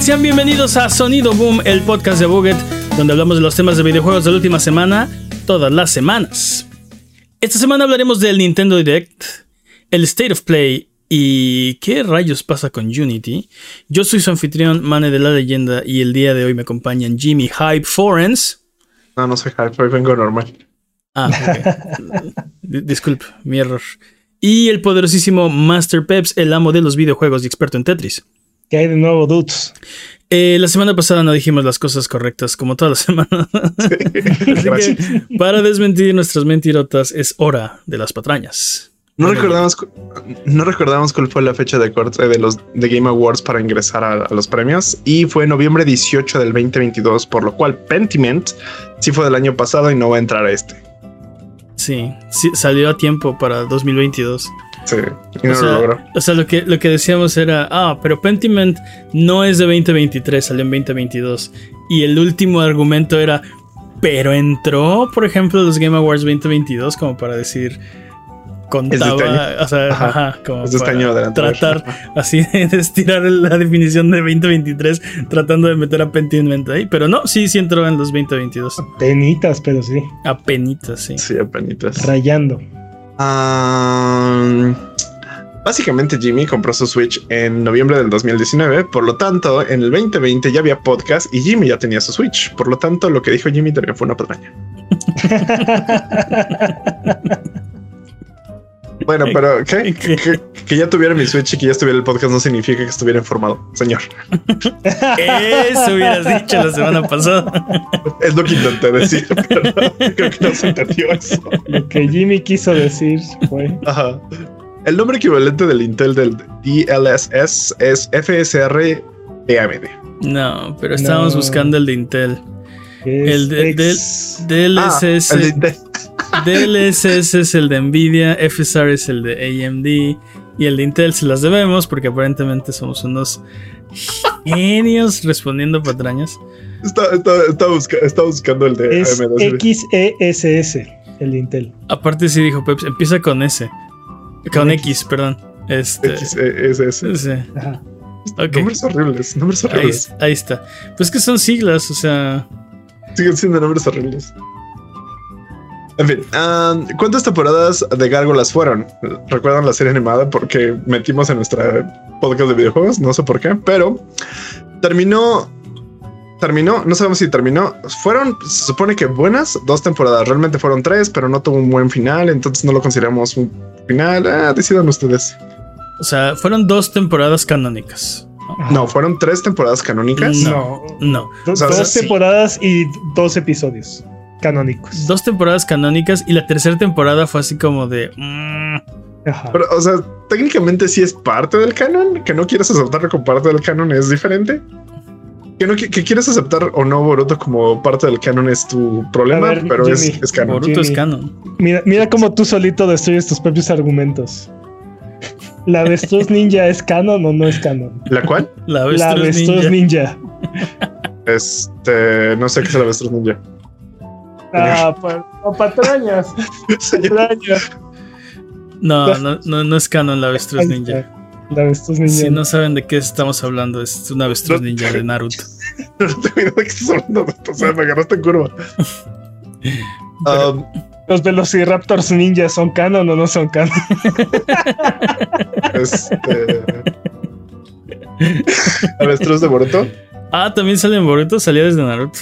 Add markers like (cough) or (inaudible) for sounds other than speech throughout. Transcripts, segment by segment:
Sean bienvenidos a Sonido Boom, el podcast de Buget, donde hablamos de los temas de videojuegos de la última semana, todas las semanas. Esta semana hablaremos del Nintendo Direct, el State of Play y qué rayos pasa con Unity. Yo soy su anfitrión, Mane de la Leyenda, y el día de hoy me acompañan Jimmy Hype Forens. No, no soy Hype, hoy vengo normal. Ah, ok. (laughs) D- Disculpe, mi error. Y el poderosísimo Master Peps, el amo de los videojuegos y experto en Tetris. ¿Qué hay de nuevo, dudes? Eh, la semana pasada no dijimos las cosas correctas, como toda la (laughs) semana. Así que, para desmentir nuestras mentirotas, es hora de las patrañas. No Bueno, recordamos, no recordamos cuál fue la fecha de corte de los de Game Awards para ingresar a, a los premios y fue noviembre 18 del 2022, por lo cual Pentiment sí fue del año pasado y no va a entrar a este. Sí, sí, salió a tiempo para 2022. Sí, y no o, sea, lo logró. o sea, lo que, lo que decíamos era, ah, pero Pentiment no es de 2023, salió en 2022. Y el último argumento era, pero entró, por ejemplo, los Game Awards 2022 como para decir, contaba, este o sea, Ajá. ajá, como este para tratar así de estirar la definición de 2023 tratando de meter a Pentiment ahí, pero no, sí, sí entró en los 2022. Penitas, pero sí. Apenitas, sí. Sí, apenitas. Rayando. Básicamente Jimmy compró su Switch en noviembre del 2019, por lo tanto en el 2020 ya había podcast y Jimmy ya tenía su Switch, por lo tanto lo que dijo Jimmy también fue una patraña. (laughs) Bueno, pero ¿qué? (laughs) ¿Qué? Que, que ya tuviera mi Switch y que ya estuviera el podcast no significa que estuviera informado, señor. Eso hubieras dicho la semana pasada. Es lo que intenté decir, (laughs) pero creo que no se entendió eso. Lo que Jimmy quiso decir fue. Ajá. El nombre equivalente del Intel del DLSS es FSR de AMD. No, pero estábamos No. buscando el de Intel. El es de- ex- DLSS, Ah, el de Intel. DLSS es el de Nvidia, FSR es el de AMD y el de Intel se las debemos porque aparentemente somos unos genios respondiendo patrañas. Está, está- está busca- está buscando el de es AMD. XESS, el de Intel. Aparte sí dijo Peps, empieza con S. Con X, perdón. Este. XSS. sí. Ajá. Nombres horribles, nombres Ahí, horribles. ahí está. Pues que son siglas, o sea. Siguen siendo nombres horribles. En fin, ah, ¿cuántas temporadas de Gárgolas fueron? ¿Recuerdan la serie animada? Porque metimos en nuestra podcast de videojuegos, no sé por qué, pero terminó. Terminó, no sabemos si terminó. Fueron, se supone que buenas dos temporadas. Realmente fueron tres, pero no tuvo un buen final, entonces no lo consideramos un final. Ah, decidan ustedes. O sea, fueron dos temporadas canónicas. No, fueron tres temporadas canónicas. No. No. No. Do- O sea, dos sí. temporadas y dos episodios canónicos. Dos temporadas canónicas y la tercera temporada fue así como de. mm, Ajá. Pero, o sea, técnicamente sí es parte del canon. Que no quieres aceptarlo como parte del canon es diferente. Que no qui- que quieres aceptar o no Boruto como parte del canon es tu problema, ver, pero es, Jimmy. es canon. Boruto es canon. Mira, mira cómo tú solito destruyes tus propios argumentos. ¿La avestruz (laughs) ninja es canon o no es canon? ¿La cual? La La avestruz avestruz ninja. ninja. Este, no sé qué es el avestruz ninja. Ah, (laughs) pa- o patrañas. Patrañas. No, no, no, no es canon la avestruz ninja. La avestruz ninja. Si no saben de qué estamos hablando, es una avestruz No. ninja de Naruto. (laughs) no de qué estás hablando. O sea, me agarraste en curva. Um, ¿Los Velociraptors ninja son canon o no son canon? (laughs) este. Avestruz de Boruto. Ah, también sale en Boruto, salía desde Naruto.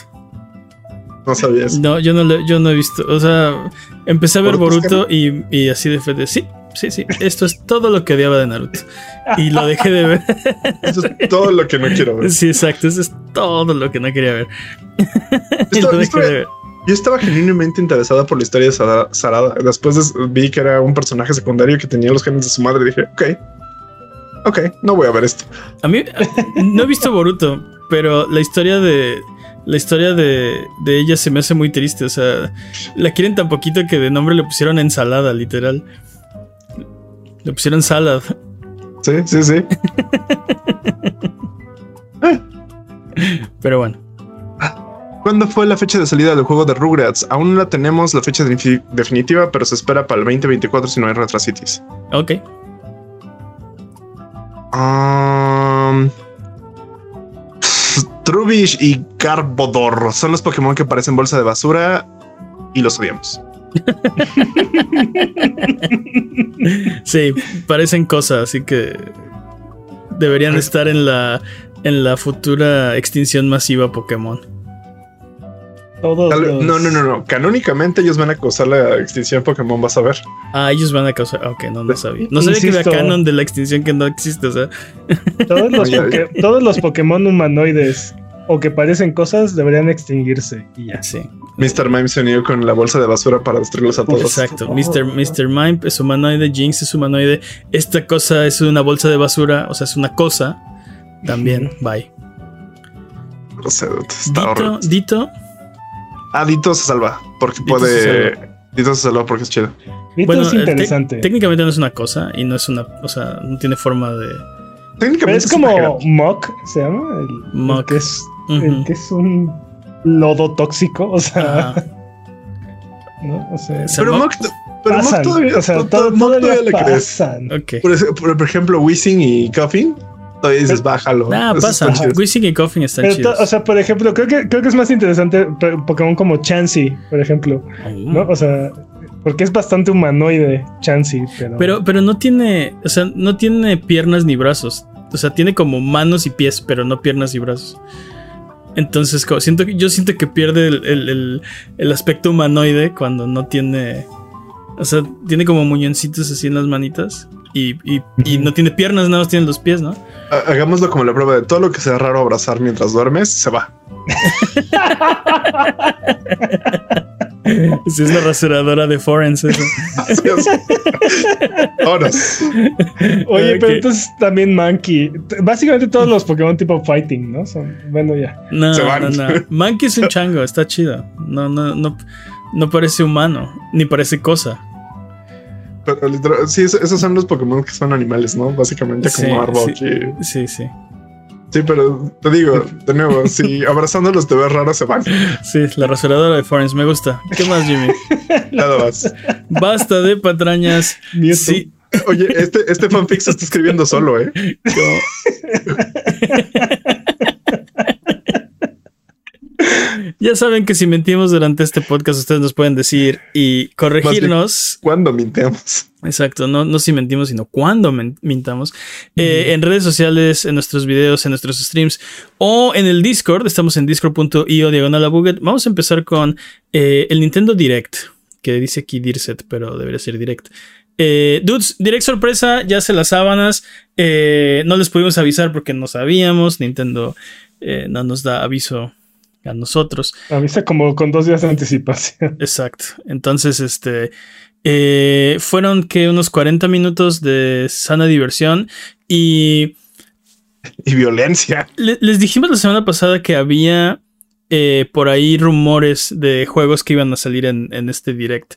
No sabía eso. No, yo no, lo- yo no he visto. O sea, empecé a ver Boruto y, y así de frente. Sí, sí, sí. Esto es todo lo que odiaba de Naruto. Y lo dejé de ver. (laughs) Eso es todo lo que no quiero ver. Sí, exacto. Eso es todo lo que no quería ver. y (laughs) Esto- lo dejé esto- de ver. Yo estaba genuinamente interesada por la historia de Sara- Sarada. Después de- vi que era un personaje secundario que tenía los genes de su madre. Dije, ok, ok, no voy a ver esto. A mí no he visto Boruto, pero la historia de la historia de, de ella se me hace muy triste. O sea, la quieren tan poquito que de nombre le pusieron ensalada, literal. Le pusieron salad. Sí, sí, sí. Pero bueno. ¿Cuándo fue la fecha de salida del juego de Rugrats? Aún no la tenemos la fecha defi- definitiva, pero se espera para el 2024 si no hay retrasitis. Ok. Um, Trubbish y Carbodor son los Pokémon que parecen bolsa de basura y los odiamos. (laughs) Sí, parecen cosas, así que deberían estar en la en la futura extinción masiva Pokémon. Todos Tal- los- No, no, no, no. Canónicamente ellos van a causar la extinción Pokémon, vas a ver. Ah, ellos van a causar. Ok, no, no sabía. No sabía que Insisto. había canon de la extinción que no existe. O sea, (laughs) Todos los, Oye, poke- todos los Pokémon humanoides o que parecen cosas deberían extinguirse y ya. sí. Mr. Mime se unió con la bolsa de basura para destruirlos a todos. Exacto. Mr. Mr. Mime es humanoide, Jinx es humanoide. Esta cosa es una bolsa de basura, o sea, es una cosa. También, bye. No sé, está Dito, horrible. Dito, Ah, Dito se salva porque Dito se puede. Dito se salva porque es chido. Vito bueno, es el te- interesante. técnicamente no es una cosa y no es una, o sea, no tiene forma de. Pero Técnicamente es como. Mock, se llama. El, el Muk. que es, Ujú. el que es un lodo tóxico. O sea, Ajá. (laughs) ¿no? O sea, Se Pero Mok, pero pasan. todavía, o sea, to- todo, todavía todavía le crees. pasan. Ok. Por, ej- por- por ejemplo, Wizzing y Coffin, todavía dices, bájalo. Ah, pasa. Wizzing y Coughing están Pero chidos. o sea, por ejemplo, creo que, creo que es más interesante Pokémon como Chansey, por ejemplo. ¿no? Mm. O sea, porque es bastante humanoide Chansey, pero. Pero, pero no tiene, o sea, no tiene piernas ni brazos. O sea, tiene como manos y pies, pero no piernas y brazos. Entonces, como siento, que- yo siento que pierde el, el- el- el aspecto humanoide cuando no tiene. O sea, tiene como muñoncitos así en las manitas. Y, y- y Ujú. no tiene piernas, nada más tiene los pies, ¿no? Ha- Hagámoslo como la prueba de todo lo que sea raro abrazar mientras duermes, se va. (laughs) Si es la rasuradora de Forens, eso. Así es. Ahora, Oye, pero entonces también Monkey. Básicamente todos los Pokémon tipo Fighting, ¿no? Son, bueno, ya. No, Se van. no, no. Monkey es un chango, está chido. No, no, no, no parece humano, ni parece cosa. Pero literal- sí, es- esos son los Pokémon que son animales, ¿no? Básicamente Sí, como Arbok sí. y- Sí, sí. Sí, pero te digo, de nuevo, si abrazándolos te ves raro, se van. Sí, la rasuradora de Forens me gusta. ¿Qué más, Jimmy? (laughs) Nada más. Basta de patrañas. Sí. Oye, este, este fanfic se está escribiendo solo, ¿eh? (laughs) como- (laughs) ya saben que si mentimos durante este podcast, ustedes nos pueden decir y corregirnos. ¿Cuándo mintemos? Exacto, no, no si mentimos, sino cuando mintamos. Eh, en redes sociales, en nuestros videos, en nuestros streams o en el Discord. Estamos en discord.io diagonal a Buget. Vamos a empezar con eh, el Nintendo Direct, que dice aquí Dirset, pero debería ser Direct. Eh, dudes, Direct sorpresa, ya se las sábanas. Eh, no les pudimos avisar porque no sabíamos. Nintendo eh, no nos da aviso a nosotros. Avisa como con dos días de anticipación. (laughs) Exacto. Entonces, este. eh, fueron que unos 40 minutos de sana diversión. Y Y violencia. le- les dijimos la semana pasada que había eh, por ahí rumores de juegos que iban a salir en, en este direct.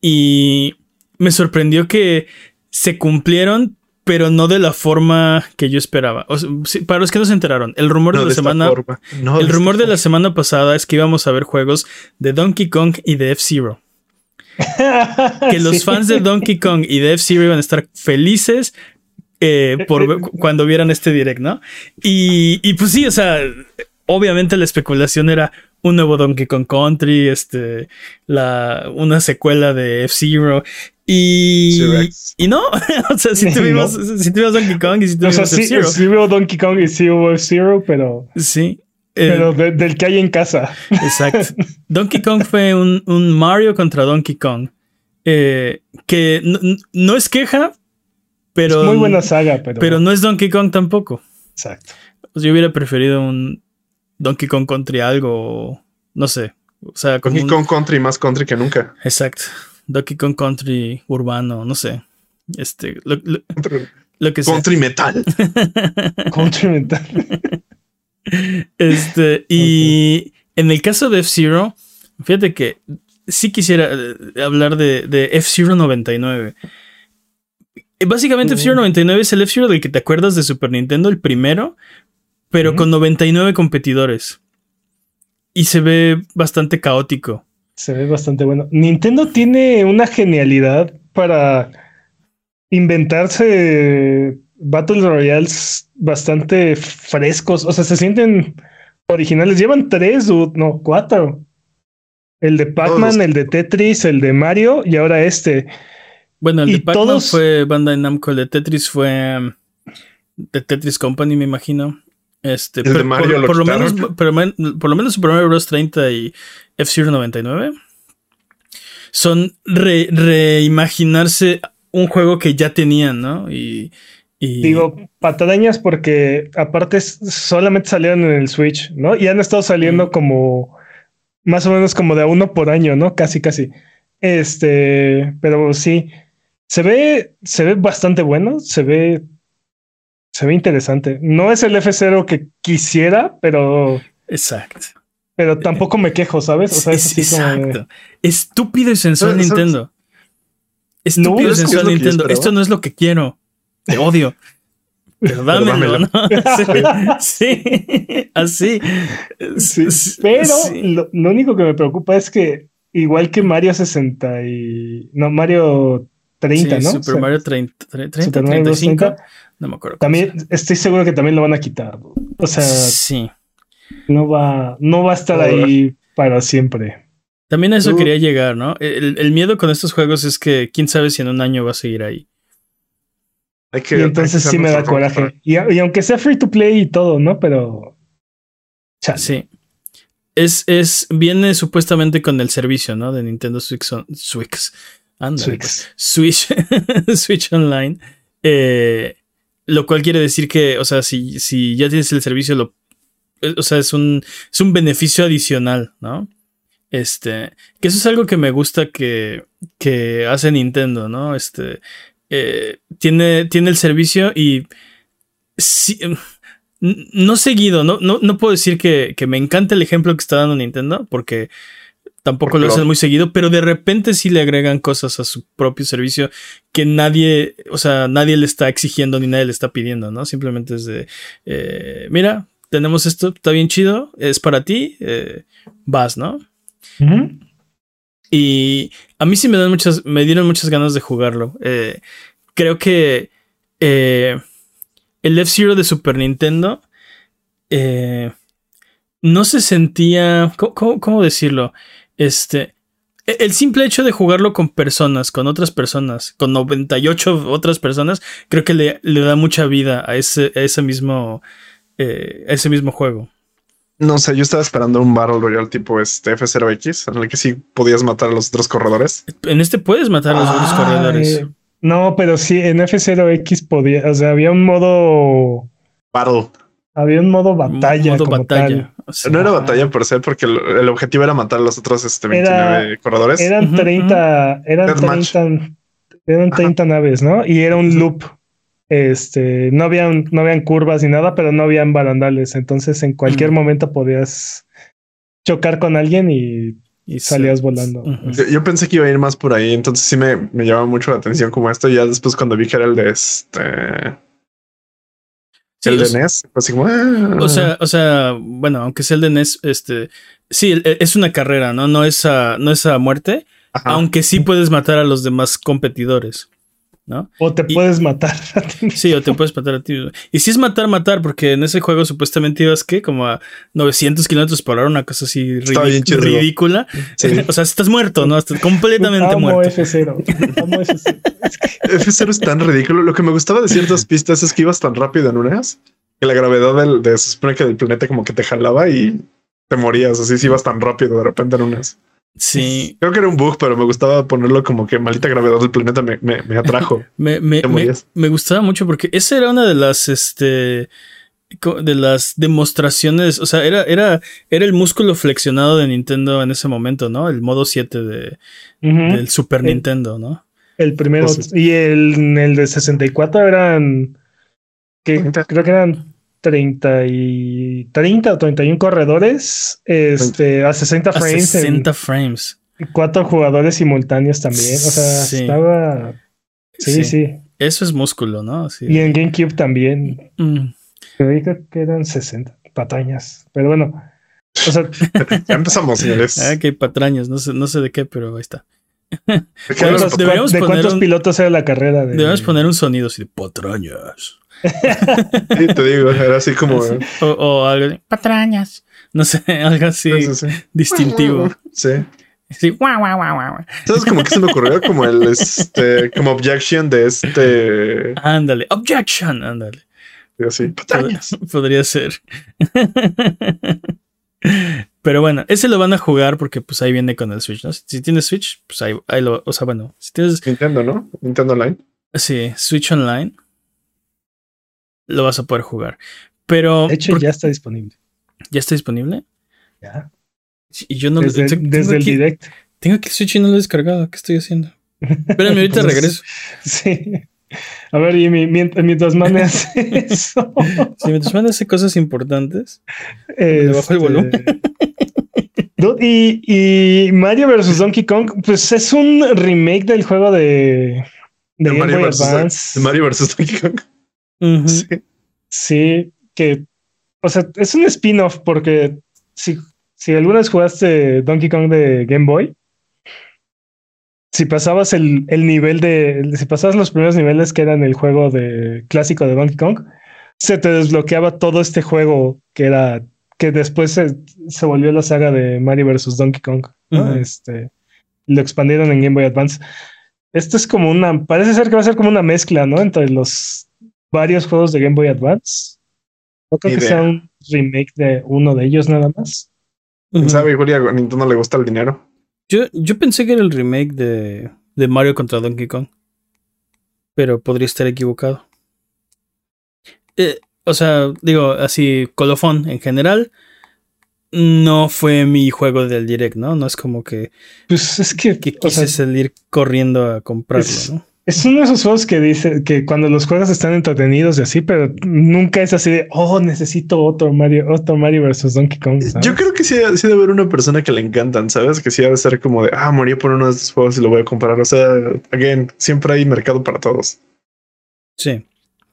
Y me sorprendió que se cumplieron, pero no de la forma que yo esperaba. O sea, sí, para los que no se enteraron, el rumor No de la semana. No El de rumor de la semana pasada es que íbamos a ver juegos de Donkey Kong y de F-Zero. (laughs) Que los Sí. fans de Donkey Kong y de F-Zero iban a estar felices eh, por (laughs) cuando vieran este direct, ¿no? Y, y pues sí, o sea, obviamente la especulación era un nuevo Donkey Kong Country, este, la, una secuela de F-Zero. Y, y no, (laughs) o sea, si (laughs) tuvimos, si tuvimos Donkey Kong y si O tuvimos sea, sí, F-Zero. sí veo Donkey Kong y sí veo Zero, pero, Sí. Eh, pero de- del que hay en casa. Exacto. (laughs) Donkey Kong fue un, un Mario contra Donkey Kong. eh, que no, no es queja, pero, es muy buena saga, pero. pero no es Donkey Kong tampoco. Exacto. Sea, yo hubiera preferido un Donkey Kong Country algo, no sé. O sea, Donkey un- Kong Country más country que nunca. Exacto. Donkey Kong Country urbano, no sé. Este, lo, lo- lo que sea. Country metal. (laughs) Country mental. Este, y en el caso de F-Zero, fíjate que sí quisiera eh, hablar de, de F-Zero 99. Eh, Básicamente. F-Zero 99 es el F-Zero del que te acuerdas de Super Nintendo, el primero, pero Ujú. con 99 competidores. Y se ve bastante caótico. Se ve bastante bueno. Nintendo tiene una genialidad para inventarse Battle Royales bastante frescos. O sea, se sienten originales. Llevan tres, dude, no, cuatro. El de Pac-Man, el de Tetris, el de Mario y ahora este. Bueno, el Y de Pac-Man todos- fue Bandai Namco, el de Tetris fue um, de Tetris Company, me imagino. Este, El de pero Mario por, lo por lo quitaron. menos, pero por lo menos Super Mario Bros. 30 y F-Zero 99 son re- reimaginarse un juego que ya tenían, ¿no? Y, y- Digo, patadañas porque aparte solamente salieron en el Switch, ¿no? Y han estado saliendo Mm. como más o menos como de a uno por año, ¿no? Casi, casi. Este, pero sí, se ve, se ve bastante bueno, se ve, se ve interesante. No es el F0 que quisiera, pero, exacto. pero tampoco me quejo, ¿sabes? O sea, es Sí, así como de- exacto. Estúpido y sensual. Nintendo. Estúpido No, y es es sensual Nintendo. Esto no es lo que quiero. Te odio. Pero dámelo, dámelo. ¿no? (laughs) Sí. sí. Así. Sí, Sí, pero sí. Lo, lo único que me preocupa es que igual que Mario 60 y no Mario 30, Sí, ¿no? Super O sea, Mario 30, 30 Super Mario Bros. 35. 30, No me acuerdo. también estoy seguro que también lo van a quitar. O sea, Sí. no va, no va a estar ahí para siempre. También a eso quería llegar, ¿no? El, el miedo con estos juegos es que quién sabe si en un año va a seguir ahí. Hay que, Y hay entonces que sí me da coraje. Y, y aunque sea free to play y todo, ¿no? Pero. chale. Sí. Es, es, viene supuestamente con el servicio, ¿no? De Nintendo Switch. on- Switch. Ándale, pues. Switch. Switch, (laughs) Switch Online. eh, lo cual quiere decir que, o sea, si, si ya tienes el servicio, lo, eh, o sea, es un, es un beneficio adicional, ¿no? Este, que eso es algo que me gusta que, que hace Nintendo, ¿no? Este, eh, tiene, tiene el servicio y em, n- no seguido, no, no, no puedo decir que, que me encanta el ejemplo que está dando Nintendo, porque tampoco Porque lo hacen muy seguido, pero de repente sí le agregan cosas a su propio servicio que nadie, o sea, nadie le está exigiendo ni nadie le está pidiendo, ¿no? Simplemente es de, eh, mira, tenemos esto, está bien chido, es para ti, eh, vas, ¿no? Y a mí sí me dan muchas, me dieron muchas ganas de jugarlo. Eh, creo que el F-Zero de Super Nintendo no se sentía. ¿cómo, cómo- cómo decirlo? Este. e- El simple hecho de jugarlo con personas, con otras personas, con 98 otras personas, creo que le, le da mucha vida a ese, a ese mismo. eh, a ese mismo juego. No sé, yo estaba esperando un Battle Royale tipo este F0X, en el que sí podías matar a los otros corredores. En este puedes matar a los otros corredores. eh, no, pero sí, en F0X podía, o sea, había un modo, Battle. Había un modo batalla. Modo como batalla. tal. O sea, No era batalla per se, porque el, el objetivo era matar a los otros este, Era- 29 corredores. Eran 30, eran Deathmatch. 30, eran 30 naves, ¿no? Y era un loop. Este, no habían, no habían curvas ni nada, pero no habían barandales. Entonces, en cualquier Mm. momento podías chocar con alguien y y salías volando. Yo, yo pensé que iba a ir más por ahí, entonces sí me, me llamaba mucho la atención como esto. Y ya después cuando vi que era el de este... Sí, el o de sea- NES, fue así como... ah. O sea, o sea, bueno, aunque sea el de NES, este, sí, e- es una carrera, ¿no? No es a, no es a muerte, Ajá. aunque sí puedes matar a los demás competidores, ¿no? O te Y- puedes matar. (laughs) Sí, o te puedes matar a ti. Y si es matar, matar, porque en ese juego supuestamente ibas, ¿qué? Como a 900 kilómetros por hora, una cosa así ridícula. Sí. (laughs) O sea, estás muerto, ¿no? Estás completamente Amo muerto. F0. Amo F0. Es que- (laughs) F0 es tan ridículo. Lo que me gustaba de ciertas pistas es que ibas tan rápido en unas que la gravedad del, de se supone que del planeta como que te jalaba y te morías. Así si ibas tan rápido de repente en unas. Sí, (laughs) Creo que era un bug, pero me gustaba ponerlo como que maldita gravedad del planeta me, me, me atrajo. (laughs) me, me, me, gustaba mucho porque esa era una de las, este, de las demostraciones, o sea, era, era, era el músculo flexionado de Nintendo en ese momento, ¿no? El modo 7 de, Ujú. del Super El- Nintendo, ¿no? El primero. Entonces- y el, el de 64 eran. Que creo que eran 30 y 30 o 31 corredores. Este, a 60 A frames. 60 frames. Cuatro jugadores simultáneos también. O sea, Sí. estaba. Sí, sí, Eso es músculo, ¿no? Sí. Y en GameCube también. Mm. Pero creo que eran 60 patañas. Pero bueno. O sea, (laughs) ya empezamos, señores. Ah, que hay patrañas, no sé, no sé de qué, pero ahí está. ¿De qué ¿Cuántos, hablas? deberíamos de poner cuántos un- pilotos era la carrera? De... Debemos poner un sonido así de patrañas. Sí, te digo, era así como. O, o algo patrañas. No sé, (laughs) algo así Sí, sí, sí. distintivo. Sí. Sí, guau, guau, guau, guau, guau. ¿Sabes como que se me ocurrió? Como el este, como objection de este. Ándale, objection, ándale. Así, patrañas. (laughs) Podría ser. (laughs) Pero bueno, ese lo van a jugar porque pues ahí viene con el Switch, ¿no? Si tienes Switch, pues ahí, ahí lo, o sea, bueno, si tienes, Nintendo, ¿no? Nintendo Online. sí, Switch Online, lo vas a poder jugar. Pero, De hecho, ¿por- ya está disponible. ¿ya está disponible? Ya. Y yo no lo- Desde, tengo desde el aquí- direct. Tengo aquí el Switch y no lo he descargado. ¿Qué estoy haciendo? Espérame, ahorita Entonces, (laughs) regreso. Sí. A ver, y mi- mient- mientras Mane (laughs) hace eso. Si me te hace cosas importantes. Le bajo el este, volumen. (laughs) Dude, y, y Mario vs. Donkey Kong, pues es un remake del juego de, de De Game Mario Boy versus, Advance. de Mario versus Donkey Kong. Sí. Sí, que, o sea, es un spin-off porque si, si alguna vez jugaste Donkey Kong de Game Boy, si pasabas el, el nivel de, si pasabas los primeros niveles que eran el juego de clásico de Donkey Kong, se te desbloqueaba todo este juego que era, que después se, se volvió la saga de Mario vs. Donkey Kong. Este, lo expandieron en Game Boy Advance. Esto es como una, parece ser que va a ser como una mezcla, ¿no? Entre los varios juegos de Game Boy Advance. No creo Ni que idea. sea un remake de uno de ellos nada más. ¿Quién sabe? Y a Nintendo le gusta el dinero. Yo, yo pensé que era el remake de, de Mario contra Donkey Kong. Pero podría estar equivocado. Eh, o sea, digo, así, colofón en general. No fue mi juego del direct, ¿no? No es como que, Pues es que, que o sea, quise salir corriendo a comprarlo, es- ¿no? Es uno de esos juegos que dice que cuando los juegos están entretenidos y así, pero nunca es así de, oh, necesito otro Mario, otro Mario versus Donkey Kong. ¿sabes? Yo creo que sí, sí debe haber una persona que le encantan, ¿sabes? Que sí ha de ser como de, ah, morí por uno de estos juegos y lo voy a comprar. O sea, again, siempre hay mercado para todos. Sí.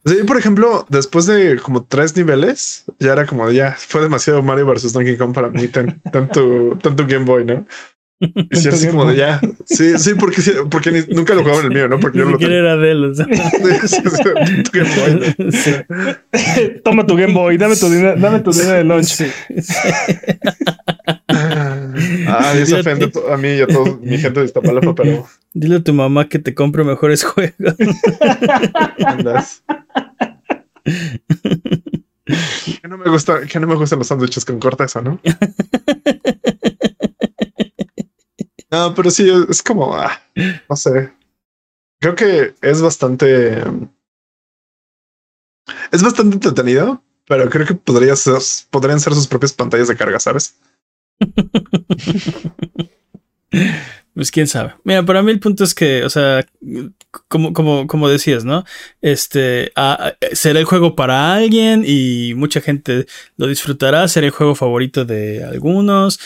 Yo, por ejemplo, después de como tres niveles, ya era como de ya fue demasiado Mario versus Donkey Kong para mí, tan, tanto, tanto Game Boy, ¿no? Y así como de ya. Sí, sí, porque, porque ni- nunca lo jugaba en el mío, ¿no? Porque yo Ni lo siquiera tenía. era de él, o sea. (laughs) Sí, sí, sí, tanto Game Boy, ¿no? Sí. (laughs) Toma tu Game Boy, dame tu dinero, dame tu dinero de lunch. Ah, y eso ofende a mí y a toda mi gente de Iztapalapa, pero Dile a tu mamá que te compre mejores juegos. andas. Que no me gusta, que no me gustan los sándwiches con corteza, ¿no? (laughs) No, pero sí, es como, ah, no sé. Creo que es bastante. Es bastante entretenido, pero creo que podría ser, podrían ser sus propias pantallas de carga, ¿sabes? (laughs) Pues quién sabe. Mira, para mí el punto es que, o sea, como, como, como decías, ¿no? Este ah, será el juego para alguien y mucha gente lo disfrutará. Será el juego favorito de algunos.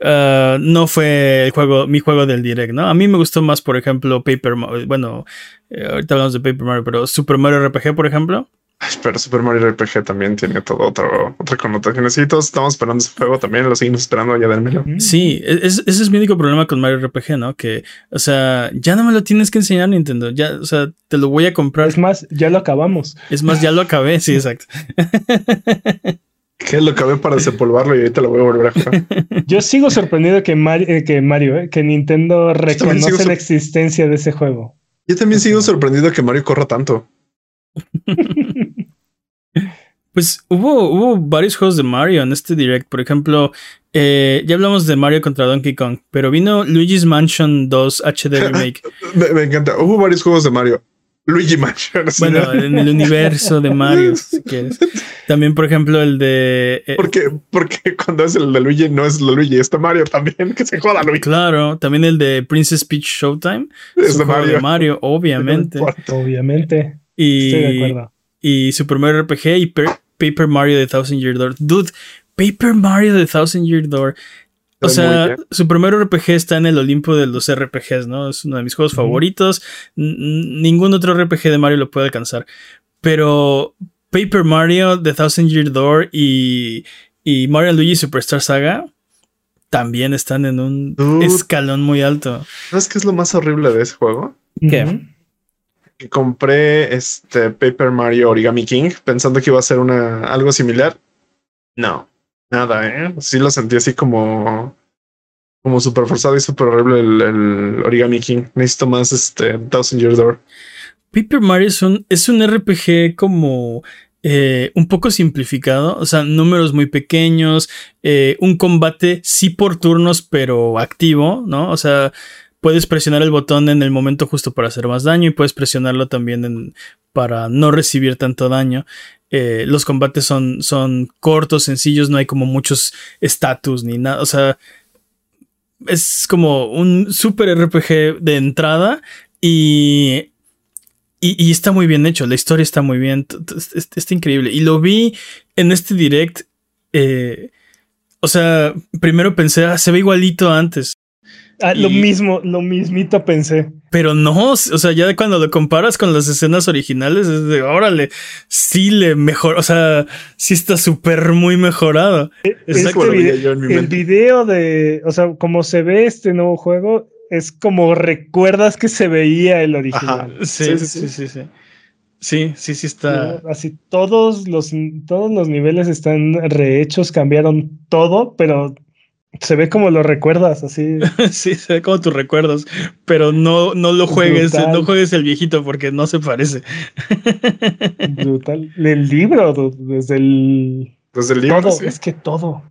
Ah, no fue el juego, mi juego del direct, ¿no? A mí me gustó más, por ejemplo, Paper Mario. Bueno, eh, ahorita hablamos de Paper Mario, pero Super Mario RPG, por ejemplo. (laughs) Pero Super Mario RPG también tiene todo otro, otra connotación. Sí, todos estamos esperando ese juego también, lo seguimos esperando, ya denmelo. Sí, e-, es- ese es mi único problema con Mario RPG, ¿no? Que, o sea, ya no me lo tienes que enseñar Nintendo. Ya, o sea, te lo voy a comprar. Es más, ya lo acabamos. Es más, ya lo acabé, sí, exacto. (laughs) Que lo acabé para desempolvarlo y ahorita lo voy a volver a jugar. (laughs) Yo sigo sorprendido que Mario, eh, que, Mario eh, que Nintendo reconoce la existencia de ese juego. Yo también sigo sorprendido que Mario corra tanto. Pues hubo, hubo varios juegos de Mario en este direct. Por ejemplo, eh, ya hablamos de Mario contra Donkey Kong, pero vino Luigi's Mansion 2 HD Remake. (laughs) Me, me encanta. Hubo varios juegos de Mario. Luigi Mansion. Bueno, en el universo de Mario, (laughs) si quieres. También, por ejemplo, el de. eh, porque, porque cuando es el de Luigi no es el de Luigi, está Mario también. (laughs) Que se joda Luigi. claro, también el de Princess Peach Showtime. Es Es de Mario. de Mario, obviamente. No. Obviamente. Estoy de Y, acuerdo. y Super Mario RPG y Per- Paper Mario The Thousand Year Door. Dude, Paper Mario The Thousand Year Door. O sea. Super Mario RPG está en el Olimpo de los RPGs, ¿no? Es uno de mis juegos favoritos. N- ningún otro RPG de Mario lo puede alcanzar. Pero Paper Mario The Thousand Year Door y, y Mario Luigi Superstar Saga también están en un Dude. escalón muy alto. ¿Sabes qué es lo más horrible de ese juego? ¿Qué? Compré este Paper Mario Origami King pensando que iba a ser una algo similar. No, nada, ¿eh? Sí lo sentí así como como súper forzado y súper horrible el, el Origami King. Necesito más este Thousand Year Door. Paper Mario es un, es un RPG como eh, un poco simplificado, o sea, números muy pequeños, eh, un combate sí por turnos, pero activo, ¿no? O sea, puedes presionar el botón en el momento justo para hacer más daño y puedes presionarlo también para no recibir tanto daño. Eh, los combates son, cortos, sencillos, no hay como muchos estatus ni nada, o sea, es como un super RPG de entrada y y, está muy bien hecho, la historia está muy bien, está, increíble. Y lo vi en este direct. eh, o sea, primero pensé, ah, se ve igualito antes. Ah, lo mismo, lo mismito pensé. Pero no, o sea, ya cuando lo comparas con las escenas originales, es de, órale, sí le mejor, o sea, sí está súper muy mejorado. Este vide- yo en mi el mente. video de, o sea, como se ve este nuevo juego, es como recuerdas que se veía el original. Sí, Sí, sí, sí, sí, sí, sí. Sí, sí, sí está. ¿no? Así todos los, todos los niveles están rehechos, cambiaron todo, pero se ve como lo recuerdas, así. (laughs) Sí, se ve como tus recuerdos, pero no, no lo juegues, Brutal. no juegues el viejito porque no se parece. brutal. El libro, desde el Desde el libro. todo, sí. es que todo.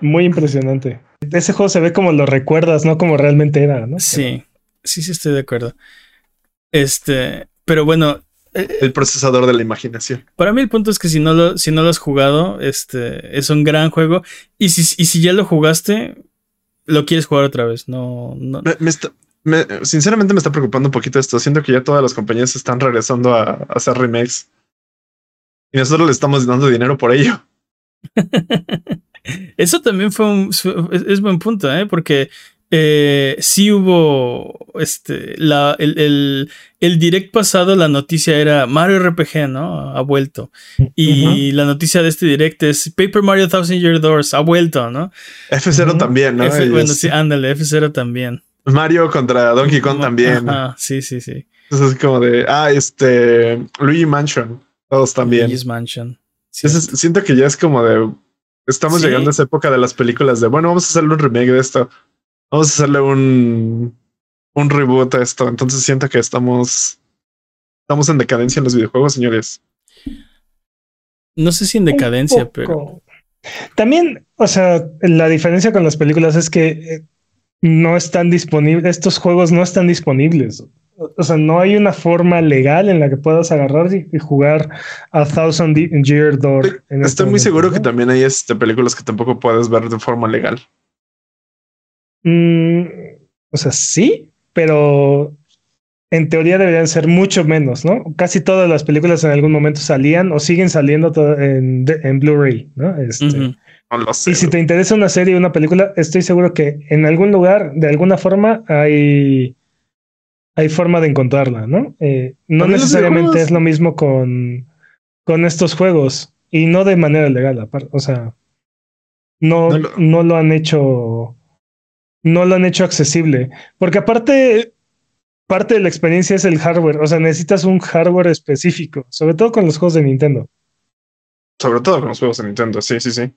Muy impresionante. Ese juego se ve como lo recuerdas, no como realmente era, ¿no? Sí, sí, sí, estoy de acuerdo. Este, pero bueno, El procesador de la imaginación. para mí el punto es que si no lo, si no lo has jugado, este, es un gran juego. Y si, y si ya lo jugaste, lo quieres jugar otra vez. No, no. Me, me está- me- sinceramente me está preocupando un poquito esto. Siento que ya todas las compañías están regresando a, a hacer remakes. Y nosotros le estamos dando dinero por ello. (laughs) Eso también fue un, es buen punto, ¿eh? Porque eh, sí hubo este, la, el, el, el direct pasado, la noticia era Mario RPG, ¿no? Ha vuelto. Y la noticia de este direct es Paper Mario Thousand Year Doors, ha vuelto, ¿no? F0 Ujú. también, ¿no? F- bueno, sí, ándale, F0 también. Mario contra Donkey Kong también. Ajá, sí, sí, sí. Entonces es como de, ah, este, Luigi Mansion, todos también. Luigi's Mansion. Siento que ya es como de, estamos Sí. llegando a esa época de las películas de, bueno, vamos a hacerle un remake de esto. Vamos a hacerle un, un reboot a esto. Entonces siento que estamos, estamos en decadencia en los videojuegos, señores. No sé si en decadencia, pero. También, o sea, la diferencia con las películas es que eh, no están disponibles, estos juegos no están disponibles. O sea, no hay una forma legal en la que puedas agarrar y, y jugar a Thousand Year Door. en este Estoy muy momento, seguro ¿no? que también hay este, películas que tampoco puedes ver de forma legal. Mm, o sea, sí, pero en teoría deberían ser mucho menos, ¿no? Casi todas las películas en algún momento salían o siguen saliendo en, en Blu-ray, ¿no? Este. No. Y si te interesa una serie o una película, estoy seguro que en algún lugar, de alguna forma, hay, hay forma de encontrarla, ¿no? Eh, no necesariamente es lo mismo con, con estos juegos y no de manera legal, aparte, o sea, no, No lo... han hecho, no lo han hecho accesible, porque aparte, parte de la experiencia es el hardware, o sea, necesitas un hardware específico, sobre todo con los juegos de Nintendo. Sobre todo con los juegos de Nintendo. Sí, sí, sí.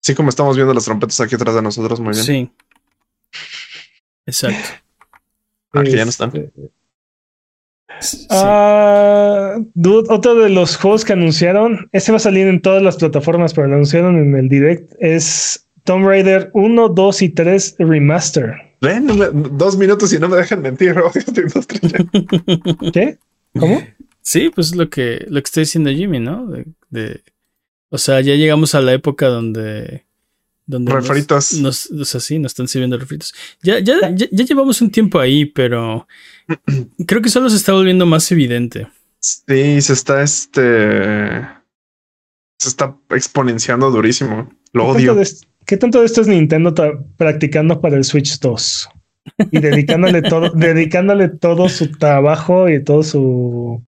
Sí, como estamos viendo las trompetas aquí atrás de nosotros, muy bien. Sí. Exacto. Aquí ya no están. Este, Sí. Ah, dude, otro de los juegos que anunciaron, ese va a salir en todas las plataformas, pero lo anunciaron en el direct, es Tomb Raider 1, 2 y 3 Remaster. Ven, dos minutos y no me dejan mentir. (laughs) odio esta industria. ¿Qué? ¿Cómo? Sí, pues lo que, lo que está diciendo Jimmy, ¿no? De, de- o sea, ya llegamos a la época donde. donde Refritos. Nos, o sea, sí, nos están sirviendo refritos. Ya, ya, ya, ya llevamos un tiempo ahí, pero (clears throat) creo que solo se está volviendo más evidente. Sí, se está este. Se está exponenciando durísimo. Lo ¿Qué tanto, odio. de, qué tanto de esto es Nintendo practicando para el Switch 2? Y dedicándole todo, (laughs) dedicándole todo su trabajo y todo su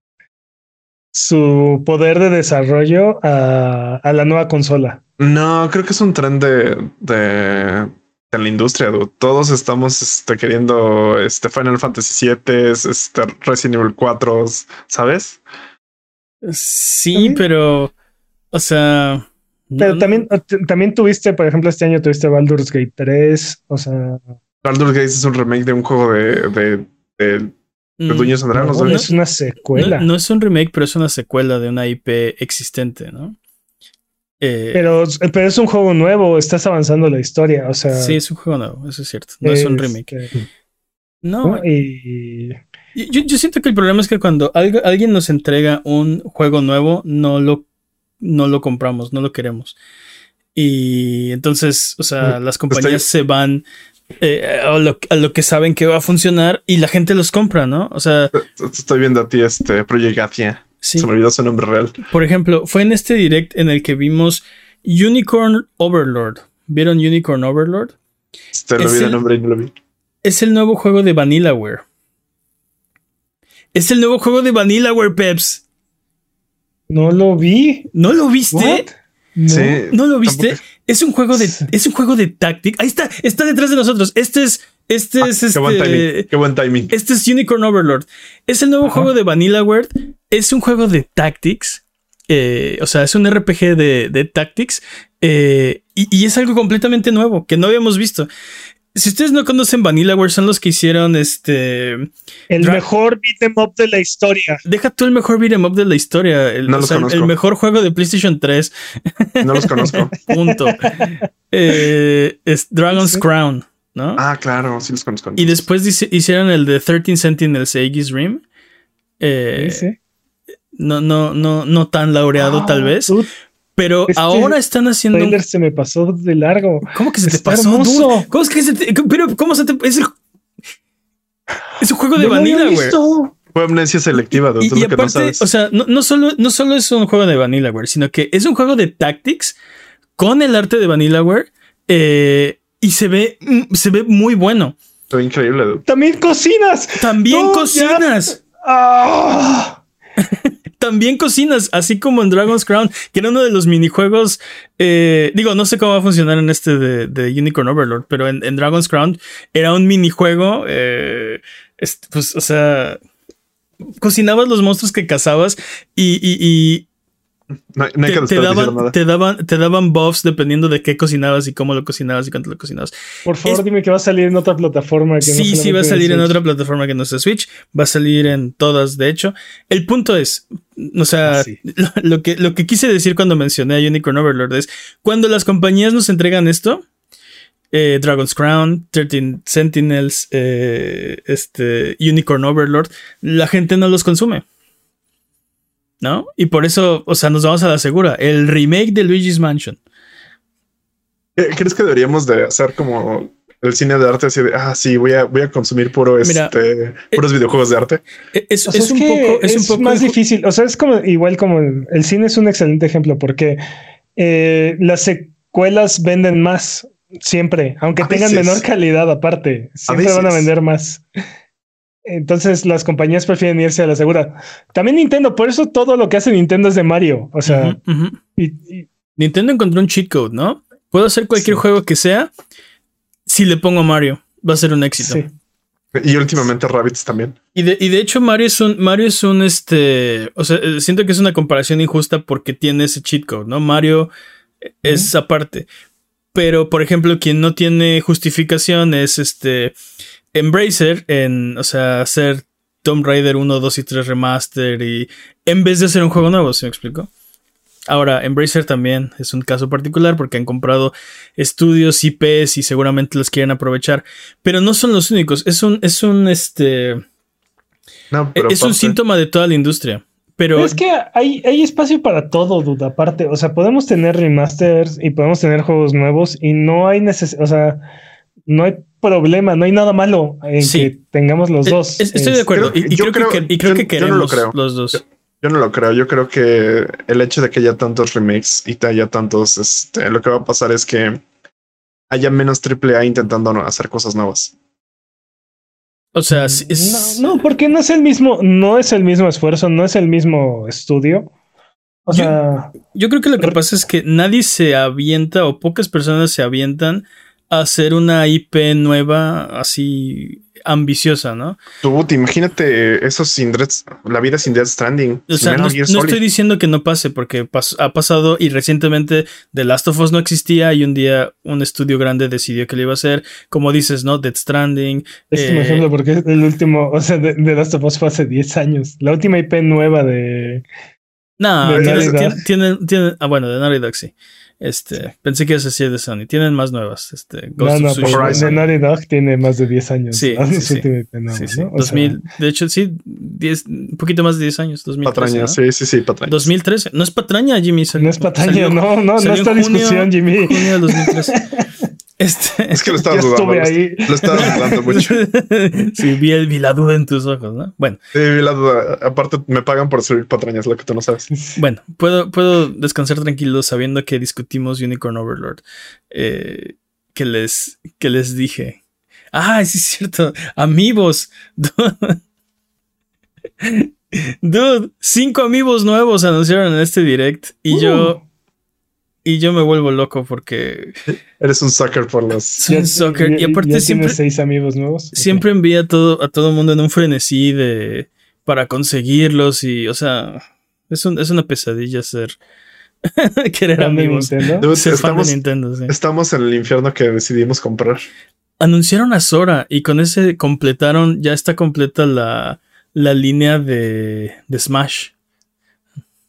su poder de desarrollo a, a la nueva consola. No, creo que es un tren de, de, de la industria. dude. Todos estamos este, queriendo este Final Fantasy VII, este Resident Evil 4, ¿sabes? Sí, También. pero. O sea. Pero no- también, también tuviste, por ejemplo, este año tuviste Baldur's Gate 3, o sea, Baldur's Gate es un remake de un juego de, de, de, de mm, and Dragons, no, ¿no? es una secuela. No, no es un remake, pero es una secuela de una IP existente, ¿no? Eh, Pero, pero es un juego nuevo, estás avanzando la historia, o sea. sí, es un juego nuevo, eso es cierto. No es un remake. este, No, ¿no? Y yo, yo siento que el problema es que cuando algo- alguien nos entrega un juego nuevo, no lo, no lo compramos, no lo queremos. Y entonces, o sea, las compañías estoy- se van eh, a, lo, a lo que saben que va a funcionar y la gente los compra, ¿no? O sea, Te Estoy viendo a ti este Project Gathia. sí. Se me olvidó su nombre real. Por ejemplo, fue en este direct en el que vimos Unicorn Overlord. ¿Vieron Unicorn Overlord? Este lo Es vi el- nombre y no lo vi. Es el nuevo juego de Vanillaware. Es el nuevo juego de Vanillaware, Peps. No lo vi. ¿No lo viste? No. Sí. ¿No lo viste? Tampoco- Es un juego de es un juego de táctica. Ahí está, está detrás de nosotros. Este es este Ah, es qué buen timing. este Qué buen timing. este es Unicorn Overlord. Es el nuevo Ajá. juego de Vanillaware. Es un juego de tactics. eh, o sea, es un RPG de, de tactics. eh, y, y es algo completamente nuevo que no habíamos visto. Si ustedes no conocen Vanillaware, son los que hicieron este. El Dra- mejor beat'em up de la historia. Deja tú el mejor beat'em up de la historia. El, No los sea, el- mejor juego de PlayStation 3. No los conozco. (laughs) Punto. Eh, es Dragon's Sí. Crown, ¿no? ah, claro, sí los conozco. Y después dice- hicieron el de 13 Sentinels Aegis Rim. Eh, Sí, sí. No, no, no, no tan laureado, Ah, tal vez. Pero este ahora están haciendo. un- trailer se me pasó de largo. ¿Cómo que se te pasó? hermoso. ¿Cómo es que se te.? Pero, ¿cómo se te.? Es, el- es un juego de No Vanilla, güey. Fue amnesia selectiva, Y, que no sabes. o sea, no, no solo, no solo es un juego de Vanillaware, sino que es un juego de tactics con el arte de Vanillaware eh, y se ve, mm, se ve muy bueno. Fue increíble, dude. También cocinas. También No, ya. cocinas, Ah. También cocinas, así como en Dragon's Crown, que era uno de los minijuegos. eh, digo, no sé cómo va a funcionar en este de, Unicorn Overlord, pero en, Dragon's Crown era un minijuego. eh, pues, o sea, cocinabas los monstruos que cazabas y, No, hay- no hay que te, daban, nada. te, daban, te daban buffs dependiendo de qué cocinabas y cómo lo cocinabas y cuánto lo cocinabas. Por favor, Es- dime que va a salir en otra plataforma. que no sí, sí, solamente va a salir en Switch. otra plataforma que no sea Switch. Va a salir en todas, de hecho. El punto es, o sea, Ah, sí. (laughs) lo, lo que, lo que quise decir cuando mencioné a Unicorn Overlord es, cuando las compañías nos entregan esto, eh, Dragon's Crown, 13 Sentinels, eh, este, Unicorn Overlord, la gente no los consume. ¿No? Y por eso, o sea, nos vamos a la segura. El remake de Luigi's Mansion. ¿Qué- ¿Crees que deberíamos de hacer como el cine de arte así de, ah, sí, voy a, voy a consumir puro Mira, este, puros videojuegos de arte? E- Es, O sea, es un que poco, es, un poco más difícil. O sea, es como igual como el, el cine es un excelente ejemplo porque eh, las secuelas venden más siempre, aunque A tengan veces. menor calidad aparte. Siempre van a vender más. Entonces las compañías prefieren irse a la segura. También Nintendo, por eso todo lo que hace Nintendo es de Mario. O sea, y- y- Nintendo encontró un cheat code, ¿no? Puedo hacer cualquier Sí. juego que sea. Si le pongo a Mario, va a ser un éxito. sí. Y últimamente Rabbits también. Y, de, y de hecho, Mario es un. Mario es un este. O sea, eh, siento que es una comparación injusta porque tiene ese cheat code, ¿no? Mario es aparte. Pero, por ejemplo, quien no tiene justificación es este. Embracer en. O sea, hacer Tomb Raider 1, 2 y 3 remaster. Y. En vez de hacer un juego nuevo, ¿se me explico? Ahora, Embracer también es un caso particular porque han comprado estudios, IPs y seguramente los quieren aprovechar. Pero no son los únicos. Es un, es un, este, No, pero es un síntoma de toda la industria. Pero, Pero es que hay, hay espacio para todo, duda. Aparte, o sea, podemos tener remasters y podemos tener juegos nuevos y no hay necesidad, o sea, no hay problema, no hay nada malo en Sí. que tengamos los eh, dos. es- estoy de Es- acuerdo. creo- y, y yo creo, creo- que, y creo yo- que yo no lo queremos creo. los dos. Yo no lo creo. Yo creo que el hecho de que haya tantos remakes y que haya tantos, este, lo que va a pasar es que haya menos AAA intentando hacer cosas nuevas. O sea, sí, es- No, no, porque no es el mismo, no es el mismo esfuerzo, no es el mismo estudio. O Yo- sea, yo creo que lo que pasa es que nadie se avienta o pocas personas se avientan hacer una IP nueva así ambiciosa, ¿no? Tú, te imagínate eso sin Death- la vida sin Death Stranding. O sea, no, estoy diciendo que no pase, porque pas- ha pasado y recientemente The Last of Us no existía y un día un estudio grande decidió que lo iba a hacer. Como dices, ¿no? Death Stranding. es un eh, ejemplo porque el último, o sea, de, de Last of Us fue hace 10 años. La última IP nueva de. No, de tienen, tienen- tienen- ah, bueno, de Naughty Dog sí. Este, pensé que ibas a decir de Sony. Tienen más nuevas. Este, No, Ghost no, of pero Tsushima. Horizon. de Naughty Dog tiene más de 10 años. Sí, ¿no? sí, sí. última IP nueva, Sí, sí. ¿no? O 2000, de hecho, sí, 10, un poquito más de 10 años. 2013, Patraña, ¿no? sí, sí, sí, patraña. 2013. No es patraña, Jimmy. no es salió- no, no, no en está junio- discusión, Jimmy. Junio del 2013. (laughs) Este. Es que lo (laughs) estaba Yo dudando. lo- ahí. Lo estaba dudando mucho. (laughs) sí, vi, el- vi la duda en tus ojos, ¿no? Bueno, Sí, vi la duda. Aparte, me pagan por subir patrañas, lo que tú no sabes. (laughs) bueno, puedo, puedo descansar tranquilo sabiendo que discutimos Unicorn Overlord. Eh, que les, que les dije. Ah, sí es cierto. Amigos. Dude, cinco amigos nuevos anunciaron en este direct y Uh. yo y yo me vuelvo loco porque (laughs) Eres un sucker por los. (laughs) soy un ya- y aparte ya siempre seis amigos nuevos. siempre envía a todo a todo mundo en un frenesí de para conseguirlos y o sea es, un- es una pesadilla ser (laughs) querer amigos Nintendo. Dude, ser fan de estamos, Nintendo sí. estamos en el infierno que decidimos comprar. anunciaron a Sora y con ese completaron ya está completa la la línea de, de Smash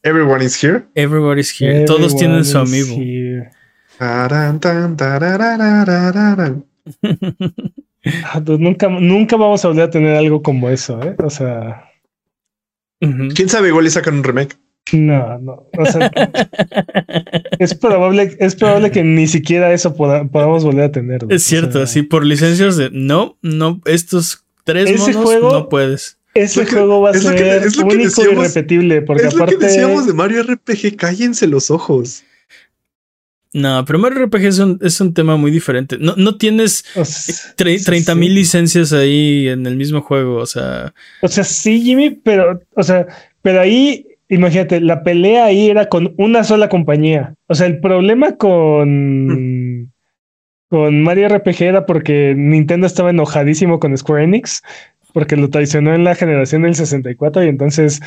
Everyone is here. Everybody's here todos tienen su Everyone is amigo. Ah, dude, nunca, nunca vamos a volver a tener algo como eso, ¿eh? O sea. ¿Quién sabe? Igual y sacan un remake. no, no. O sea, es probable, es probable que ni siquiera eso poda- podamos volver a tener. es cierto O sea, así por licencias de no no estos tres Ese monos juego- no puedes Ese lo que- juego va a es lo que- ser es lo que único y decíamos- irrepetible, porque es lo aparte. que decíamos de Mario RPG. Cállense los ojos. No, pero Mario RPG es un, es un tema muy diferente. No, no tienes o sea, tre- sí, 30 sí. mil licencias ahí en el mismo juego. O sea, O sea, sí, Jimmy, pero, o sea, pero ahí, imagínate, la pelea ahí era con una sola compañía. O sea, el problema con, con Mario RPG era porque Nintendo estaba enojadísimo con Square Enix, porque lo traicionó en la generación del 64 y entonces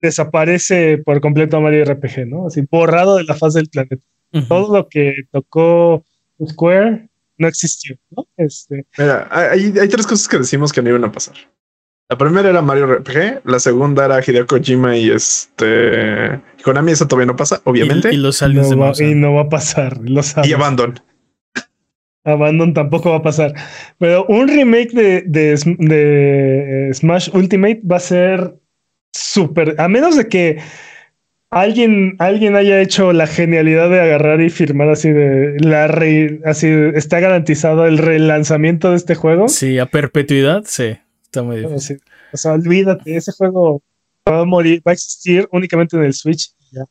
desaparece por completo Mario RPG, ¿no? Así borrado de la faz del planeta. Todo lo que tocó Square no existió, ¿no? Este, Mira, hay, hay tres cosas que decimos que no iban a pasar. La primera era Mario RPG, la segunda era Hideo Kojima y este Konami, eso todavía no pasa, obviamente. Y, y Y, los aliens de no va, Mauser. y no va a pasar, lo sabes. Abandon. Abandon tampoco va a pasar. Pero un remake de, de, eh, Smash Ultimate va a ser súper. A menos de que alguien, alguien haya hecho la genialidad de agarrar y firmar así de la re- así de- está garantizado el relanzamiento de este juego. Sí, a perpetuidad, sí. Está muy difícil. O sea, olvídate, ese juego va a morir, va a existir únicamente en el Switch. ya.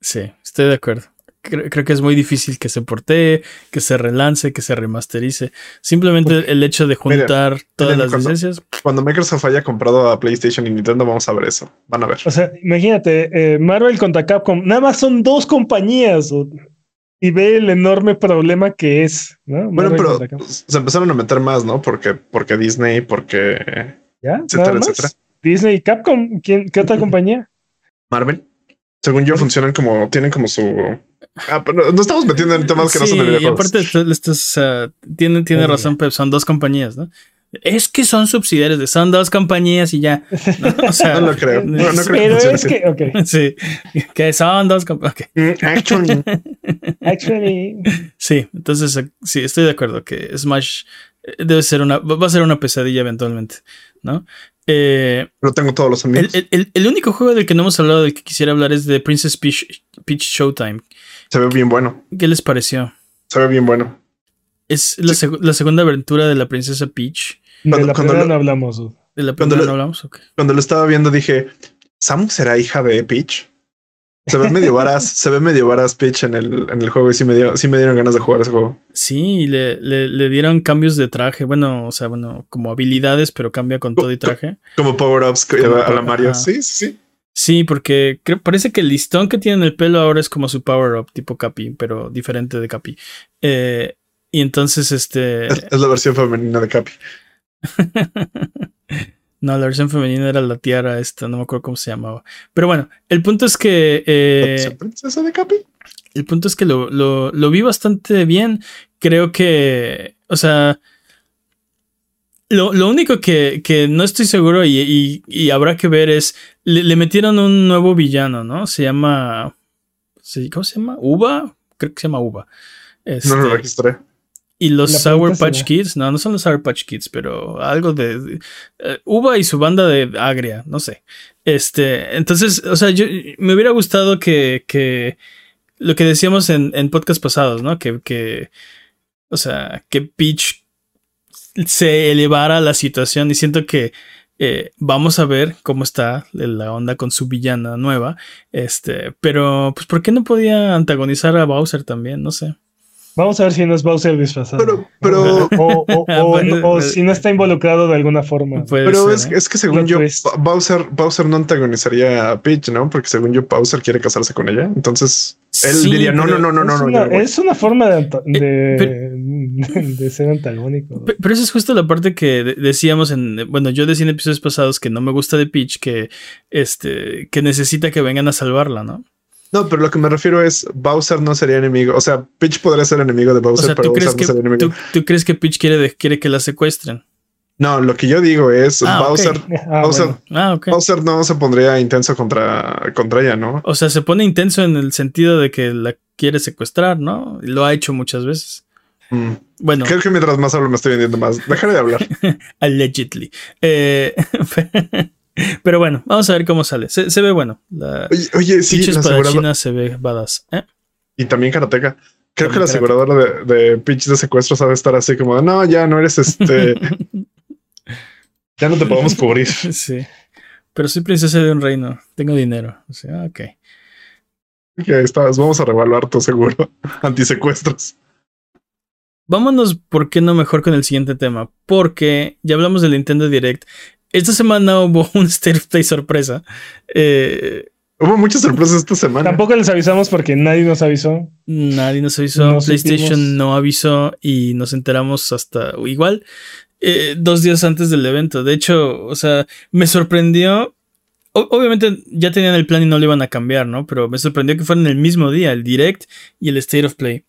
Sí, estoy de acuerdo. Creo, creo que es muy difícil que se portee, que se relance, que se remasterice. Simplemente el hecho de juntar todas las cuando- licencias. Cuando Microsoft haya comprado a PlayStation y Nintendo, vamos a ver eso. Van a ver. O sea, imagínate, eh, Marvel contra Capcom, nada más son dos compañías. o- y ve el enorme problema que es. ¿no? Bueno, pero se empezaron a meter más, ¿no? Porque, porque Disney, porque ¿Ya? etcétera, ¿Nada más? etcétera. Disney y Capcom. ¿Quién, ¿Qué otra (laughs) compañía? Marvel. Según yo, funcionan como, tienen como su. Ah, pero no estamos metiendo en temas que no son de Sí, y videojuegos. aparte, tú le estás, o sea, tiene, tiene razón, Pep, son dos compañías, ¿no? Es que son subsidiarios de son dos compañías y ya. ¿no? O sea, (laughs) No lo creo. No, no creo que Pero es así. que, ok, (laughs) Sí, que son dos compañías. Mm, Actually, (laughs) actually, Sí, entonces sí, estoy de acuerdo que Smash eh, debe ser una, va a ser una pesadilla eventualmente, ¿no? Eh, no tengo todos los amigos. el- el- el único juego del que no hemos hablado, del que quisiera hablar, es de Princess Peach, Peach Showtime. Se ve bien bueno. ¿Qué les pareció? Se ve bien bueno. Es la, seg- la segunda aventura de la princesa Peach. de Cuando- la cuando primera lo- no hablamos. ¿De la Cuando primera le- no hablamos? Ok. Cuando lo estaba viendo dije, ¿Samus será hija de Peach? Se ve medio varas, se ve medio varas pitch en el, en el juego y sí me, dio, sí me dieron ganas de jugar ese juego. Sí, le, le, le dieron cambios de traje. Bueno, o sea, bueno, como habilidades, pero cambia con todo y traje. Como power-ups a, a, la Mario. Ajá. Sí, sí, sí. Sí, porque creo, parece que el listón que tiene en el pelo ahora es como su power-up, tipo Capi, pero diferente de Capi. Eh, y entonces, este. Es, (laughs) es la versión femenina de Capi. (laughs) no, la versión femenina era la tiara esta, no me acuerdo cómo se llamaba. Pero bueno, el punto es que. Eh, princesa de Capi? El punto es que lo, lo, lo, vi bastante bien. Creo que. O sea. Lo, lo único que, que, no estoy seguro y, y, y habrá que ver es. Le, le, metieron un nuevo villano, ¿no? Se llama. ¿Cómo se llama? ¿Uva? Creo que se llama Uva. Este, no lo registré. Y los Sour Patch Kids, no, no son los Sour Patch Kids, pero algo de, de uh, Uva y su banda de agria, no sé. Este, entonces, o sea, yo me hubiera gustado que, que lo que decíamos en, en podcast pasados, ¿no? Que, que, o sea, que Peach se elevara la situación y siento que eh, vamos a ver cómo está la onda con su villana nueva. Este, pero, pues, ¿por qué no podía antagonizar a Bowser también? No sé. Vamos a ver si no es Bowser disfrazado. Pero, pero o, o, o, (laughs) o, si no está involucrado de alguna forma. Pero ser, es, ¿eh? es, que según no yo, twist. Bowser, Bowser no antagonizaría a Peach, ¿no? Porque según yo, Bowser quiere casarse con ella. Entonces, él sí, diría, no, no, no, no, no. Es, no, una, no es una forma de, de, pero, (laughs) de, ser antagónico. Pero esa es justo la parte que decíamos en, bueno, yo decía en episodios pasados que no me gusta de Peach, que, este, que necesita que vengan a salvarla, ¿no? No, pero lo que me refiero es Bowser no sería enemigo. O sea, Peach podría ser enemigo de Bowser, o sea, pero ¿tú Bowser no sería que, enemigo. ¿tú, ¿tú, crees que Peach quiere, de, quiere que la secuestren? No, lo que yo digo es Ah. Bowser, (laughs) Ah, Bowser, bueno. Ah, ok. Bowser no se pondría intenso contra, contra ella, ¿no? O sea, se pone intenso en el sentido de que la quiere secuestrar, ¿no? Y lo ha hecho muchas veces. Mm. Bueno, Creo que mientras más hablo me estoy vendiendo más. Dejaré de hablar. (laughs) allegedly. Eh, (laughs) pero bueno, vamos a ver cómo sale. Se, se ve bueno. La Oye, oye sí, la aseguradora. se ve badass. ¿eh? Y también Karateka. Creo También que la aseguradora de, de Peach de secuestro sabe estar así como, no, ya no eres este. (laughs) ya no te podemos cubrir. Sí. Pero soy princesa de un reino. Tengo dinero. O sea, ok. Ya estás, vamos a revaluar tu seguro antisecuestros. Vámonos, ¿por qué no mejor con el siguiente tema? Porque ya hablamos del Nintendo Direct. Esta semana hubo (laughs) un State of Play sorpresa. Eh, Hubo muchas sorpresas esta semana. Tampoco les avisamos porque nadie nos avisó. nadie nos avisó. No PlayStation supimos. no avisó y nos enteramos hasta igual eh, dos días antes del evento. De hecho, o sea, me sorprendió. obviamente ya tenían el plan y no lo iban a cambiar, ¿no? Pero me sorprendió que fueran el mismo día, el Direct y el State of Play.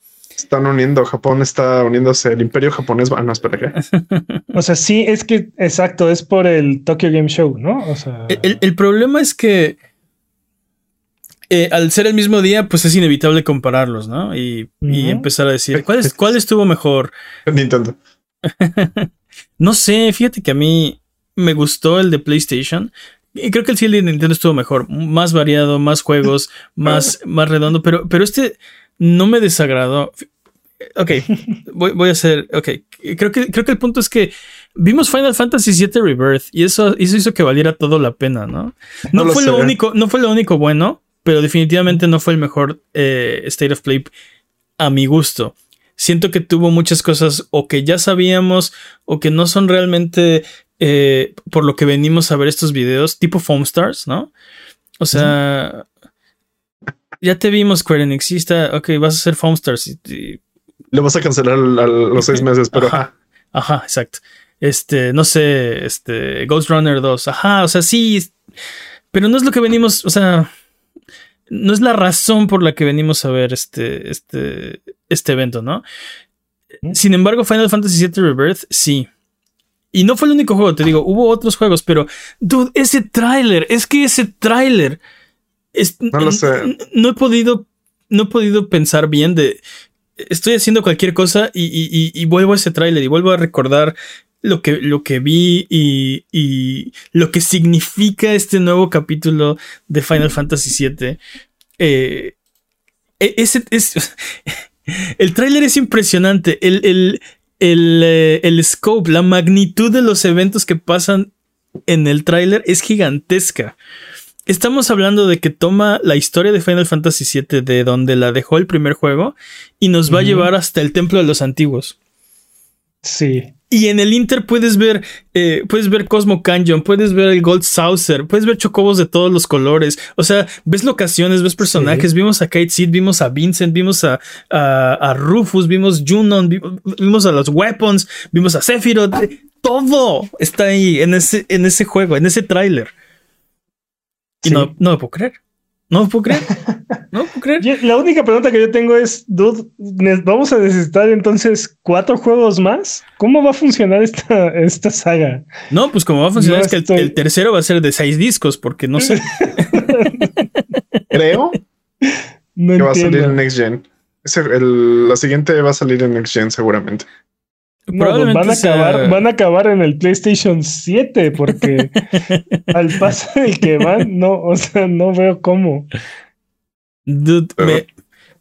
Están uniendo, Japón está uniéndose, el imperio japonés. Ah, no, espera, ¿qué? (laughs) O sea, sí, es que, exacto, es por el Tokyo Game Show, ¿no? O sea, El, el- problema es que eh, al ser el mismo día, pues es inevitable compararlos, ¿no? Y, y empezar a decir, ¿cuál, es, ¿cuál estuvo mejor? Nintendo. (laughs) No sé, fíjate que a mí me gustó el de PlayStation. Y creo que el de Nintendo estuvo mejor. Más variado, más juegos, (laughs) más, más redondo. Pero, pero este no me desagradó. Ok, voy, voy a hacer. Ok, creo que, creo que el punto es que vimos Final Fantasy VII Rebirth y eso, eso hizo que valiera todo la pena, ¿no? No, fue lo único, no fue lo único bueno, pero definitivamente no fue el mejor eh, State of Play a mi gusto. Siento que tuvo muchas cosas o que ya sabíamos o que no son realmente eh, por lo que venimos a ver estos videos, tipo Foam Stars, ¿no? O sea, ya te vimos, Square Enix, sí está, ok, vas a hacer Foam Stars. y- y- Le vas a cancelar a los seis meses, pero Ajá. Ajá, exacto. Este, no sé, este, Ghost Runner 2, ajá, o sea, sí, pero no es lo que venimos, o sea, no es la razón por la que venimos a ver este, este, este evento, ¿no? Sin embargo, Final Fantasy VII Rebirth, sí. Y no fue el único juego, te digo, hubo otros juegos, pero, dude, ese tráiler, es que ese tráiler, es- No lo sé. No he podido, no he podido pensar bien de, estoy haciendo cualquier cosa y, y- y- vuelvo a ese tráiler y vuelvo a recordar lo que, lo que vi y, y lo que significa este nuevo capítulo de Final Fantasy VII. Eh, e- es, (laughs) el tráiler es impresionante. El, el, el, eh, el scope, la magnitud de los eventos que pasan en el tráiler es gigantesca. Estamos hablando de que toma la historia de Final Fantasy VII de donde la dejó el primer juego y nos va a llevar hasta el templo de los antiguos. Sí. Y en el Inter puedes ver, eh, puedes ver Cosmo Canyon, puedes ver el Gold Saucer, puedes ver chocobos de todos los colores. O sea, ves locaciones, ves personajes. Vimos a Kate Seed, vimos a Vincent, vimos a, a, Rufus, vimos Junon, vimos a los Weapons, vimos a Sephiroth. Todo está ahí en ese, en ese juego, en ese tráiler. Y no, no me puedo creer. No puedo creer. No puedo creer. (laughs) la única pregunta que yo tengo es, dude, ¿vamos a necesitar entonces cuatro juegos más? ¿Cómo va a funcionar esta, esta saga? No, pues como va a funcionar es que el, tercero va a ser de seis discos, porque no sé. (laughs) Creo no que va a salir en Next Gen. la siguiente va a salir en Next Gen seguramente. No, pues van a acabar, van a acabar en el PlayStation 7 porque (laughs) al paso del que van, no, o sea, no veo cómo. Dude,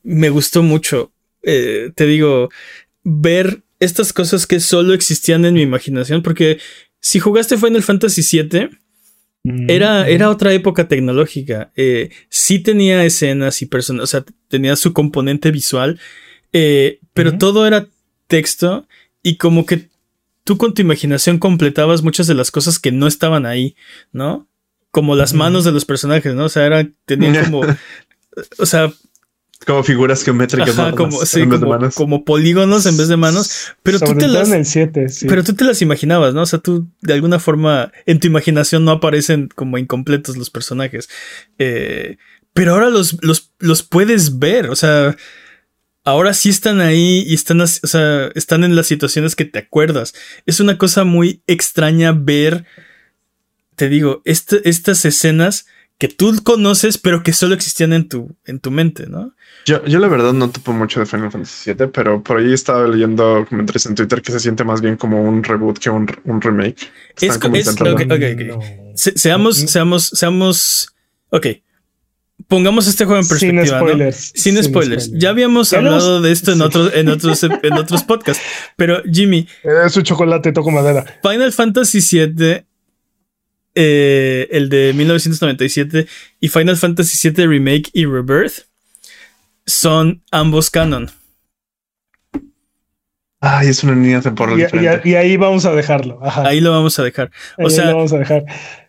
me, gustó mucho. Eh, te digo, ver estas cosas que solo existían en mi imaginación, porque si jugaste Final Fantasy VII, mm, era, era otra época tecnológica. Eh, sí tenía escenas y personas, o sea, tenía su componente visual, eh, pero todo era texto y como que tú con tu imaginación completabas muchas de las cosas que no estaban ahí, ¿no? Como las manos de los personajes, ¿no? O sea, era, tenían como, (laughs) o sea... Como figuras geométricas. como, sí, como, polígonos en vez de manos. Pero tú te las... Pero tú te las imaginabas, ¿no? O sea, tú de alguna forma en tu imaginación no aparecen como incompletos los personajes. Eh, pero ahora los, los, los puedes ver, o sea ahora sí están ahí y están, o sea, están en las situaciones que te acuerdas. Es una cosa muy extraña ver, te digo, este, estas escenas que tú conoces, pero que solo existían en tu, en tu mente, ¿no? Yo, yo la verdad no topo mucho de Final Fantasy VII, pero por ahí estaba leyendo comentarios en Twitter que se siente más bien como un reboot que un, remake. es, como es seamos, seamos, seamos, ok pongamos este juego en perspectiva. Sin spoilers. Sin, spoilers. Ya habíamos hablado de esto en, otros, en, otros, en otros podcasts. Pero Jimmy. Es un chocolate, toco madera. Final Fantasy VII, eh, el de 1997, y Final Fantasy VII Remake y Rebirth son ambos canon. Ay, es una línea temporal y, diferente. Y, ahí vamos a dejarlo. Ahí lo vamos a dejar. O sea, lo vamos a dejar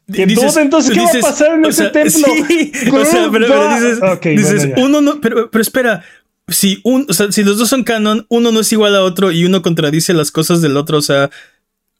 entonces, ¿qué va a pasar en ese templo? Sí, (laughs) (laughs) o sea, pero, dices, uno no, pero, pero espera, si, un, o sea, si los dos son canon, uno no es igual a otro y uno contradice las cosas del otro, o sea,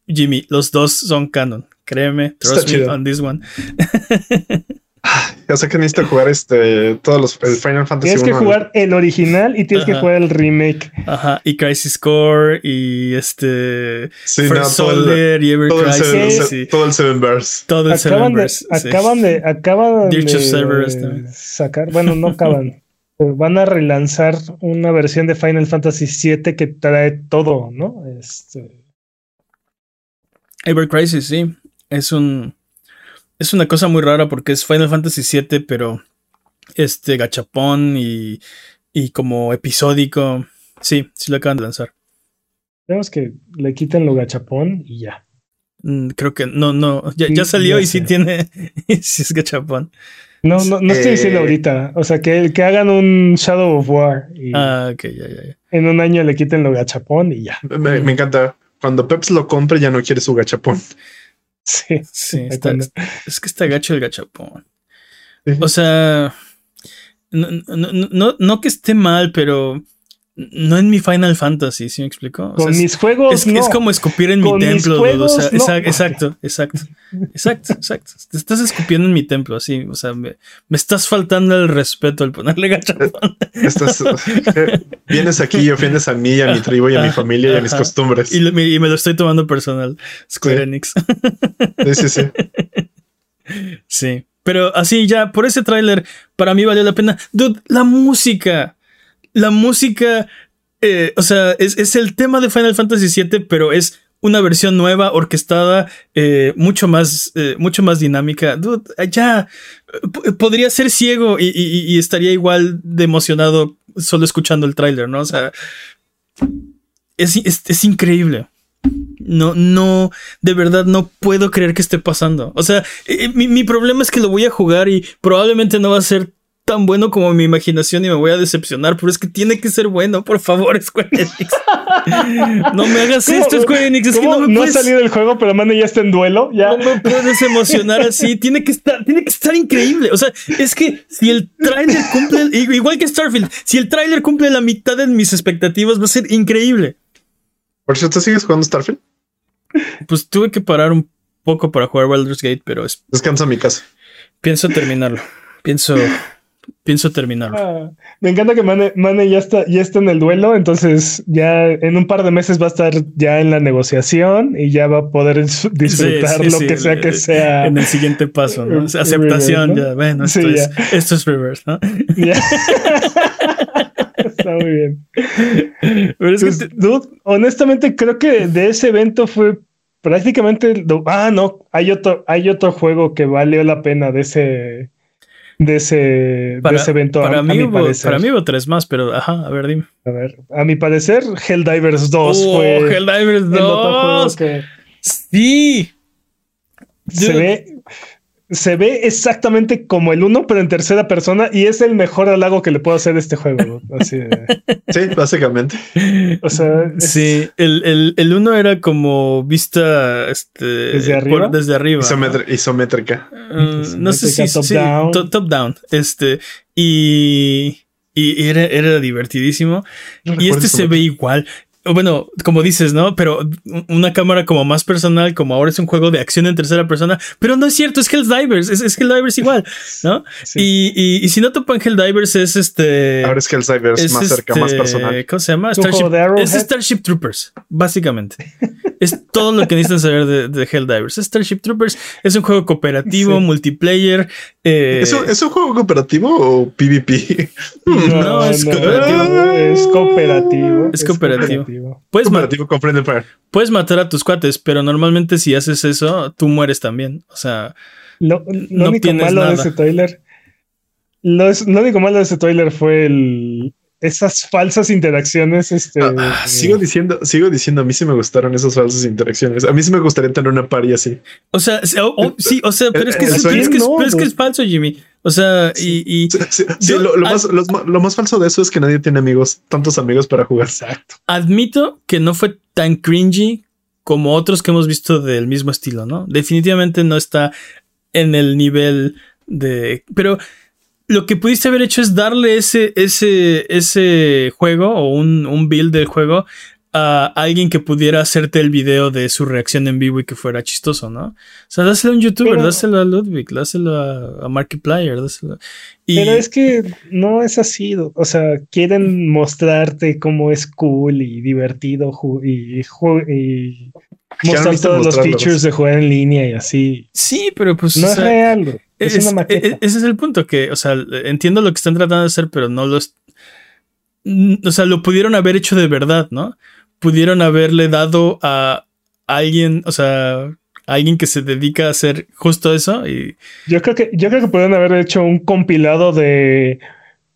Jimmy, los dos son canon. Créeme, trust me on this one. (laughs) (sighs) Ya sé que necesito jugar este todos los el Final Fantasy. Tienes que jugar el original y tienes que jugar el remake. Ajá, y Crisis Core y este sí, First Soldier y Ever todo Crisis. El todo el Seven Verse. Todo el Seven Verse. Acaban de acaban de sacar, bueno, no acaban. (laughs) van a relanzar una versión de Final Fantasy VII que trae todo, ¿no? Este Ever Crisis, sí. Es un es una cosa muy rara porque es Final Fantasy VII, pero este gachapón y, y como episódico. Sí, sí lo acaban de lanzar. Tenemos que le quiten lo gachapón y ya. Mm, creo que no, no, ya, salió y sí tiene, (laughs) sí es gachapón. No, no, no estoy diciendo eh, ahorita. O sea, que, que hagan un Shadow of War. Y ah, ok, ya, ya, En un año le quiten lo gachapón y ya. Me, me encanta. Cuando Peps lo compre ya no quiere su gachapón. (laughs) Sí, sí es que está gacho el gachapón. O sea, no, no, no, que esté mal, pero no en mi Final Fantasy, ¿sí me explico? Con mis juegos. Es, es, como escupir en mi templo, exacto, exacto, exacto, exacto. Te estás escupiendo en mi templo, así. O sea, me, estás faltando el respeto al ponerle gachapón. (laughs) vienes aquí y ofendes a mí, a mi tribu y a mi familia y a mis costumbres. Y, me, lo estoy tomando personal, Square Enix. Sí, sí, sí. (laughs) Sí. Pero así ya, por ese tráiler, para mí valió la pena. Dude, la música la música, eh, o sea, es, el tema de Final Fantasy VII, pero es una versión nueva, orquestada, eh, mucho, más, eh, mucho más dinámica. Ya podría ser ciego y, estaría igual de emocionado solo escuchando el tráiler, ¿no? O sea, es, es, increíble. No, no, de verdad no puedo creer que esté pasando. O sea, mi, mi problema es que lo voy a jugar y probablemente no va a ser tan bueno como mi imaginación y me voy a decepcionar, pero es que tiene que ser bueno, por favor, (laughs) Square Enix. (laughs) no me hagas esto, Square Enix, es que no me no puedes, ha salido el juego, pero Mane ya está en duelo. Ya. no me puedes emocionar así, (laughs) tiene que estar, tiene que estar increíble. O sea, es que si el tráiler cumple, igual que Starfield, si el tráiler cumple la mitad de mis expectativas, va a ser increíble. Por cierto, ¿sigues jugando Starfield? Pues tuve que parar un poco para jugar Baldur's Gate, pero es- Descansa en mi casa. pienso terminarlo. Pienso, pienso terminarlo. Ah, me encanta que Mane, Mane ya está, ya está en el duelo, entonces ya en un par de meses va a estar ya en la negociación y ya va a poder dis- disfrutar Sí, sí, lo sí, que sea que eh, sea. En el siguiente paso, ¿no? Reverse, aceptación, ¿no? ya. Bueno, esto, es, esto es reverse, ¿no? Ya. Está muy bien. Pero es que Pues, te- dude, honestamente creo que de ese evento fue prácticamente ah no hay otro hay otro juego que valió la pena de ese de ese de para, ese evento a- para a, mí mi hubo, parecer. para mí hubo tres más, pero ajá, a ver, dime. a ver a mi parecer Helldivers 2 Oh, fue Helldivers el otro juego 2. que Sí. se Dude. ve se ve exactamente como el uno pero en tercera persona y es el mejor halago que le puedo hacer a este juego así de- Sí, básicamente. o sea es- Sí, el, el, el uno era como vista este, ¿Desde arriba? por- desde arriba. ¿no? Isometr- isométrica. Uh, no sé si top sí, down. to- top down. Este, y, y era, era divertidísimo. No Y este se ve igual. Bueno, como dices, ¿no? Pero una cámara como más personal, como ahora es un juego de acción en tercera persona. Pero no es cierto, es Helldivers, es, es Helldivers igual, ¿no? (laughs) sí. Y, y, y si no topan Helldivers es este... Ahora es Cyber es es más cerca, más este, personal. ¿Cómo se llama? ¿Es un juego de Arrowhead? es Starship Troopers, básicamente. es todo lo que necesitan saber de, de Helldivers. Es Starship Troopers es un juego cooperativo, Sí. multiplayer. eh, ¿Es, un, ¿Es un juego cooperativo o PvP? (laughs) No, es cooperativo. Es cooperativo. Es cooperativo. Puedes, cooperativo con Friendly Fire. puedes matar a tus cuates, pero normalmente si haces eso, tú mueres también. O sea, Lo, lo No único malo de nada. ese trailer. Lo, es- lo único malo de ese trailer fue el, esas falsas interacciones. Este, Ah, sigo diciendo, sigo diciendo, a mí sí me gustaron esas falsas interacciones. A mí sí me gustaría tener una party así. o sea, sí, o- o- sí, o sea, pero es que, El sí, pero sueño es, que es- no, pero es que es falso, Jimmy. O sea, y, y Sí, sí, Yo- lo, lo ah- más, lo más falso de eso es que nadie tiene amigos, tantos amigos para jugar. Exacto. admito que no fue tan cringy como otros que hemos visto del mismo estilo, ¿no? Definitivamente no está en el nivel de. Pero lo que pudiste haber hecho es darle ese, ese, ese juego o un, un build del juego a alguien que pudiera hacerte el video de su reacción en vivo y que fuera chistoso, ¿no? O sea, dáselo a un youtuber, Pero- dáselo a Ludwig, dáselo a, a Markiplier, dáselo. Y, Pero es que no es así. O sea, quieren mostrarte cómo es cool y divertido ju- y, ju- y mostrar todos los features de jugar en línea y así. Sí, pero pues. No o es real. Güey. Es, Es- una maqueta. e- ese es el punto que, o sea, entiendo lo que están tratando de hacer, pero no los. O sea, lo pudieron haber hecho de verdad, ¿no? Pudieron haberle dado a alguien, o sea, a alguien que se dedica a hacer justo eso y Yo creo que, yo creo que pueden haber hecho un compilado de,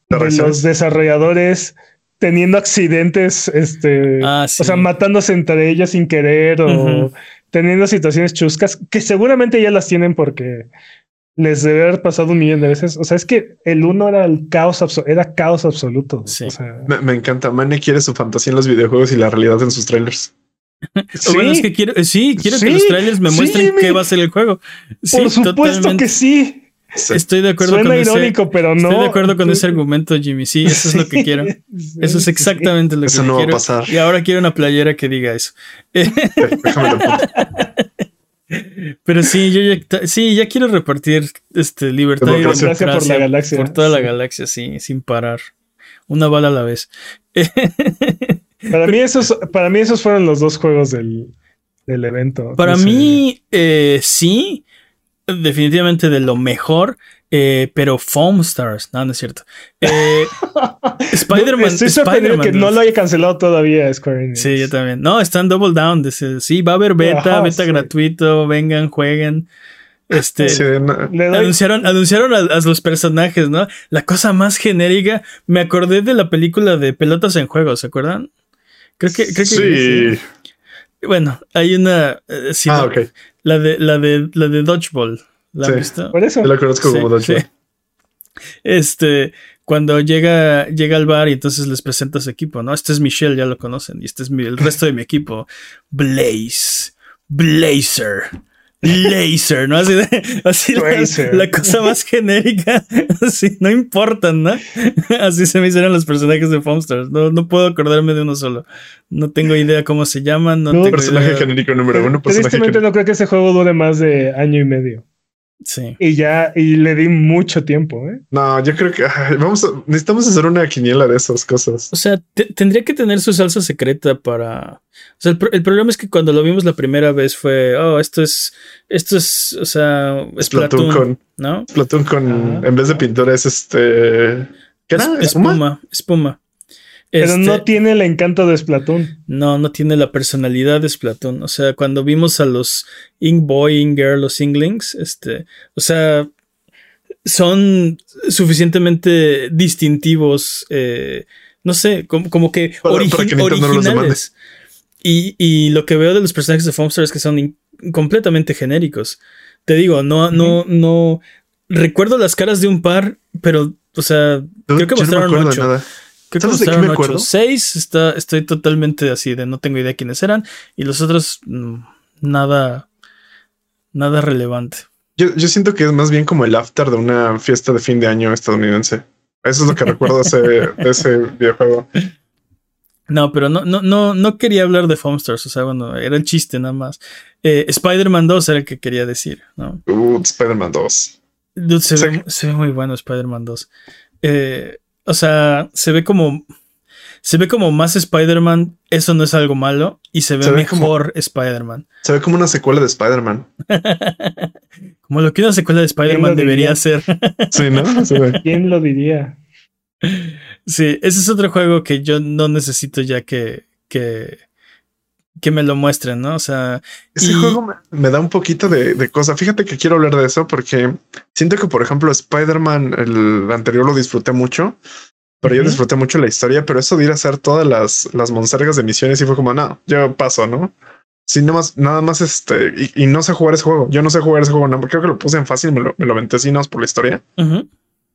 los desarrolladores teniendo accidentes, este, Ah, sí. o sea, matándose entre ellos sin querer o teniendo situaciones chuscas que seguramente ya las tienen porque les debe haber pasado un millón de veces. O sea, es que el uno era el caos, abso- era caos absoluto. Sí. O sea, Me, me encanta. Mane quiere su fantasía en los videojuegos y la realidad en sus trailers. (laughs) O Bueno, es que quiero, eh, sí, quiero que Sí, los trailers me sí, muestren me- qué va a ser el juego. Sí, por supuesto totalmente. que sí. Sí. Estoy de acuerdo Suena con ese. irónico, pero no. Estoy de acuerdo con ese argumento, Jimmy. Sí, eso es lo que (laughs) quiero. Sí, Eso es sí. exactamente lo que Eso no va a quiero. pasar. Y ahora quiero una playera que diga eso. Déjame. (laughs) Pero sí, yo ya, sí, ya quiero repartir este libertad y Democracia por la galaxia. por toda la galaxia, sí, sin parar. Una bala a la vez. (laughs) Para mí esos, para mí esos fueron los dos juegos del, del evento. Para No sé. mí, eh, sí, definitivamente de lo mejor, eh, pero Foam Stars, no, no es cierto. Eh, (laughs) Spider-Man. Estoy sorprendido que no lo haya cancelado todavía Square Enix. Sí, yo también. No, están double down. dice, sí, va a haber beta, Ajá, beta sí. gratuito, vengan, jueguen. Este, Sí, no. Anunciaron, anunciaron a, a los personajes, ¿no? La cosa más genérica. Me acordé de la película de Pelotas en Juego, ¿se acuerdan? Creo que, creo que Sí. Bueno, hay una. eh, sí, Ah, ¿no? ok. La de, la de, la de Dodgeball. ¿La Sí. visto? Por eso. Yo lo conozco Sí, como sí. Este, cuando llega, llega al bar y entonces les presenta su equipo, ¿no? Este es Michelle, ya lo conocen, y este es mi- el resto de mi equipo. Blaze, Blazer, Laser, ¿no? Así, de- así la-. La, cosa más genérica, así, no importan, ¿no? Así se me hicieron los personajes de Foamstars. No, no puedo acordarme de uno solo. No tengo idea cómo se llaman, no, No, tengo Personaje idea. genérico número uno. Personaje Tristemente genérico. no creo que ese juego dure más de año y medio. Sí. Y ya, y le di mucho tiempo, ¿eh? No, yo creo que ay, vamos a, necesitamos hacer una quiniela de esas cosas. O sea, te- tendría que tener su salsa secreta para. O sea, el, pro- el problema es que cuando lo vimos la primera vez fue, oh, esto es, esto es, o sea, Splatoon Splatoon, con ¿no? Splatoon con en vez de pintura es este ¿qué era? Es- ¿Espuma? espuma, espuma. Pero Este, no tiene el encanto de Splatoon. no, no tiene la personalidad de Splatoon. O sea, cuando vimos a los Ink Boy, Ink Girl, los Inglings, este, o sea, son suficientemente distintivos, eh, no sé, como, como que, Para- origi- para que Nintendo no los originales. y, y lo que veo de los personajes de Foamstar es que son completamente genéricos. Te digo, no, no, no. Recuerdo las caras de un par, pero, o sea, creo que no mostraron ocho. Creo que ¿Sabes de qué mostraron me ocho. acuerdo? Seis, está, estoy totalmente así de no tengo idea quiénes eran. Y los otros, mm, nada, nada relevante. Yo, yo siento que es más bien como el after de una fiesta de fin de año estadounidense. Eso es lo que (laughs) recuerdo de ese, de ese videojuego. No, pero no, no, no, no quería hablar de Foamstars, o sea, bueno, era el chiste nada más. Eh, Spider-Man 2 era el que quería decir, ¿no? Uh, Spider-Man 2. Dude, se, Sí. ve, se ve muy bueno Spider-Man 2. Eh, o sea, se ve como. Se ve como más Spider-Man. Eso no es algo malo. Y se ve Se ve como- mejor Spider-Man. Se ve como una secuela de Spider-Man. (laughs) Como lo que una secuela de Spider-Man debería diría? ser. (laughs) Sí, ¿no? Se ve. ¿Quién lo diría? sí, ese es otro juego que yo no necesito ya que. que que me lo muestren, ¿no? O sea, Ese Y- juego me, me da un poquito de, de cosa. Fíjate que quiero hablar de eso porque siento que, por ejemplo, Spider-Man, el anterior lo disfruté mucho, pero yo disfruté mucho la historia, pero eso de ir a hacer todas las, las monsergas de misiones y fue como, no, yo paso, ¿no? Sí, nada más, nada más este, y, y no sé jugar ese juego. Yo no sé jugar ese juego, no, creo que lo puse en fácil, me lo, me lo aventé así, por la historia.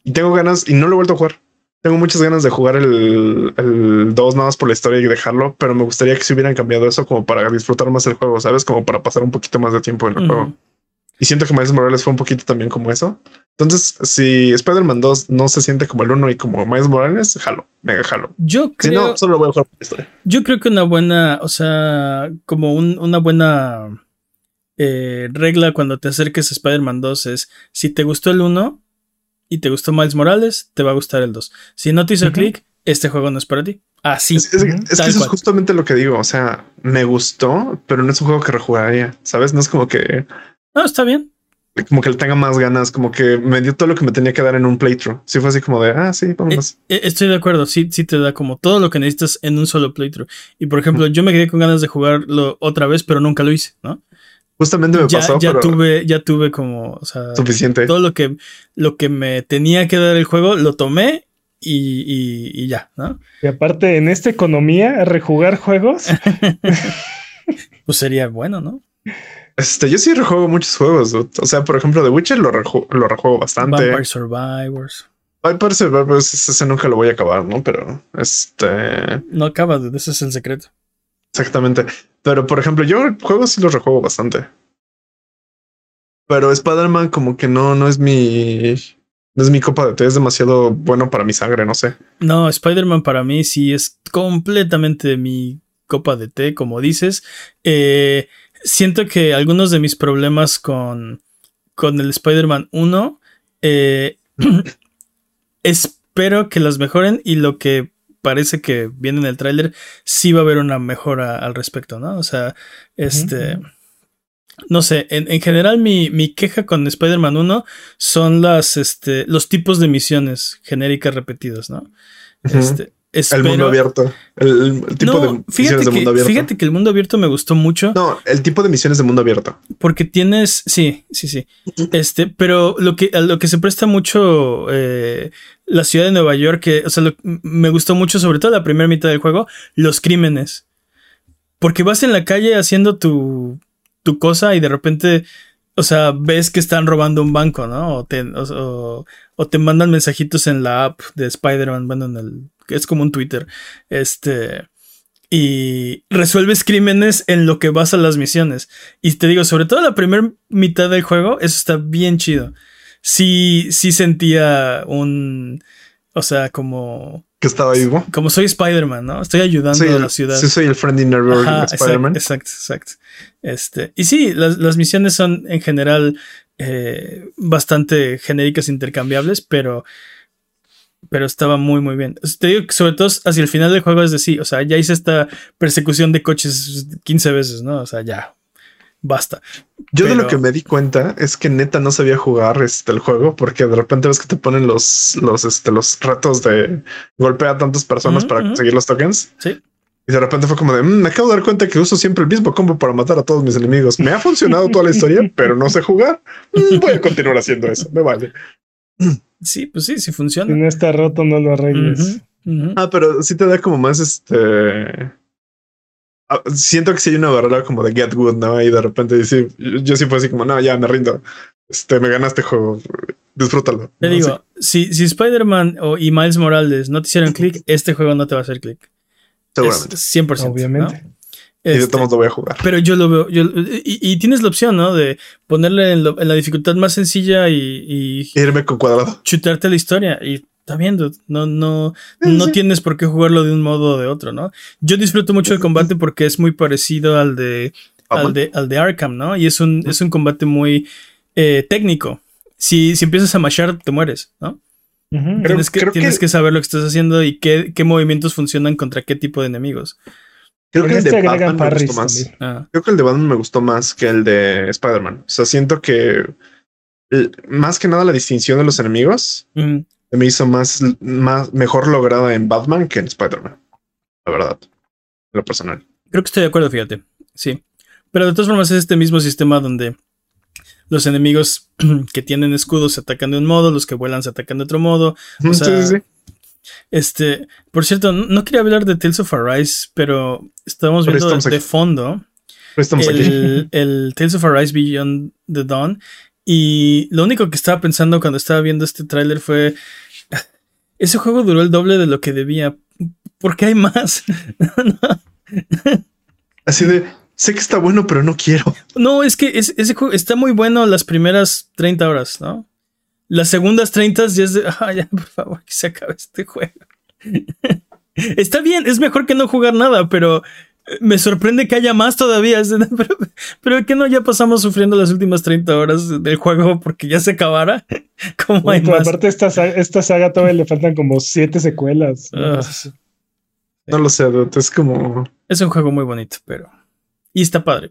Y tengo ganas, y no lo he vuelto a jugar. Tengo muchas ganas de jugar el, el 2 nada más por la historia y dejarlo, pero me gustaría que se hubieran cambiado eso como para disfrutar más el juego, ¿sabes? Como para pasar un poquito más de tiempo en el juego. Y siento que Miles Morales fue un poquito también como eso. Entonces, si Spider-Man 2 no se siente como el 1 y como Miles Morales, jalo, mega jalo. yo Si creo. no, solo lo voy a jugar por la historia. Yo creo que una buena, o sea, como un- una buena eh, regla cuando te acerques a Spider-Man 2 es, si te gustó el 1 y te gustó Miles Morales, te va a gustar el 2. Si no te hizo Ujú. clic, este juego no es para ti. Así. Es, es- Ujú. es que eso cual. es justamente lo que digo. O sea, me gustó, pero no es un juego que rejugaría, ¿sabes? No es como que No, está bien. como que le tenga más ganas, como que me dio todo lo que me tenía que dar en un playthrough. Sí fue así como de, ah, sí, vámonos. Eh, Estoy de acuerdo, sí, sí te da como todo lo que necesitas en un solo playthrough. Y por ejemplo, yo me quedé con ganas de jugarlo otra vez, pero nunca lo hice, ¿no? Justamente me Ya, pasó, ya pero tuve, ya tuve como, o sea, suficiente. todo lo que, lo que me tenía que dar el juego, lo tomé y, y- y ya, ¿no? Y aparte, en esta economía, rejugar juegos. (laughs) Pues sería bueno, ¿no? Este, yo sí rejuego muchos juegos. dude. O sea, por ejemplo, The Witcher lo, reju- lo rejuego bastante. Vampire Survivors. Parece, pues ese nunca lo voy a acabar, ¿no? Pero este, No acaba, de ese es el secreto. exactamente. Pero por ejemplo, yo juegos sí los rejuego bastante. Pero Spider-Man como que no, no es mi, no es mi copa de té, es demasiado bueno para mi sangre, no sé. No, Spider-Man para mí sí es completamente mi copa de té, como dices. Eh, siento que algunos de mis problemas con, con el Spider-Man 1 eh, (clears throat) espero que las mejoren y lo que parece que viene en el tráiler sí va a haber una mejora al respecto, ¿no? O sea, este... No sé, en, en general mi, mi queja con Spider-Man 1 son las, este, los tipos de misiones genéricas repetidas, ¿no? Ujú. Este, el espero- mundo abierto, el, el tipo no, de misiones de mundo abierto. fíjate que el mundo abierto me gustó mucho No, el tipo de misiones de mundo abierto. porque tienes, sí, sí, sí, este, pero lo que, a lo que se presta mucho eh, la ciudad de Nueva York, que, o sea, lo- me gustó mucho, sobre todo la primera mitad del juego, los crímenes. Porque vas en la calle haciendo tu, tu cosa y de repente, o sea, ves que están robando un banco, ¿no? O te, mandan mensajitos en la app de Spider-Man, bueno, en el, es como un Twitter, este, y resuelves crímenes en lo que vas a las misiones. Y te digo, sobre todo la primera mitad del juego, eso está bien chido. Sí, sí sentía un, o sea, como que estaba vivo. Como soy Spider-Man, ¿no? Estoy ayudando a la ciudad. Sí, soy el friendly neighbor de Spider-Man. Exacto, exacto, Este, y sí, las, misiones son en general eh, bastante genéricas, intercambiables, pero, pero estaba muy, muy bien. Te digo que sobre todo hacia el final del juego es decir, o sea, ya hice esta persecución de coches 15 veces, ¿no? O sea, ya, basta. Yo de lo que me di cuenta es que neta no sabía jugar este, el juego porque de repente ves que te ponen los, los, este, los retos de golpear a tantas personas para conseguir los tokens. Sí. Y de repente fue como de mm, me acabo de dar cuenta que uso siempre el mismo combo para matar a todos mis enemigos. Me ha funcionado toda la historia, (laughs) pero no sé jugar. Mm, voy a continuar haciendo eso. Me vale. Sí, pues sí, sí funciona. Si no está roto, no lo arregles. Ah, pero sí te da como más este siento que si hay una barrera como de get good, ¿no? Y de repente dice, yo sí fue así como, no, ya me rindo. Este, me ganaste juego, disfrútalo. Te digo, si, si Spider-Man y Miles Morales no te hicieron clic, este juego no te va a hacer clic. Seguramente. 100%. Obviamente. y de todos lo voy a jugar. Pero yo lo veo. y, tienes la opción, ¿no? De ponerle en, la dificultad más sencilla y, y. Irme con cuadrado. Chutarte la historia. Y está viendo, no, no, no tienes por qué jugarlo de un modo o de otro, ¿no? Yo disfruto mucho el combate porque es muy parecido al de, al de, al de Arkham, ¿no? Y es un, es un combate muy eh, técnico. Si, si empiezas a mashar, te mueres, ¿no? Tienes, que, tienes que... saber lo que estás haciendo y qué, qué movimientos funcionan contra qué tipo de enemigos. Creo que el de Batman me gustó más. Ah. Creo que el de Batman me gustó más que el de Spider-Man. O sea, siento que más que nada la distinción de los enemigos me hizo más, más mejor lograda en Batman que en Spider-Man. La verdad. Lo personal. Creo que estoy de acuerdo, fíjate. Sí. Pero de todas formas es este mismo sistema donde los enemigos (clears throat) que tienen escudos se atacan de un modo, los que vuelan se atacan de otro modo. O sea, sí, sí, Este, por cierto, no, quería hablar de Tales of Arise, pero estábamos viendo de, fondo el, (laughs) el, Tales of Arise Beyond the Dawn. Y lo único que estaba pensando cuando estaba viendo este tráiler fue (laughs) ese juego duró el doble de lo que debía. ¿Por qué hay más? (laughs) Así de, sé que está bueno, pero no quiero. No, es que ese juego está muy bueno las primeras 30 horas, ¿no? Las segundas 30 ya es de, ah, ya, por favor, que se acabe este juego. (laughs) está bien, es mejor que no jugar nada, pero me sorprende que haya más todavía. (laughs) Pero, pero que no ya pasamos sufriendo las últimas 30 horas del juego porque ya se acabara. (laughs) Como hay más? Aparte, esta, esta saga todavía le faltan como 7 secuelas. Ah. No lo sé, es como. Es un juego muy bonito, pero. Y está padre.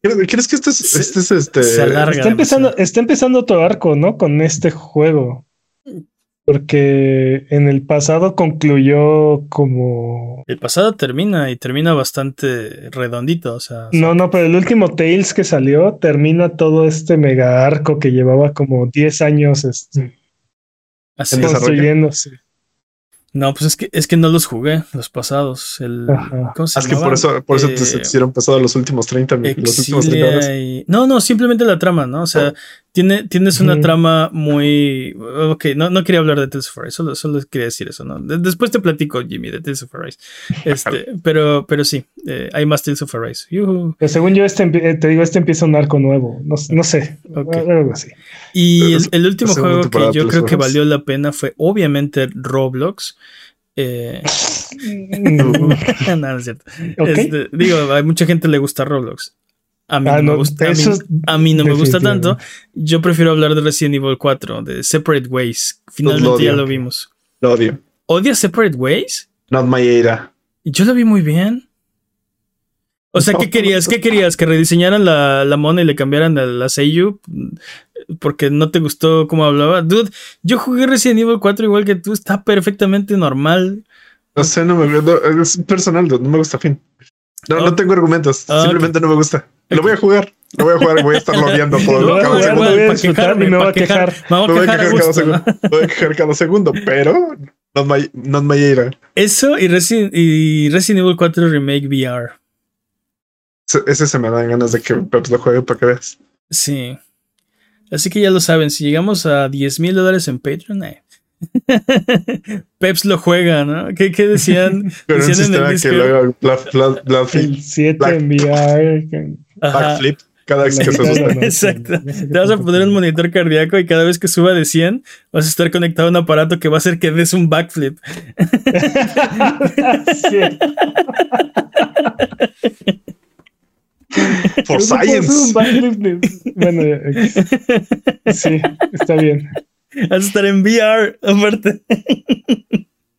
¿Crees que este es, este, es este... está empezando, está empezando otro arco, ¿no? Con este juego. Porque en el pasado concluyó como. El pasado termina y termina bastante redondito. O sea, no, no, pero el último Tales que salió termina todo este mega arco que llevaba como 10 años este, Así construyéndose. No, pues es que, es que no los jugué, los pasados. El, ¿cómo se es que por eso, por eso te eh, hicieron pasado los últimos 30 los últimos 30 horas. No, no, simplemente la trama, ¿no? O sea, oh. tiene, tienes una trama muy. Ok, no, no quería hablar de Tales of Arise, solo, solo quería decir eso, ¿no? después te platico, Jimmy, de Tales of Arise. (laughs) Este, pero, pero sí, eh, hay más Tales of Arise. según yo, este, eh, te digo, este empieza un arco nuevo. No, no sé, algo así. Y el, último juego que yo creo que valió la pena fue obviamente Roblox. Eh, (laughs) (laughs) no, es cierto. Este, digo, hay mucha gente le gusta Roblox. A mí ah, no, me gusta, a mí, no me gusta tanto. Yo prefiero hablar de Resident Evil 4, de Separate Ways. Finalmente ya lo vimos. Lo odio. ¿Odias Separate Ways? Not my era. Yo lo vi muy bien. O sea, ¿qué querías? ¿Qué querías? ¿Que rediseñaran la, la mona y le cambiaran la, la Seiyu? Porque no te gustó cómo hablaba. Dude, yo jugué Resident Evil 4 igual que tú, está perfectamente normal. No sé, no me gusta. Es personal, no me gusta, fin. No, no tengo argumentos. Ah, simplemente no me gusta. Lo voy a jugar. Lo voy a jugar y voy a estar (laughs) viendo todo cada segundo. Me voy a quejar y me voy a quejar. Me voy a quejar cada segundo. Me voy a quejar cada segundo, pero Not my, not my era. Eso y, Resi- y Resident Evil 4 Remake VR. Ese, se me dan ganas de que Peps lo juegue para que veas. Sí. Así que ya lo saben, si llegamos a 10 mil dólares en Patreon, eh. (laughs) Peps lo juega, ¿no? ¿Qué, qué decían? (laughs) Pero un decían en el sistema que El 7 Black- en VR. backflip cada vez que se no, (laughs) Exacto. Te vas a poner un monitor cardíaco y cada vez que suba de 100 vas a estar conectado a un aparato que va a hacer que des un backflip. (laughs) For science. Bueno, ya, (laughs) sí, está bien. Vas a estar en VR, aparte.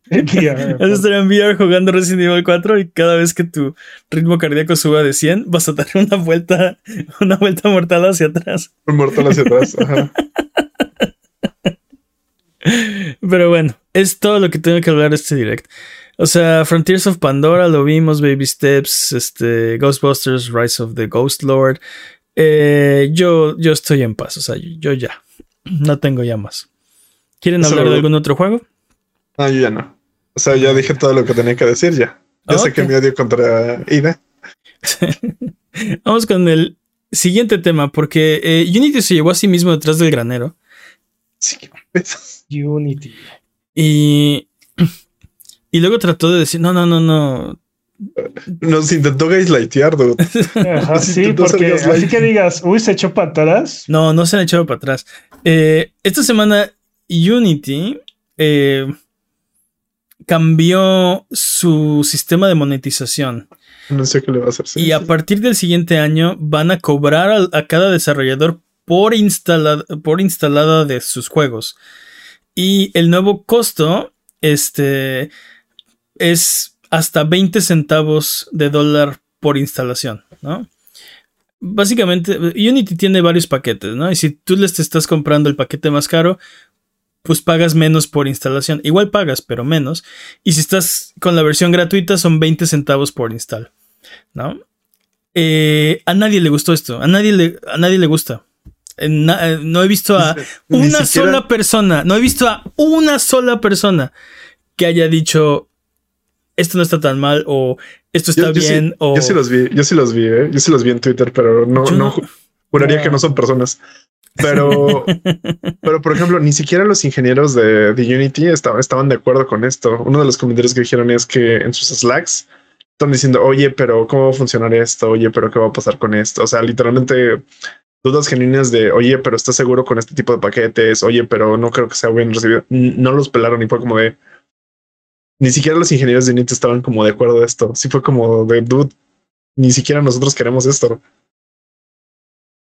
VR, (laughs) estar en VR jugando Resident Evil 4 y cada vez que tu ritmo cardíaco suba de 100 vas a dar una vuelta, una vuelta mortal hacia atrás. Un mortal hacia atrás. Ajá. Pero bueno, es todo lo que tengo que hablar de este direct. O sea, Frontiers of Pandora lo vimos, Baby Steps, este, Ghostbusters, Rise of the Ghost Lord. Eh, yo, yo estoy en paz, o sea, yo ya. No tengo ya más. ¿Quieren Eso hablar de algún otro juego? No, yo ya no. O sea, ya dije todo lo que tenía que decir ya. Ya Ok. sé que mi odio contra Ida. (laughs) Vamos con el siguiente tema, porque eh, Unity se llevó a sí mismo detrás del granero. Sí, qué pesos. Unity. Y, (clears throat) y luego trató de decir, no, no, no, no. Nos intentó gaslightear, dude. (laughs) Ajá, sí, porque así que digas, uy, se echó para atrás. No, no se han echado para atrás. Eh, esta semana Unity eh, cambió su sistema de monetización No sé qué le va a hacer. sí, y a sí. partir del siguiente año van a cobrar al- a, cada desarrollador por, instalada, por instalada de sus juegos. Y el nuevo costo este, es hasta 20 centavos de dólar por instalación, ¿no? Básicamente, Unity tiene varios paquetes, ¿no? Y si tú les te estás comprando el paquete más caro, pues pagas menos por instalación. Igual pagas, pero menos. Y si estás con la versión gratuita, son 20 centavos por install, ¿no? Eh, a nadie le gustó esto, a nadie le, a nadie le gusta. Eh, na- eh, no he visto a una siquiera- sola persona, no he visto a una sola persona que haya dicho esto no está tan mal o esto está Yo, yo sí- bien o yo sí los vi, yo sí los vi, ¿eh? Yo sí los vi en Twitter, pero no, Yo no, no- ju- juraría No. que no son personas. Pero, (laughs) pero por ejemplo, ni siquiera los ingenieros de, de Unity estaban, estaban de acuerdo con esto. Uno de los comentarios que dijeron es que en sus slacks están diciendo, oye, pero ¿cómo va a funcionar esto? Oye, pero ¿qué va a pasar con esto? O sea, literalmente dudas genuinas de, oye, pero ¿estás seguro con este tipo de paquetes? Oye, pero no creo que sea bien recibido. No los pelaron y fue como de, ni siquiera los ingenieros de Unity estaban como de acuerdo de esto. Sí fue como de, dude, ni siquiera nosotros queremos esto.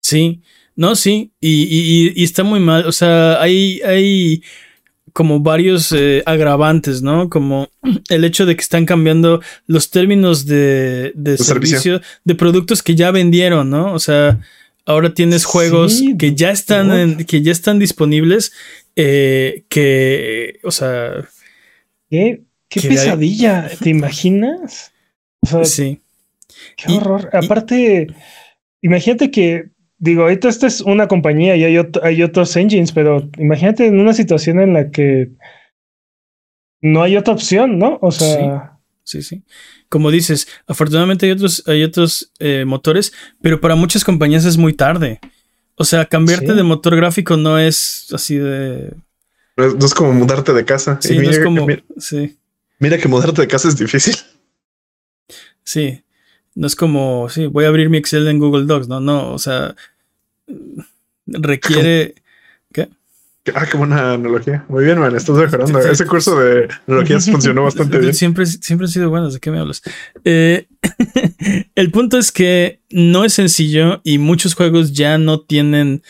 Sí, no, sí, y, y- y está muy mal. O sea, hay, hay como varios eh, agravantes, ¿no? Como el hecho de que están cambiando los términos de, de servicio. servicio de productos que ya vendieron, ¿no? O sea, ahora tienes Sí, juegos que ya están ¿no? en- que ya están disponibles. eh, que, o sea, ¿Qué, qué Que- pesadilla? ¿Te imaginas? O sea, sí. qué y- horror. y- Aparte, imagínate que, digo, ahorita esta es una compañía y hay, ot- hay otros engines, pero imagínate en una situación en la que no hay otra opción, ¿no? O sea, Sí, sí. Como dices, afortunadamente hay otros, hay otros eh, motores, pero para muchas compañías es muy tarde. O sea, cambiarte Sí. de motor gráfico no es así de. No es, no es como mudarte de casa. Sí, Y no es como. mira- Sí, mira que mudarte de casa es difícil. sí. No es como, sí, voy a abrir mi Excel en Google Docs. No, no. O sea, requiere. Ah, qué buena analogía. Muy bien, man. Estás mejorando. Ese curso de analogías (laughs) funcionó bastante bien. Siempre, siempre han sido buenas. ¿De qué me hablas? Eh, (laughs) el punto es que no es sencillo y muchos juegos ya no tienen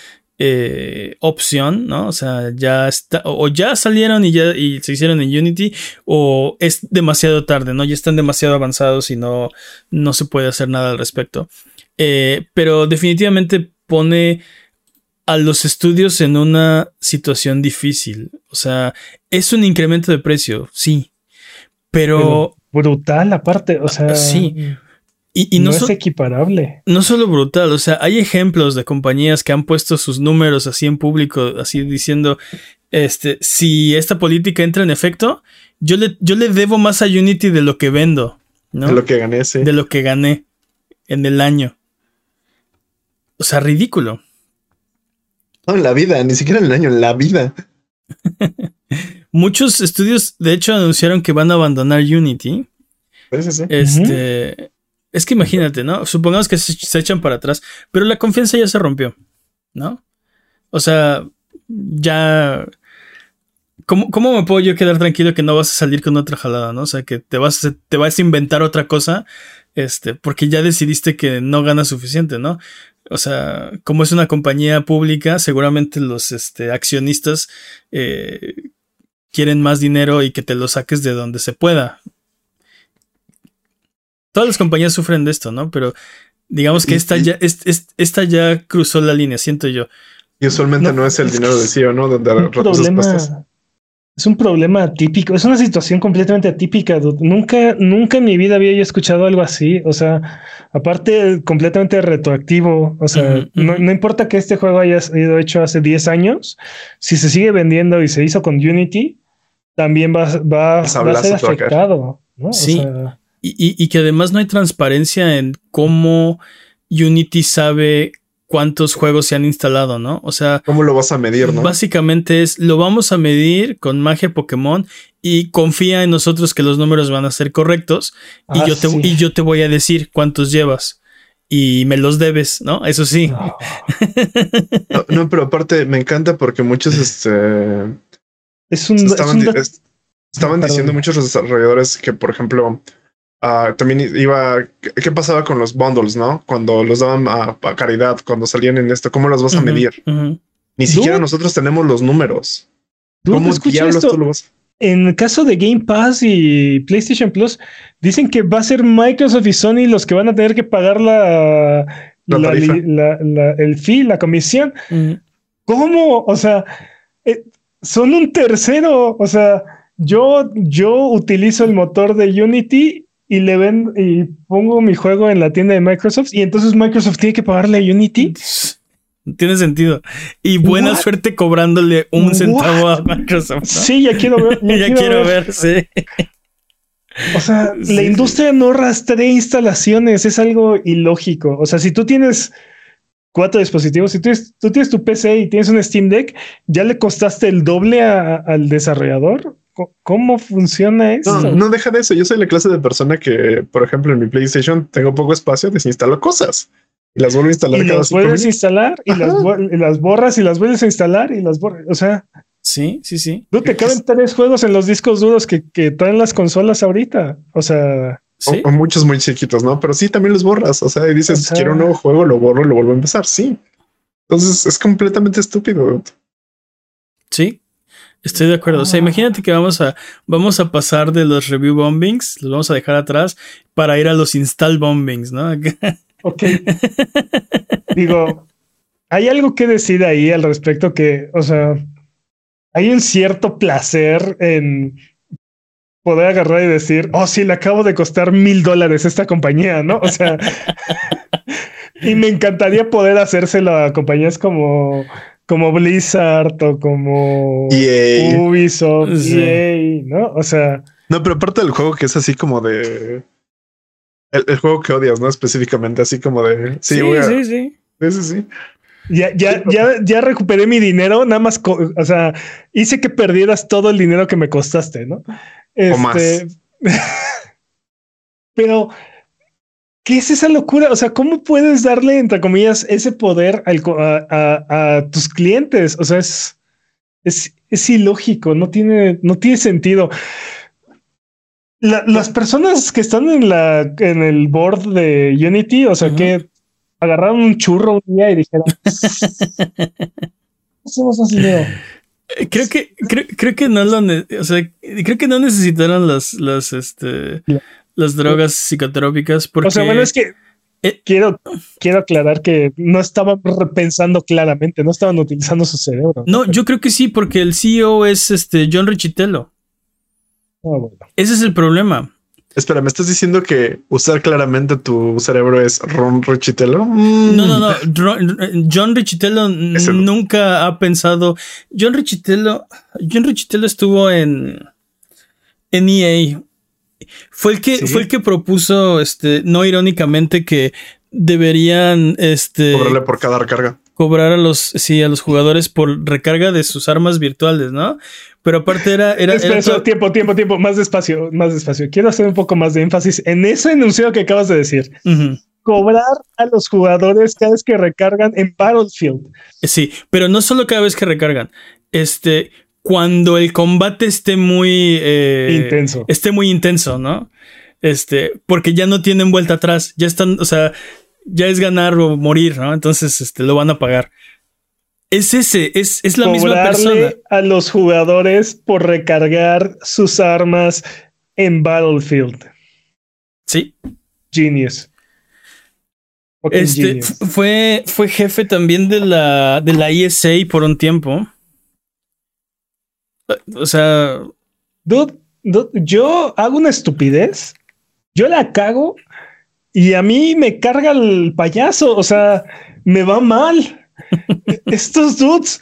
eh, opción, ¿no? O sea, ya está, o ya salieron y ya y se hicieron en Unity, o es demasiado tarde, ¿no? Ya están demasiado avanzados y no, no se puede hacer nada al respecto. Eh, pero definitivamente pone a los estudios en una situación difícil. O sea, es un incremento de precio, sí. Pero, brutal aparte, o sea, Sí. Y, y no, no, es so- equiparable. no solo brutal, o sea, hay ejemplos de compañías que han puesto sus números así en público, así diciendo, este, si esta política entra en efecto, yo le, yo le debo más a Unity de lo que vendo, ¿no? De lo que gané, sí. De lo que gané en el año. O sea, ridículo. No, en la vida, ni siquiera en el año, en la vida. (laughs) Muchos estudios, de hecho, anunciaron que van a abandonar Unity. Sí, sí, sí. Este. Es que imagínate, ¿no? Supongamos que se, echan para atrás, pero la confianza ya se rompió, ¿no? O sea, ya. ¿Cómo, ¿Cómo me puedo yo quedar tranquilo que no vas a salir con otra jalada, no? O sea, que te vas, a- te vas a inventar otra cosa, este, porque ya decidiste que no ganas suficiente, ¿no? O sea, como es una compañía pública, seguramente los este, accionistas eh, quieren más dinero y que te lo saques de donde se pueda. Todas las compañías sufren de esto, ¿no? Pero digamos que esta ya, es- es- esta ya cruzó la línea, siento yo. Y usualmente no, No, es el es dinero del CEO, ¿no? Donde un problema. Es un problema atípico, es una situación completamente atípica. dude. Nunca, nunca en mi vida había yo escuchado algo así. O sea, aparte, completamente retroactivo. O sea, no, no importa que este juego haya sido hecho hace 10 años, si se sigue vendiendo y se hizo con Unity, también va, va, va a ser afectado. ¿no? O Sí. sea, Y, y- y que además no hay transparencia en cómo Unity sabe cuántos juegos se han instalado, ¿no? O sea, ¿Cómo lo vas a medir, no? básicamente es lo vamos a medir con magia Pokémon y confía en nosotros que los números van a ser correctos y, Ah, yo te, sí. y yo te voy a decir cuántos llevas y me los debes, ¿no? Eso sí. no. (laughs) No, no, pero aparte me encanta porque muchos este, Es un, estaban, es un di- es- estaban diciendo muchos desarrolladores que, por ejemplo, ah, también iba. ¿qué, pasaba con los bundles, no? Cuando los daban a, a caridad, cuando salían en esto, ¿cómo los vas a medir? Ni siquiera Dude. nosotros tenemos los números. Dude, ¿Cómo diablos esto. tú lo vas? En el caso de Game Pass y PlayStation Plus, dicen que va a ser Microsoft y Sony los que van a tener que pagar la, La la- la- la- el fee, la comisión. ¿Cómo? O sea, eh, son un tercero. O sea, yo, yo utilizo el motor de Unity y le ven y pongo mi juego en la tienda de Microsoft y entonces Microsoft tiene que pagarle a Unity. (laughs) Tiene sentido. Y buena What? suerte cobrándole un What? centavo a Microsoft. ¿no? Sí, ya quiero ver. ya (laughs) quiero ver, sí. O sea, (laughs) Sí, la sí. industria no rastrea instalaciones, es algo ilógico. O sea, si tú tienes cuatro dispositivos, si tú tienes, tú tienes tu PC y tienes un Steam Deck, ya le costaste el doble a- al desarrollador. ¿Cómo funciona eso? No, no deja de eso. Yo soy la clase de persona que, por ejemplo, en mi PlayStation tengo poco espacio, desinstalo cosas y las vuelvo a instalar y cada las cinco vuelves a instalar y las, y las borras y las vuelves a instalar y las borras. O sea, Sí, sí, sí. tú te caben tres juegos en los discos duros que, que traen las consolas ahorita. O sea, Sí. O, o muchos muy chiquitos, ¿no? Pero sí, también los borras. O sea, y dices, O sea- quiero un nuevo juego, lo borro y lo vuelvo a empezar. Sí. Entonces es completamente estúpido. Sí, estoy de acuerdo. O sea, imagínate que vamos a, vamos a pasar de los review bombings, los vamos a dejar atrás para ir a los install bombings, ¿no? (laughs) Ok. Digo, hay algo que decir ahí al respecto que, o sea, hay un cierto placer en poder agarrar y decir, oh, sí, le acabo de costar mil dólares esta compañía, ¿no? O sea, (laughs) y me encantaría poder hacérselo a compañías como, como Blizzard o como EA. Ubisoft, Sí. EA, ¿no? O sea, No, pero aparte del juego que es así como de. El, el juego que odias, ¿no? Específicamente, así como de. Sí, Sí, a- sí, sí. sí, sí. Ya, ya, ya, ya recuperé mi dinero, nada más, o sea, hice que perdieras todo el dinero que me costaste, ¿no? Este, O más. (laughs) Pero, ¿qué es esa locura? O sea, ¿cómo puedes darle, entre comillas, ese poder al a, a- a tus clientes? O sea, es, es, es ilógico, no tiene, no tiene sentido. La- las personas que están en la en el board de Unity, o sea, que agarraron un churro un día y dijeron, (laughs) hacemos. Eh, Creo que, creo, creo que no lo, o sea, creo que no necesitaron las, las, este. Las drogas psicotrópicas porque. O sea, bueno, es que Eh. quiero, quiero aclarar que no estaban repensando claramente, no estaban utilizando su cerebro. No, yo creo que sí, porque el CEO es este John Richitello. Ah, bueno. Ese es el problema. Espera, ¿me estás diciendo que usar claramente tu cerebro es Ron Richitello? Mm. No, no, no. John Richitello no. nunca ha pensado. John Richitello, John Richitello estuvo en en EA. Fue el que, Sí. fue el que propuso, este, no irónicamente, que deberían este, Cobrarle por cada recarga. cobrar a los, sí, a los jugadores por recarga de sus armas virtuales, ¿no? Pero aparte era, era, Espera, era todo- tiempo, tiempo, tiempo, más despacio, más despacio. Quiero hacer un poco más de énfasis en ese enunciado que acabas de decir. Cobrar a los jugadores cada vez que recargan en Battlefield. Sí, pero no solo cada vez que recargan. Este, cuando el combate esté muy eh, Intenso. esté muy intenso, ¿no? Este, porque ya no tienen vuelta atrás, ya están, o sea, ya es ganar o morir, ¿no? Entonces, este, lo van a pagar. Es ese, es, es la misma persona. A los jugadores por recargar sus armas en Battlefield. Sí. Genius. Este genius. fue, fue jefe también de la, de la ESA por un tiempo. O sea, Dude, dude, yo hago una estupidez, yo la cago y a mí me carga el payaso, o sea, me va mal. (laughs) Estos dudes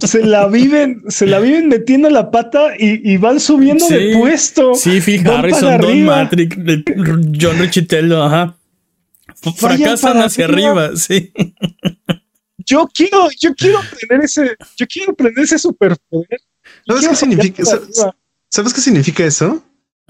se la viven, se la viven metiendo la pata y, y van subiendo Sí, de puesto. sí, Phil Harrison, Don arriba. Matrix, John Richitello, ajá. Fracasan hacia arriba. arriba, sí. Yo quiero, yo quiero tener ese, yo quiero tener ese superpoder. ¿Sabes qué significa? ¿Sabes qué significa eso?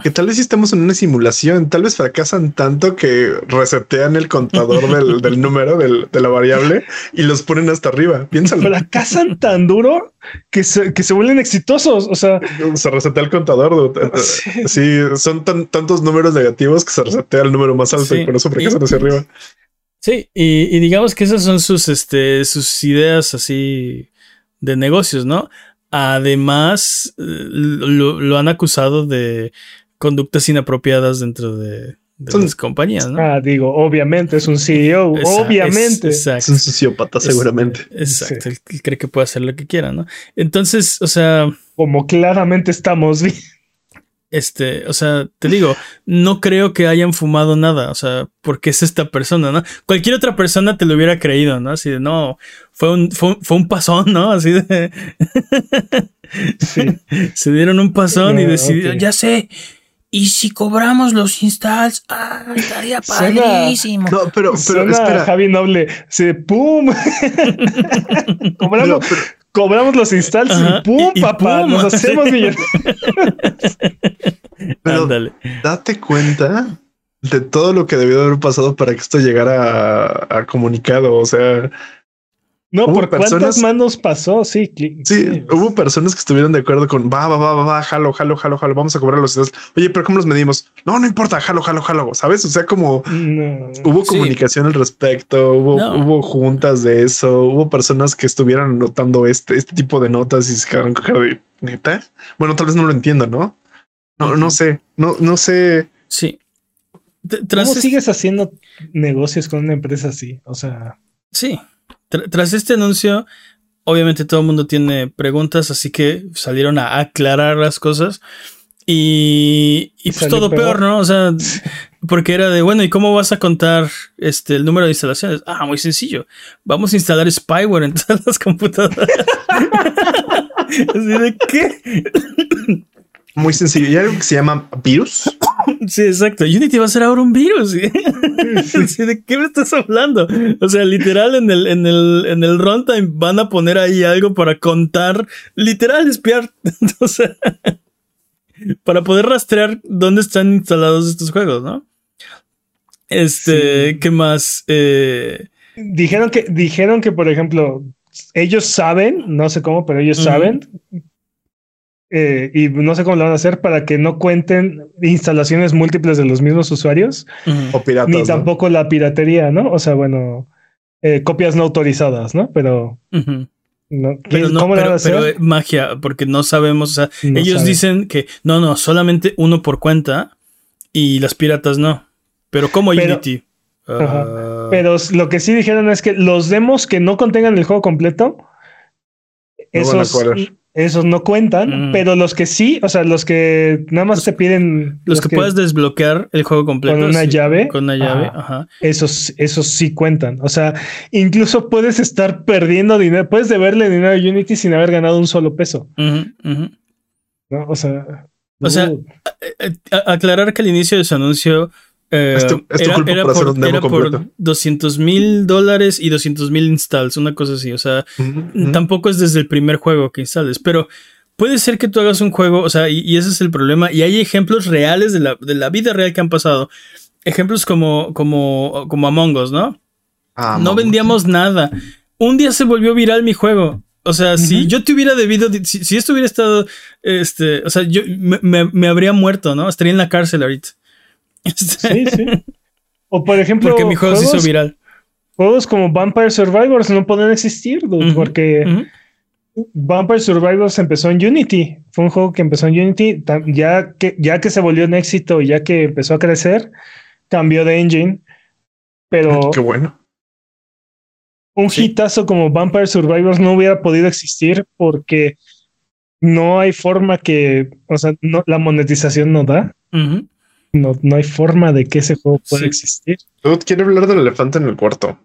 Que tal vez sí estamos en una simulación, tal vez fracasan tanto que resetean el contador del, (laughs) del número del- de la variable y los ponen hasta arriba. Piénsalo. Fracasan tan duro que se, que se vuelven exitosos. O sea, Se resetea el contador. dude. Sí. Sí, son tan, tantos números negativos que se resetea el número más alto Sí. y por eso fracasan Y- hacia arriba. Sí, y, y digamos que esas son sus, este, sus ideas así de negocios, ¿no? Además, eh, lo, lo han acusado de conductas inapropiadas dentro de, de Son- las compañías, ¿no? ah, digo, obviamente es un CEO, obviamente. es- Es un sociópata, Es- seguramente. Exacto, él cree que puede hacer lo que quiera, ¿no? Entonces, o sea, Como claramente estamos bien. Este, o sea, te digo, no creo que hayan fumado nada, o sea, porque es esta persona, ¿no? Cualquier otra persona te lo hubiera creído, ¿no? Así de, no, fue un, fue, un- fue un pasón, ¿no? Así de, Sí. (laughs) se dieron un pasón y Ah, decidieron, ya sé, y si cobramos los installs, ah, estaría (laughs) Suena- padrísimo. No, pero, pero Suena espera. Javi Noble. Sí, ¡Pum! (laughs) Pero, cobramos, pero- cobramos los installs Ajá, y ¡pum, y- y papá! pum. Nos hacemos (laughs) Sí. millonarios. (laughs) pero Ándale. date cuenta de todo lo que debió haber pasado para que esto llegara a, a comunicado. O sea, No, Hubo ¿por cuántas manos pasó? Sí, cli- sí, hubo personas que estuvieron de acuerdo con va, va, va, va, va, jalo, jalo, jalo, jalo, vamos a cobrar los installs. Oye, pero ¿cómo los medimos? No, no importa, jalo, jalo, jalo, ¿sabes? O sea, como No. hubo Sí. comunicación al respecto, hubo, No. hubo juntas de eso, hubo personas que estuvieran anotando este, este tipo de notas y se quedaron con de neta. Bueno, tal vez no lo entiendo, ¿no? No, no sé, no, no sé. Sí. Tras ¿Cómo sigues haciendo negocios con una empresa así? O sea, Sí. Tra- tras este anuncio, obviamente todo el mundo tiene preguntas, así que salieron a aclarar las cosas. Y, y pues todo peor. peor. ¿no? O sea, (laughs) porque era de, bueno, ¿y cómo vas a contar este, el número de instalaciones? Ah, muy sencillo. Vamos a instalar spyware en (laughs) todas las computadoras. (laughs) Así de qué? Muy sencillo. Y hay algo que se llama virus. Sí, exacto. Unity va a ser ahora un virus. (laughs) ¿De qué me estás hablando? O sea, literal, en el, en el, en el runtime van a poner ahí algo para contar, literal, espiar. (laughs) O sea, para poder rastrear dónde están instalados estos juegos, ¿no? Este, Sí. ¿qué más? Eh, dijeron que, dijeron que, por ejemplo, ellos saben, no sé cómo, pero ellos saben. Eh, y no sé cómo lo van a hacer para que no cuenten instalaciones múltiples de los mismos usuarios. O piratas. ni ¿no? tampoco la piratería, ¿no? O sea, bueno, eh, copias no autorizadas, ¿no? Pero, no, Pero no, ¿cómo lo van pero, a hacer? pero, eh, magia, porque no sabemos, o sea, No ellos saben. dicen que no, no, solamente uno por cuenta y las piratas no. Pero como Pero- Unity. Ajá. Ah, Pero lo que sí dijeron es que los demos que no contengan el juego completo, No van a esos. Esos no cuentan, Mm. pero los que sí, o sea, los que nada más Los- te piden los que, puedas desbloquear el juego completo. con una sí, llave. Con una llave, Ajá. ajá. Esos, esos sí cuentan. O sea, incluso puedes estar perdiendo dinero, puedes deberle dinero a Unity sin haber ganado un solo peso. O sea, O sea, Uh, eh, a- aclarar que al inicio de su anuncio eh, Es tu- es tu era, culpa era por hacer por, un demo era por completo. 200 mil dólares y 200 mil installs, una cosa así. O sea, tampoco es desde el primer juego que instales, pero puede ser que tú hagas un juego, o sea, y, y ese es el problema. Y hay ejemplos reales de la, de la vida real que han pasado. Ejemplos como, como, como Among Us, ¿no? Ah, no vendíamos nada. Un día se volvió viral mi juego. O sea, si yo te hubiera debido, si, si esto hubiera estado, este, o sea, yo me, me- me habría muerto, ¿no? Estaría en la cárcel ahorita. Este, sí, sí. O por ejemplo, porque mi juego se hizo viral. juegos como Vampire Survivors no pueden existir, dude, porque ujú. Vampire Survivors empezó en Unity. Fue un juego que empezó en Unity. Ya que, ya que se volvió un éxito, ya que empezó a crecer, cambió de engine. Pero (laughs) Qué bueno. un Sí. hitazo como Vampire Survivors no hubiera podido existir porque no hay forma que, o sea, no, la monetización no da. Ujú. No, no hay forma de que ese juego pueda Sí. existir. Dude, quiero hablar del elefante en el cuarto.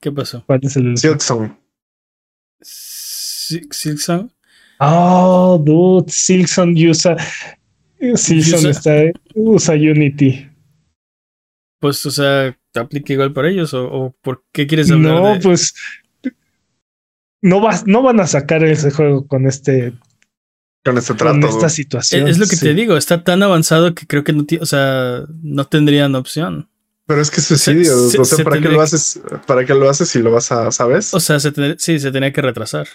¿Qué pasó? ¿Cuál es el? Silksong. Si- Silksong. Oh, dude, Silson usa. Silson Usa- está, usa Unity. Pues, o sea, ¿te aplica igual para ellos? ¿O, o por qué quieres hablar No, de- pues. No, vas, no van a sacar ese juego con este Con este con trato. esta dude. situación. Es, es lo que sí. te digo, está tan avanzado que creo que no, o sea, no tendrían opción. Pero es que es suicidio. Se- o sea, se ¿para qué lo que- haces? ¿Para qué lo haces si lo vas a, sabes? O sea, se ten- sí, se tenía que retrasar.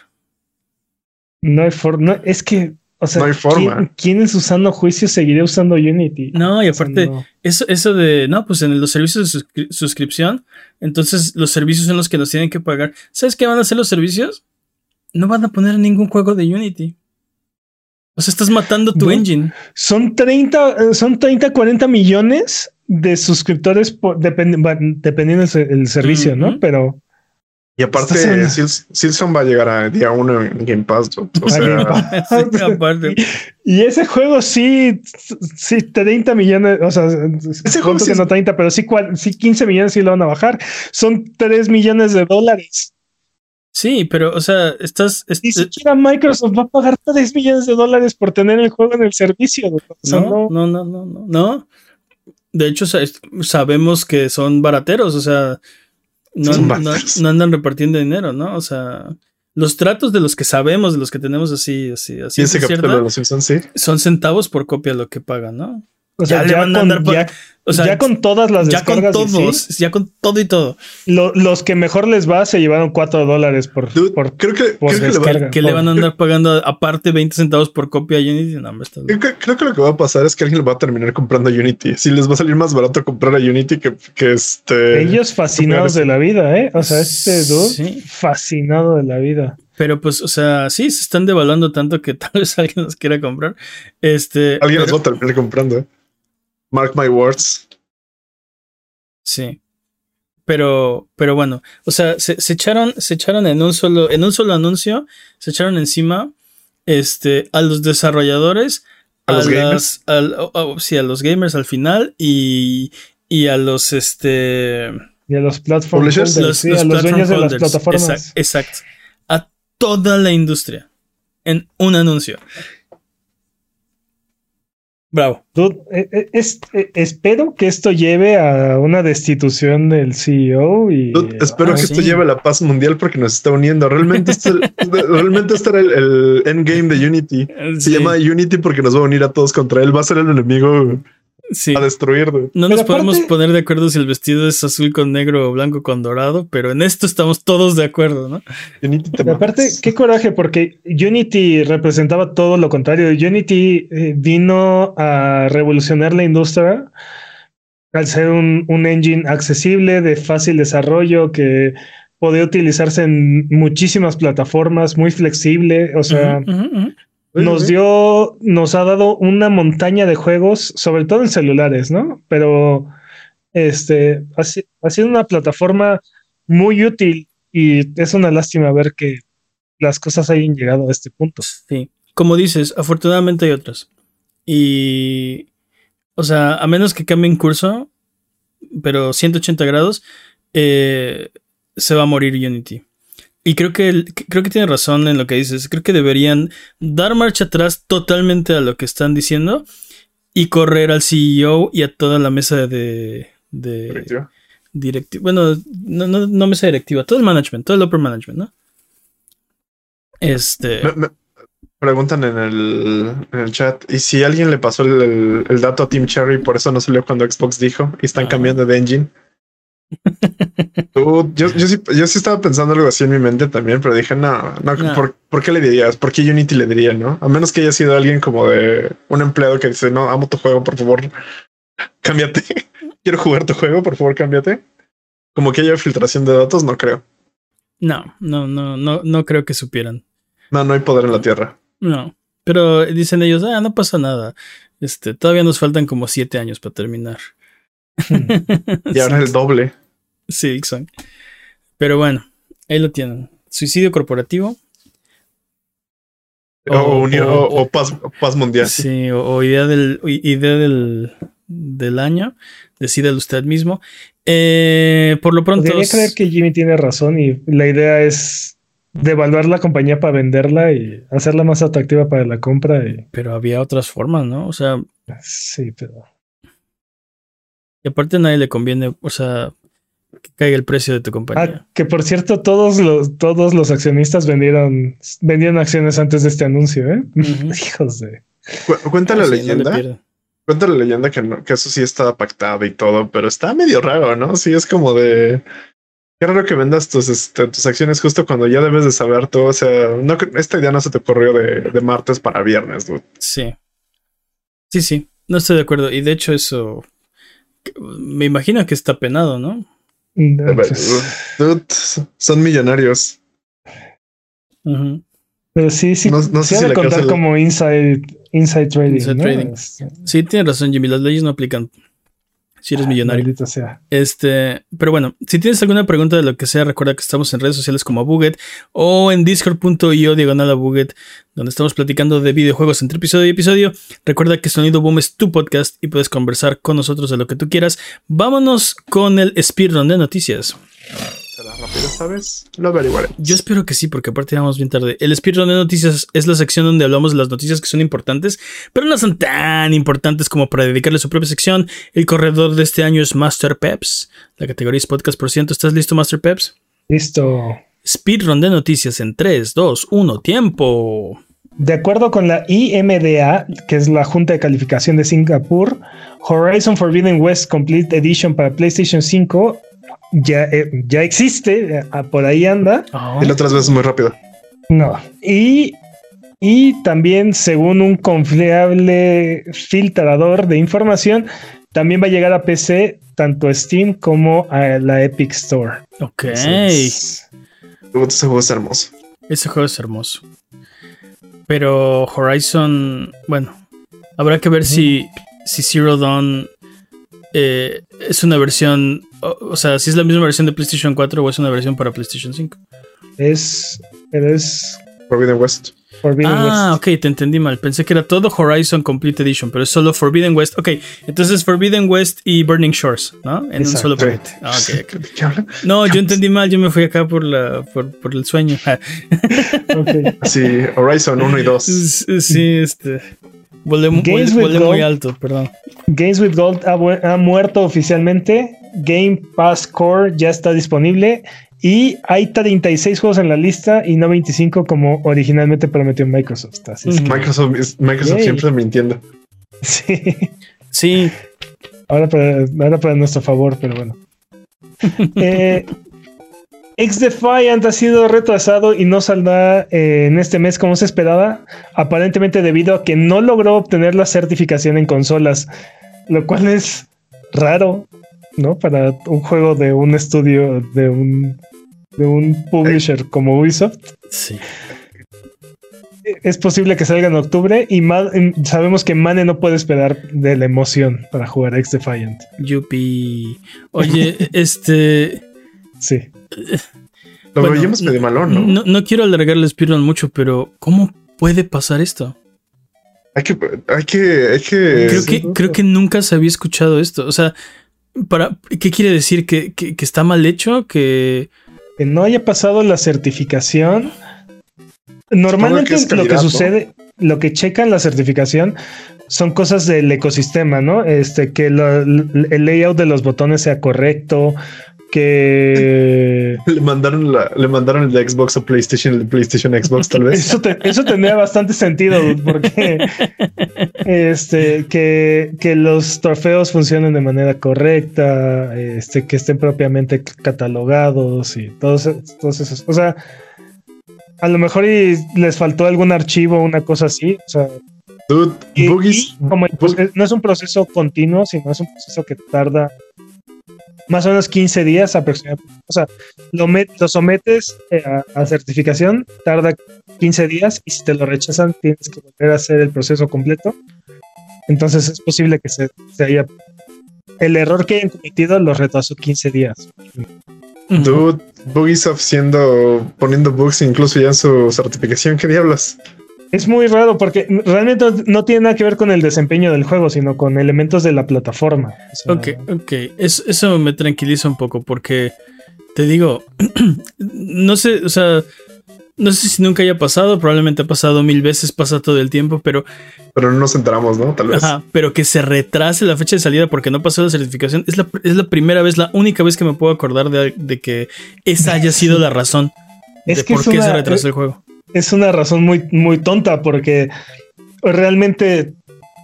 No hay forma. es que, o sea, No hay forma. ¿quién, quién en su sano juicio seguiría usando Unity? No, y O sea, aparte, no. eso, eso de, no, pues en los servicios de suscri- suscripción, entonces los servicios son los que nos tienen que pagar. ¿Sabes qué van a hacer los servicios? No van a poner ningún juego de Unity. O sea, estás matando tu No. engine. Son 30, eh, son 30, 40 millones de suscriptores por, depend- dependiendo del se- el servicio. ¿no? Pero Y aparte, en- Sils- Silson va a llegar a día uno en Game Pass. O A sea, Game Pass. (laughs) Sí, (laughs) aparte. Y ese juego sí, sí, 30 millones, o sea, ese juego sí que no 30, pero sí, cual- sí 15 millones sí lo van a bajar. Son 3 millones de dólares. Sí, pero, o sea, estás. es- Ni eh, siquiera Microsoft va a pagar 3 millones de dólares por tener el juego en el servicio. O sea, no, no. no, no, no, no. De hecho, sabemos que son barateros, o sea, no, no- no andan repartiendo dinero, ¿no? O sea, los tratos de los que sabemos, de los que tenemos así, así, así, y ese es capítulo de los Simpsons, sí. son centavos por copia lo que pagan, ¿no? O sea, Ya le ya, van a con, andar pa- ya, O sea, ya con todas las ya con descargas y sí, todos, ya con todo y todo. lo- los que mejor les va se llevaron 4 dólares por, Dude, por creo que, por creo que, le va- van a andar pagando aparte 20 centavos por copia a Unity. No, hombre, estás creo que- creo que lo que va a pasar es que alguien va a terminar comprando Unity. Si les va a salir más barato comprar a Unity que, que este. Ellos fascinados de la vida, ¿eh? O sea, este dude Sí. fascinado de la vida. Pero pues, o sea, sí, se están devaluando tanto que (laughs) tal vez alguien los quiera comprar. Este. Alguien los pero- va a terminar comprando. ¿eh? Mark my words. Sí. Pero, pero bueno, o sea, se, se echaron, se echaron en un solo, en un solo anuncio, se echaron encima este, a los desarrolladores, A los las- al- oh, oh, sí, a los gamers al final y, y a los este Y a los platform holders, los, sí, los a los dueños de las plataformas. Exact- exacto. A toda la industria. En un anuncio. Bravo. Dude, eh, eh, es- eh, espero que esto lleve a una destitución del CEO y Dude, espero Ah, que sí. esto lleve a la paz mundial porque nos está uniendo. Realmente este, (laughs) realmente este era el, el endgame de Unity. Se llama Unity porque nos va a unir a todos contra él. Va a ser el enemigo sí. a destruir. No Pero nos podemos poner de acuerdo si el vestido es azul con negro o blanco con dorado, pero en esto estamos todos de acuerdo, ¿no? Unity te Y aparte, qué coraje, porque Unity representaba todo lo contrario. Unity eh, vino a revolucionar la industria al ser un, un engine accesible, de fácil desarrollo, que podía utilizarse en muchísimas plataformas, muy flexible. O sea. Nos dio, nos ha dado una montaña de juegos, sobre todo en celulares, ¿no? Pero este ha, si- ha sido una plataforma muy útil y es una lástima ver que las cosas hayan llegado a este punto. Sí. Como dices, afortunadamente hay otras. Y. O sea, a menos que cambien curso, pero 180 grados, eh, se va a morir Unity. Y creo que, creo que tiene razón en lo que dices. Creo que deberían dar marcha atrás totalmente a lo que están diciendo y correr al CEO y a toda la mesa de. de directiva. Bueno, no, no, no mesa directiva, todo el management, todo el upper management, ¿no? Este. preguntan en el, en el, chat. ¿Y si alguien le pasó el, el, dato a Team Cherry, por eso no salió cuando Xbox dijo y están cambiando de engine? Yo, yo, sí, yo sí estaba pensando algo así en mi mente también, pero dije, no, no, ¿por, qué le dirías? ¿Por qué Unity le diría, no? A menos que haya sido alguien como de un empleado que dice, no, amo tu juego, por favor, cámbiate. (laughs) Quiero jugar tu juego, por favor, cámbiate. Como que haya filtración de datos, no creo. No, no, no, no, no creo que supieran. No, no hay poder en la Tierra. No, pero dicen ellos, ah, no pasa nada. Este, todavía nos faltan como siete años para terminar. (laughs) y ahora el doble. Sí, Ixon. Pero bueno, ahí lo tienen. Suicidio corporativo. O, paz, mundial. Sí, o, idea del idea del, del año. Decídelo usted mismo. Eh, por lo pronto. Podría creer que Jimmy tiene razón y la idea es devaluar la compañía para venderla y hacerla más atractiva para la compra. Pero había otras formas, ¿no? O sea. Sí, pero. Y aparte a nadie le conviene, o sea, que caiga el precio de tu compañía. Ah, que por cierto, todos los, todos los accionistas vendieron, vendieron acciones antes de este anuncio, ¿eh? (laughs) Hijos de. cuenta la leyenda. cuenta la leyenda que, que eso sí estaba pactado y todo, pero está medio raro, ¿no? Sí, es como de. Qué raro que vendas tus, este, tus acciones justo cuando ya debes de saber todo. O sea, no, esta idea no se te ocurrió de, de martes para viernes, dude. Sí. Sí, sí. No estoy de acuerdo. Y de hecho, eso me imagino que está penado, ¿no? son millonarios. Pero sí, sí, no, sé si contar como inside, inside trading. Este. Sí, tiene razón, Jimmy. Las leyes no aplican si eres millonario. Sea. Este, pero bueno, si tienes alguna pregunta de lo que sea, recuerda que estamos en redes sociales como Buget o en discord.io diagonal a Buget, donde estamos platicando de videojuegos entre episodio y episodio. Recuerda que Sonido Boom es tu podcast y puedes conversar con nosotros de lo que tú quieras. Vámonos con el speedrun de noticias rápido esta vez? Lo averiguaré. Yo espero que sí, porque aparte vamos bien tarde. El speedrun de noticias es la sección donde hablamos de las noticias que son importantes, pero no son tan importantes como para dedicarle su propia sección. El corredor de este año es Master Peps. La categoría es podcast por ciento. ¿Estás listo, Master Peps? Listo. Speedrun de noticias en 3, 2, 1, tiempo. De acuerdo con la IMDA, que es la Junta de Calificación de Singapur, Horizon Forbidden West Complete Edition para PlayStation 5 ya, eh, ya existe, eh, ah, por ahí anda. Y la otras veces muy rápido. No. Y, y también, según un confiable filtrador de información, también va a llegar a PC, tanto Steam como a la Epic Store. Ok. ese juego es hermoso. Ese juego es hermoso. Pero Horizon, bueno, habrá que ver si, si Zero Dawn eh, es una versión, o, sea, si es la misma versión de PlayStation 4 o es una versión para PlayStation 5. Es, es Forbidden West. ah, ok, te entendí mal. Pensé que era todo Horizon Complete Edition, pero es solo Forbidden West. Ok, entonces Forbidden West y Burning Shores, ¿no? En un solo paquete. Ah, no, yo entendí mal, yo me fui acá por, la, por, por el sueño. (laughs) Sí, Horizon 1 y 2. (laughs) Sí, este. Volé, muy alto, perdón. Games with Gold ha, muerto oficialmente. Game Pass Core ya está disponible. Y hay 36 juegos en la lista y no 25 como originalmente prometió Microsoft. Microsoft, Microsoft siempre mintiendo. (laughs) Sí. Sí. Ahora para, ahora para nuestro favor, pero bueno. (laughs) eh, X-Defiant ha sido retrasado y no saldrá eh, en este mes como se esperaba, aparentemente debido a que no logró obtener la certificación en consolas, lo cual es raro, ¿no? Para un juego de un estudio, de un, de un publisher como Ubisoft. Sí. Es posible que salga en octubre y sabemos que Mane no puede esperar de la emoción para jugar X-Defiant. Yupi. Oye, (laughs) este... Sí. Lo medio malón, ¿no? ¿no? quiero alargar el speedrun mucho, pero ¿cómo puede pasar esto? Hay que, hay que, hay que. Creo que, creo que nunca se había escuchado esto. O sea, para, ¿qué quiere decir? ¿Que, que, está mal hecho? ¿Que, que no haya pasado la certificación. Normalmente que lo que ¿no? sucede, lo que checan la certificación son cosas del ecosistema, ¿no? Este, que lo- el layout de los botones sea correcto, que (laughs) Le mandaron, la, le mandaron el de Xbox a PlayStation, el de PlayStation Xbox, tal vez. Eso, te- eso tendría bastante sentido, porque este, que, que los trofeos funcionen de manera correcta, este, que estén propiamente catalogados y todos, todos esos. O sea, a lo mejor y les faltó algún archivo, una cosa así. O sea, Dude, y- Boogies. y como no es un proceso continuo, sino es un proceso que tarda más o menos 15 días aproximadamente. O sea, lo, met- lo sometes eh, a, a certificación, tarda 15 días y si te lo rechazan tienes que volver a hacer el proceso completo. Entonces es posible que se, se haya... El error que hayan cometido lo retrasó 15 días. Dude, Boogies haciendo, poniendo bugs incluso ya en su certificación. ¿Qué diablos? Es muy raro porque realmente no tiene nada que ver con el desempeño del juego, sino con elementos de la plataforma. O sea, Ok, ok. Es- eso me tranquiliza un poco porque te digo, (clears throat) no sé, o sea, no sé si nunca haya pasado, probablemente ha pasado mil veces, pasa todo el tiempo, pero, Pero no nos enteramos, ¿no? Tal vez. ajá, pero que se retrase la fecha de salida porque no pasó la certificación, es la, es la primera vez, la única vez que me puedo acordar de, de que esa haya sido la razón Es de que por es qué se retrasó el juego. Es una razón muy, muy tonta porque realmente,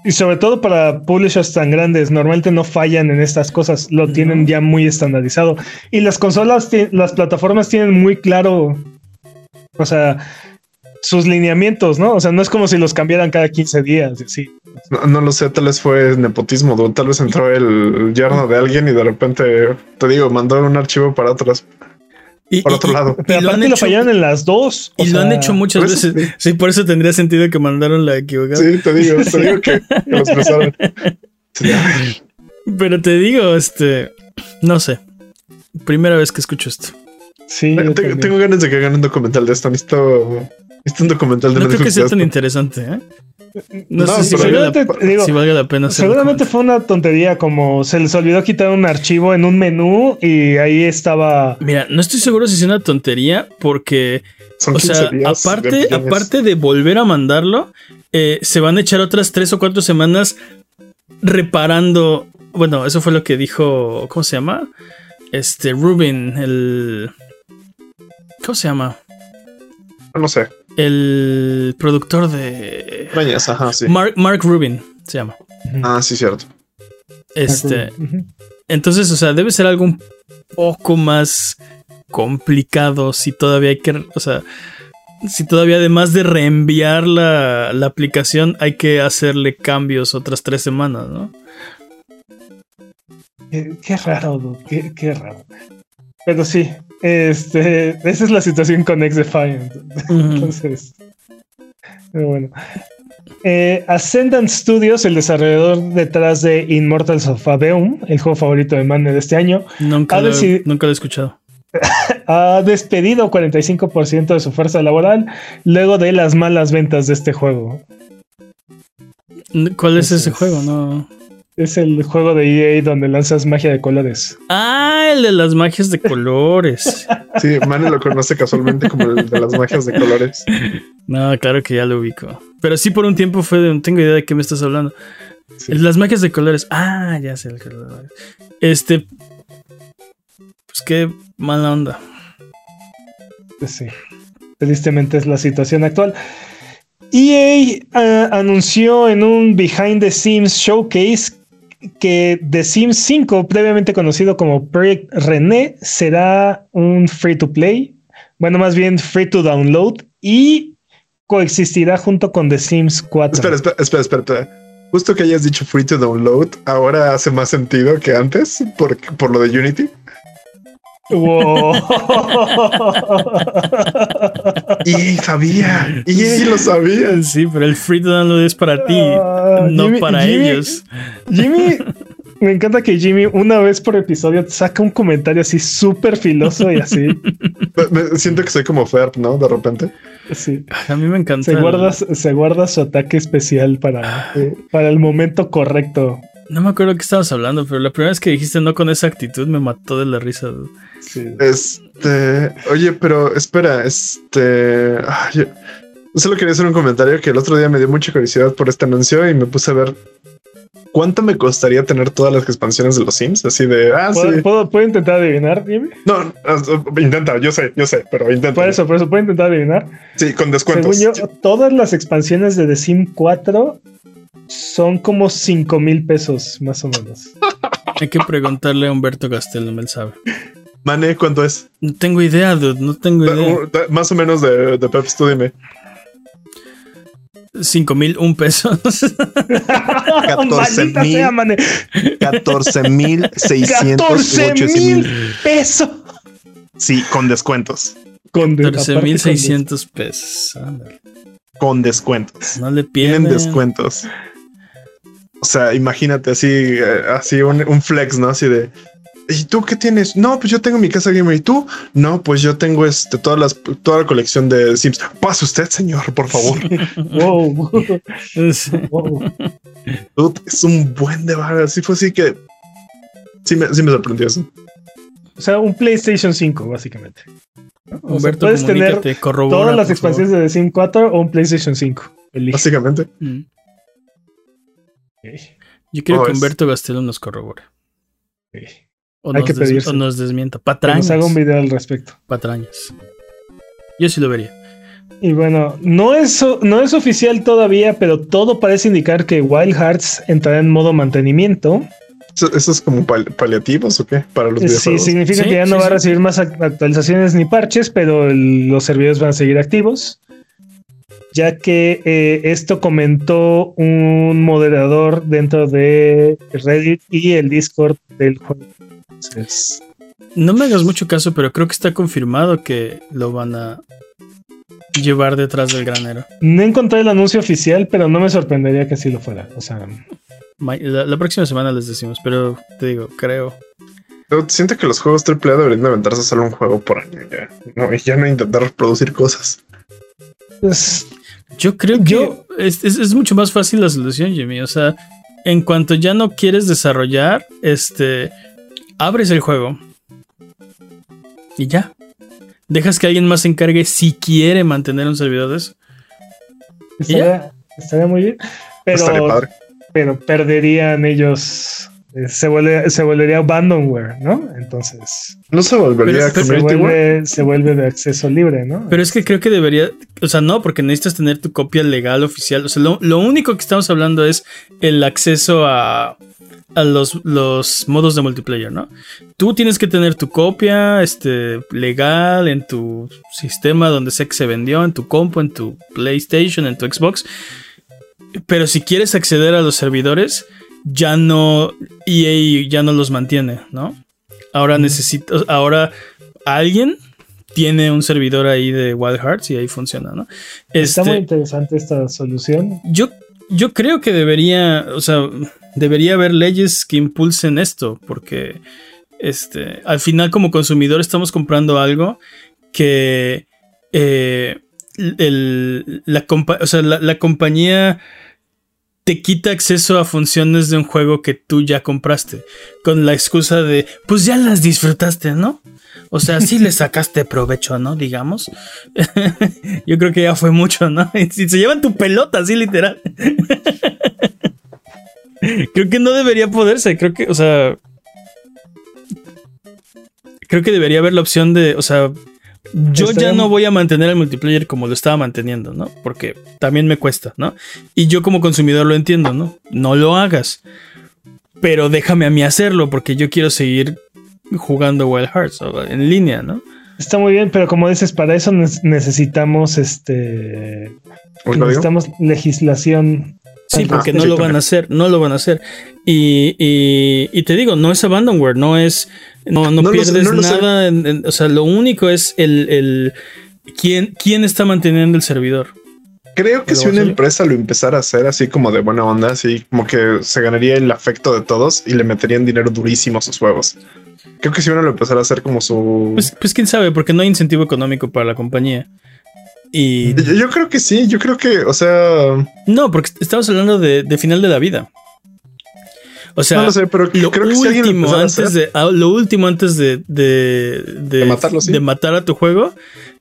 y sobre todo para publishers tan grandes, normalmente no fallan en estas cosas, lo tienen ya muy estandarizado. Y las consolas, las plataformas tienen muy claro, o sea, sus lineamientos, ¿no? O sea, no es como si los cambiaran cada 15 días, así. No, no lo sé, tal vez fue nepotismo. Tal vez entró el yerno de alguien y de repente, te digo, mandó un archivo para otras. Y, Por y- otro y- lado. y Pero lo han aparte lo hecho- fallaron en las dos. o Y lo han hecho muchas veces. Sí, por eso tendría sentido que mandaron la equivocada. Sí, te digo, te digo que, que los ver. Pero te digo, este, no sé. Primera vez que escucho esto. Sí, tengo ganas de que hagan un documental de esto. Necesito, necesito un documental de No creo que sea de tan interesante, ¿eh? No, No, sé si valga, la, digo, si valga la pena Seguramente fue una tontería, como se les olvidó quitar un archivo en un menú y ahí estaba. Mira, no estoy seguro si es una tontería porque, Son o 15 sea, de aparte, millones. aparte de volver a mandarlo, eh, se van a echar otras tres o cuatro semanas reparando. Bueno, eso fue lo que dijo, ¿cómo se llama? Este Rubin, el, ¿cómo se llama? No sé. El productor de ajá, sí. Mark, Mark Rubin se llama. Ah, sí, cierto. Este, entonces, o sea, debe ser algo un poco más complicado si todavía hay que, o sea, si todavía además de reenviar la, la aplicación hay que hacerle cambios otras tres semanas, ¿no? Qué, qué raro, qué, qué raro. Pero sí, este, esa es la situación con X-Defiant. Entonces, pero bueno. Eh, Ascendant Studios, el desarrollador detrás de Immortals of Aveum, el juego favorito de Manne de este año, Nunca, lo, nunca lo he escuchado. (laughs) ha despedido 45% de su fuerza laboral luego de las malas ventas de este juego. ¿Cuál es ese juego? No. Es el juego de EA donde lanzas magia de colores. Ah, el de las magias de colores. (laughs) Sí, Mane lo conoce casualmente como el de las magias de colores. No, claro que ya lo ubico. Pero sí por un tiempo fue de no tengo idea de qué me estás hablando. Sí. Las magias de colores. Ah, ya sé el que lo- Este. Pues qué mala onda. Pues sí, tristemente es la situación actual. EA ah, anunció en un Behind the Scenes Showcase que The Sims 5, previamente conocido como Project René, será un free to play, bueno, más bien free to download y coexistirá junto con The Sims 4. Espera, espera, espera, espera, espera. Justo que hayas dicho free to download, ahora hace más sentido que antes por, por lo de Unity. Wow. (laughs) Y sabía, y lo sabía. Sí, pero el free to download es para ti, Ah, no Jimmy- para Jimmy- ellos. Jimmy, me encanta que Jimmy una vez por episodio saca un comentario así súper filoso y así. Me- me siento que soy como Ferb, ¿no? De repente. Sí. A mí me encanta. Se el- guarda, se guarda su ataque especial para, eh, para el momento correcto. No me acuerdo qué estabas hablando, pero la primera vez que dijiste no con esa actitud me mató de la risa. Sí. Este, oye, pero espera, este, ah, yo solo quería hacer un comentario que el otro día me dio mucha curiosidad por este anuncio y me puse a ver cuánto me costaría tener todas las expansiones de los Sims, así de, ah, ¿Puedo, sí. puedo- puedo intentar adivinar? Dime. No, intenta, yo sé, yo sé, pero intenta. Por eso, por eso, puedo intentar adivinar. Sí, con descuentos. Según yo, todas las expansiones de The Sim 4 son como 5 mil pesos, más o menos. (laughs) Hay que preguntarle a Humberto Castel, no me sabe. Mane, ¿cuánto es? No tengo idea, dude, no tengo idea. Más o menos de, de Peps, tú dime. Cinco mil, un peso. 14 (laughs) Maldita mil. sea, mané. 14 mil 14 mil pesos. Sí, con descuentos. Con de- 14 aparte mil con seiscientos pesos. Ándale. Con descuentos. No le Tienen pierden. descuentos. O sea, imagínate así, eh, así un, un flex, ¿no? Así de. ¿Y tú qué tienes? No, pues yo tengo mi casa gamer. ¿Y tú? No, pues yo tengo este, todas las, toda la colección de Sims. Pase usted, señor, por favor. (laughs) Wow, Es- (laughs) wow. Dude, es un buen de bar. Así fue así que. Sí me, sí me sorprendió eso. O sea, un PlayStation 5, básicamente. O sea, Humberto, puedes tener corrobora, todas las expansiones de The Sim 4 o un PlayStation 5. Elige. Básicamente. Mm. Yo quiero Oh, que es- Humberto Gastelum nos corrobore. O Hay nos, que pedírselo. o nos desmienta. Que Patrañas. nos haga un video al respecto. Patrañas. Yo sí lo vería. Y bueno, no es, no es oficial todavía, pero todo parece indicar que Wild Hearts entrará en modo mantenimiento. ¿Eso, eso es como pal- paliativos o qué? Para los Sí, videojuegos. significa Sí, que ya no sí, va a sí. recibir más ac- actualizaciones ni parches, pero el- los servidores van a seguir activos. Ya que eh, esto comentó un moderador dentro de Reddit y el Discord del juego. Entonces, No me hagas mucho caso, pero creo que está confirmado que lo van a llevar detrás del granero. no encontré el anuncio oficial, pero no me sorprendería que así lo fuera. O sea, La, la próxima semana les decimos, pero te digo, creo. Siento que los juegos AAA deberían de aventarse solo un juego por año ya. No, y ya no intentar producir cosas. pues, Yo creo que Yo- es, es- es mucho más fácil la solución, Jimmy. O sea, en cuanto ya no quieres desarrollar, este, abres el juego y ya. Dejas que alguien más se encargue si quiere mantener un servidor de eso. estaría, estaría muy bien. Estaría Pero, padre. pero perderían ellos. eh, Se, vuelve, se volvería abandonware, ¿no? Entonces No se volvería Pero- pero- se community work. vuelve, se vuelve de acceso libre, ¿no? Pero es que creo que debería, o sea, no, porque necesitas tener tu copia legal oficial. O sea, lo, lo único que estamos hablando es el acceso a, a los, los modos de multiplayer, ¿no? Tú tienes que tener tu copia este, legal en tu sistema donde sé que se vendió, en tu compu, en tu PlayStation, en tu Xbox. Pero si quieres acceder a los servidores, ya no, EA ya no los mantiene, ¿no? Ahora necesito, ahora alguien tiene un servidor ahí de Wild Hearts y ahí funciona, ¿no? Está Este, muy interesante esta solución. yo, yo creo que debería, o sea, debería haber leyes que impulsen esto, porque este, al final como consumidor estamos comprando algo que eh, el- la, compa- o sea, la- la compañía te quita acceso a funciones de un juego que tú ya compraste, con la excusa de, pues ya las disfrutaste, ¿no? O sea, sí le sacaste provecho, ¿no? Digamos. (laughs) Yo creo que ya fue mucho, ¿no? (laughs) Si se llevan tu pelota, así literal. (laughs) creo que no debería poderse. Creo que, o sea. Creo que debería haber la opción de, o sea, yo ya no voy a mantener el multiplayer como lo estaba manteniendo, ¿no? Porque también me cuesta, ¿no? Y yo como consumidor lo entiendo, ¿no? No lo hagas. Pero déjame a mí hacerlo porque yo quiero seguir jugando Wild Hearts o en línea, ¿no? Está muy bien, pero como dices, para eso ne- necesitamos este necesitamos legislación. Sí, Ah, porque no sí, lo van a hacer, no lo van a hacer. Y, y, y te digo, no es abandonware, no es, no, no, No lo sé, pierdes lo nada. en- en- o sea, lo único es el, el quién, quién está manteniendo el servidor. Creo que ¿Lo si una empresa lo empezara a hacer así como de buena onda, así como que se ganaría el afecto de todos y le meterían dinero durísimo a sus juegos. Creo que si uno lo empezara a hacer como su... Pues, pues quién sabe, porque no hay incentivo económico para la compañía. Y yo, yo creo que sí, yo creo que, o sea, no, porque estamos hablando de, de final de la vida. O sea, no lo sé, pero lo creo que si alguien lo último a antes hacer- de ah, lo último antes de de, de, De matarlo, sí. de matar a tu juego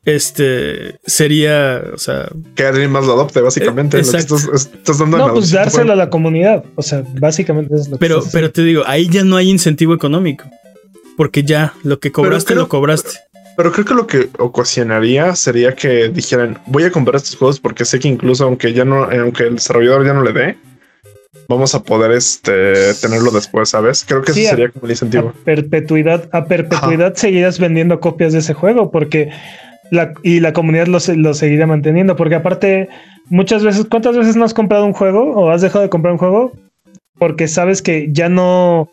este sería o sea que alguien más lo adopte, básicamente. Eh, lo que exacto. estás, estás dando en No, la pues dárselo a la comunidad. O sea, básicamente es lo que pero estás pero te digo ahí ya no hay incentivo económico porque ya lo que cobraste creo- lo cobraste Pero creo que lo que ocasionaría sería que dijeran, voy a comprar estos juegos porque sé que incluso aunque ya no, aunque el desarrollador ya no le dé, vamos a poder este tenerlo después, ¿sabes? Creo que Sí, a- sería como el incentivo. a perpetuidad, a perpetuidad seguirás vendiendo copias de ese juego porque la, y la comunidad lo, lo seguirá manteniendo. Porque aparte, muchas veces, ¿cuántas veces no has comprado un juego o has dejado de comprar un juego? Porque sabes que ya no,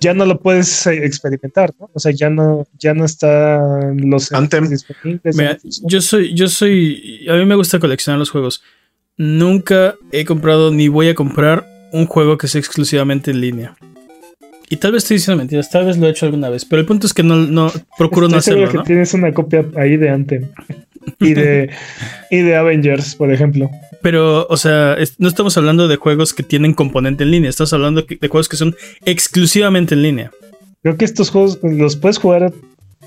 ya no lo puedes eh, experimentar, ¿no? O sea, ya no, ya no están los Anthem. disponibles. Mira, yo soy, yo soy, a mí me gusta coleccionar los juegos. Nunca he comprado ni voy a comprar un juego que sea exclusivamente en línea. Y tal vez estoy diciendo mentiras, tal vez lo he hecho alguna vez, pero el punto es que no, no procuro no Estoy seguro hacerlo, que ¿no? tienes una copia ahí de Anthem y de, y de (laughs) Avengers, por ejemplo. Pero, o sea, es- no estamos hablando de juegos que tienen componente en línea, estamos hablando de juegos que son exclusivamente en línea. Creo que estos juegos los puedes jugar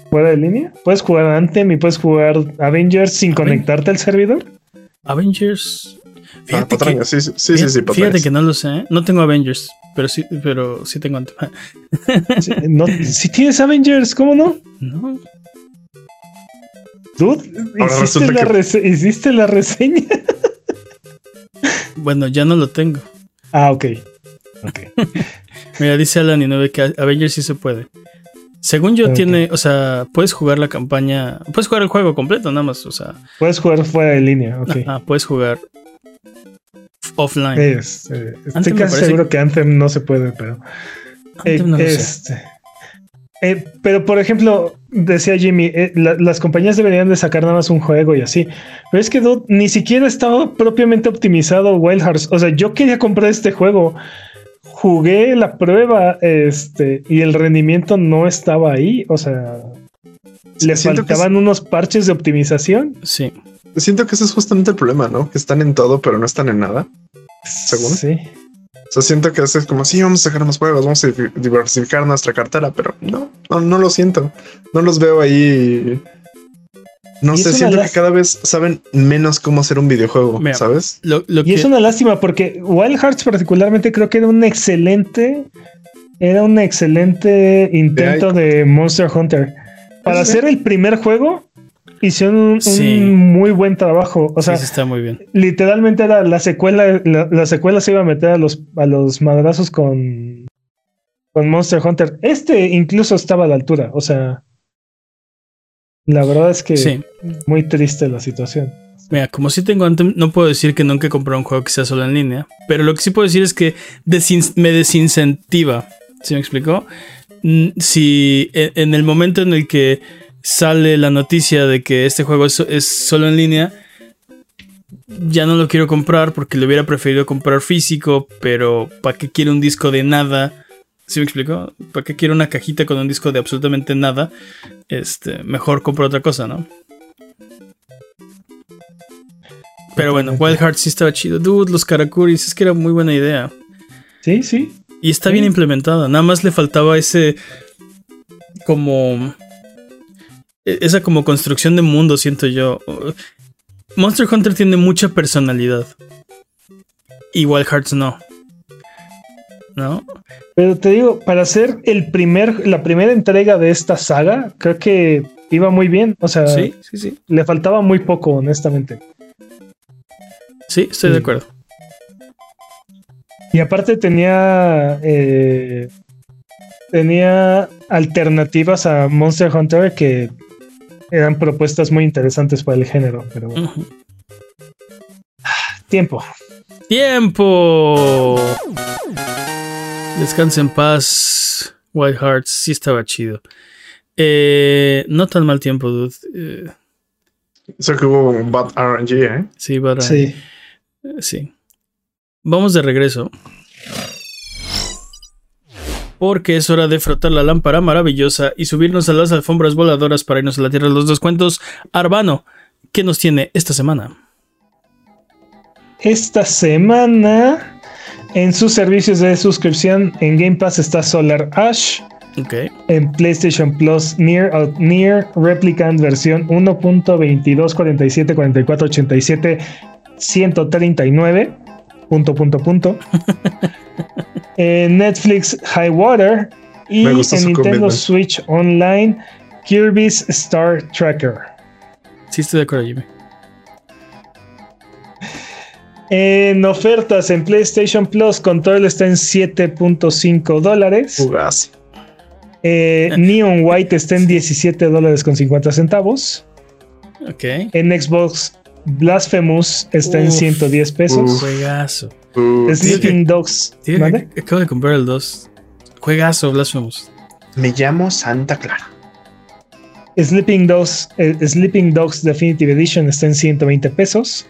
fuera de línea. Puedes jugar Anthem y puedes jugar Avengers sin Aven- conectarte al servidor. Avengers. Ah, Fíjate, que, sí, sí, sí, sí, fíjate- sí, fíjate patrañas. que no lo sé, ¿eh? no tengo Avengers, pero sí, pero sí tengo Anthem. (laughs) Sí, no, si tienes Avengers, ¿cómo no? No, Dude, hiciste la, que- rese- hiciste la reseña. Bueno, ya no lo tengo. Ah, ok. Ok. (laughs) Mira, dice Alan y 9 que Avengers sí se puede. Según yo, tiene, o sea, puedes jugar la campaña, puedes jugar el juego completo, nada más, o sea, Puedes jugar fuera de línea. Ok. ajá, puedes jugar offline. Es, eh, estoy casi parece seguro que Anthem no se puede, pero. eh, no lo sé. este, eh, pero por ejemplo, decía Jimmy, eh, la- las compañías deberían de sacar nada más un juego y así. Pero es que dude, ni siquiera estaba propiamente optimizado Wild Hearts. O sea, yo quería comprar este juego. Jugué la prueba, este, y el rendimiento no estaba ahí. O sea, le que faltaban unos parches de optimización. Sí. Siento que ese es justamente el problema, ¿no? Que están en todo, pero no están en nada. ¿Según? Sí. O sea, siento que es como, sí, vamos a sacar más juegos, vamos a div- diversificar nuestra cartera, pero no, no, no lo siento. No los veo ahí. No Y sé, siento que cada vez saben menos cómo hacer un videojuego, Mira, ¿sabes? Lo, lo Y que, es una lástima porque Wild Hearts particularmente creo que era un excelente, era un excelente intento de Monster Hunter. Para hacer el primer juego, hicieron un, muy buen trabajo. O sea, sí está muy bien. literalmente era la secuela, la, la secuela se iba a meter a los, a los madrazos con, con Monster Hunter. Este incluso estaba a la altura. O sea, la verdad es que Sí. muy triste la situación. Mira, como sí tengo Anthem, no puedo decir que nunca he comprado un juego que sea solo en línea. Pero lo que sí puedo decir es que desin- me desincentiva. ¿Sí me explicó? Mm, Si e- en el momento en el que sale la noticia de que este juego es, es solo en línea, ya no lo quiero comprar porque le hubiera preferido comprar físico, pero ¿para qué quiero un disco de nada? ¿Sí me explicó? ¿Para qué quiero una cajita con un disco de absolutamente nada? Este, mejor compro otra cosa, ¿no? Pero bueno, Wild Hearts sí estaba chido. Dude, los Karakuris, es que era muy buena idea. Sí, sí. Y está Sí. bien implementada. Nada más le faltaba ese. como. E- Esa como construcción de mundo, siento yo. Monster Hunter tiene mucha personalidad. Y Wild Hearts no. ¿No? Pero te digo, para hacer el primer, la primera entrega de esta saga, creo que iba muy bien. O sea, Sí, sí, sí. le faltaba muy poco, honestamente. Sí, estoy de acuerdo. Y aparte tenía eh, tenía alternativas a Monster Hunter que eran propuestas muy interesantes para el género. Pero bueno, tiempo. ¡Tiempo! Descansa en paz. Wild Hearts sí estaba chido. Eh, no tan mal tiempo, dude. Eh, Eso que hubo un bad RNG, ¿eh? sí, para, Sí. sí. Vamos de regreso. Porque es hora de frotar la lámpara maravillosa y subirnos a las alfombras voladoras para irnos a la tierra de los dos cuentos. Arbano, ¿qué nos tiene esta semana? Esta semana En sus servicios de suscripción, en Game Pass está Solar Ash. Ok. En PlayStation Plus, Near, Near Replicant versión 1.22474487 139. Punto, punto, punto. (laughs) en Netflix High Water. Y en Nintendo. Switch Online, Kirby's Star Tracker. Sí, estoy de acuerdo, Jimmy. En ofertas en PlayStation Plus, Control está en 7.5 dólares. Fugaz. Eh, Neon White está en 17 dólares con 50 centavos. Ok. En Xbox, Blasphemous está en Uf. 110 pesos. Uf. Juegazo. Sleeping Dogs. Ac- acabo de comprar el 2. Juegazo, Blasphemous. me llamo Santa Clara. Sleeping Dogs, eh, Sleeping Dogs Definitive Edition está en 120 pesos.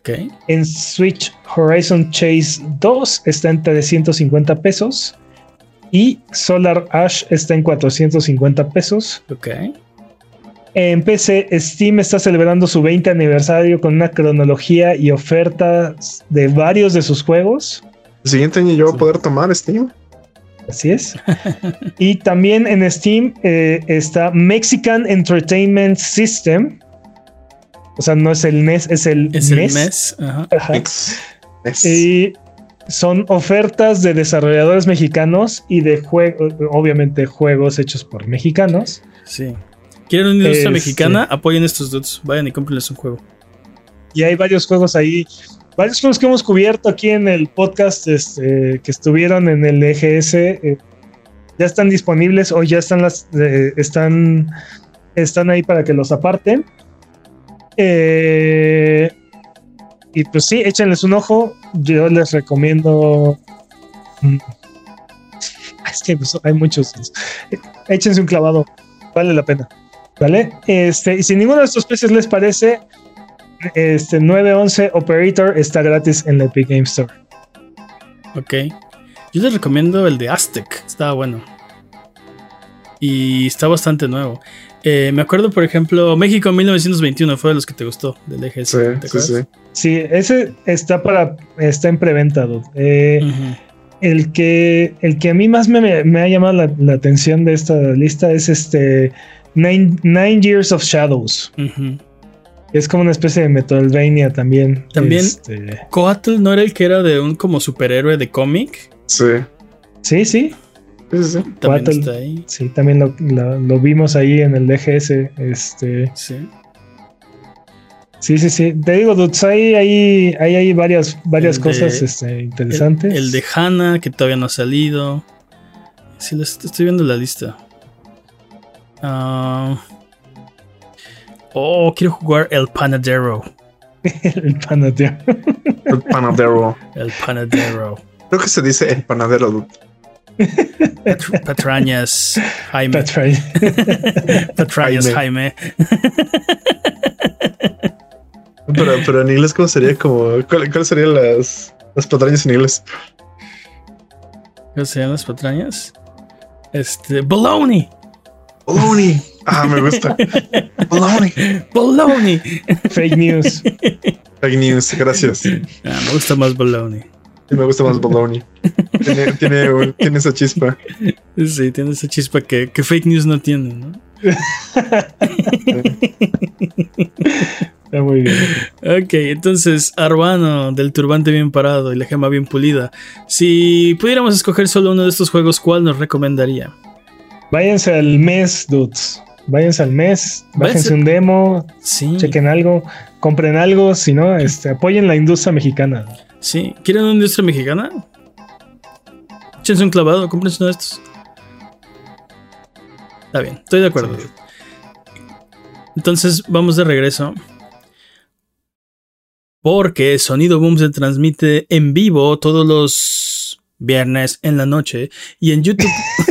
Ok. En Switch, Horizon Chase 2 está en 350 pesos. Y Solar Ash está en 450 pesos. Ok. En PC, Steam está celebrando su 20 aniversario con una cronología y ofertas de varios de sus juegos. El siguiente año yo voy a poder tomar Steam. Así es. (laughs) y también en Steam eh, está Mexican Entertainment System. O sea, no es el NES, es el Es el MES. mes. Ajá. Ajá. Ex- es- Y son ofertas de desarrolladores mexicanos y de juegos, obviamente juegos hechos por mexicanos. Sí. ¿Quieren una industria Este- mexicana? Apoyen estos dudes. Vayan y cómprenles un juego. Y hay varios juegos ahí, varios juegos que hemos cubierto aquí en el podcast este, que estuvieron en el EGS. eh, ya están disponibles o ya están las eh, están están ahí para que los aparten. Eh, y pues sí, échenles un ojo. Yo les recomiendo. Mm, (laughs) Es que pues, hay muchos. Échense un clavado. Vale la pena. ¿Vale? Este, y si ninguno de estos precios les parece, este 911 Operator está gratis en la Epic Game Store. Ok. Yo les recomiendo el de Aztec. Estaba bueno. Y está bastante nuevo. Eh, me acuerdo, por ejemplo, México 1921 fue de los que te gustó del EGS. sí, ¿te sí, acuerdas? sí. Sí, ese está para está en preventa. Eh, el que el que a mí más me, me ha llamado la, la atención de esta lista es este Nine, Nine Years of Shadows. Es como una especie de Metroidvania también. También- Este, Coatl no era el que era de un como superhéroe de cómic. Sí, sí, sí, sí. También Coatl. está ahí. sí, también lo, lo- lo vimos ahí en el DGS. Este, Sí. sí, sí, sí. Te digo, dudes, hay, hay, hay, hay varias, varias El de- cosas este, interesantes. el de Hannah, que todavía no ha salido. Sí, lo est- estoy viendo la lista. Ah. oh, quiero jugar el Panadero. (laughs) el panateo. El panadero. El Panadero. Creo que se dice el panadero. Patr- Patrañas Jaime. Right. Patrañas (laughs) Jaime. Jaime. (laughs) Pero, pero en inglés, ¿cómo sería? Como, ¿cuál- ¿Cuáles serían las, las patrañas en inglés? ¿Cómo se llaman las patrañas? Este. Bologna. Bologna. Ah, me gusta. (laughs) Bologna. Bologna. Fake news. Fake news, gracias. Sí, Ah, me gusta más Bologna. me gusta más Bologna. Tiene, tiene, tiene esa chispa. Sí, tiene esa chispa que, que fake news no tiene, ¿no? Está muy bien. Ok, entonces, Arbano, del turbante bien parado y la gema bien pulida. Si pudiéramos escoger solo uno de estos juegos, ¿cuál nos recomendaría? Váyanse al mes, dudes. Váyanse al mes, bájense Váyanse- un demo, Sí, chequen algo, compren algo, si no, este, apoyen la industria mexicana. sí. ¿Quieren una industria mexicana? Échense un clavado, cómprense uno de estos. Está bien, estoy de acuerdo. Entonces, vamos de regreso. Porque Sonido Boom se transmite en vivo todos los viernes en la noche y en YouTube. (laughs)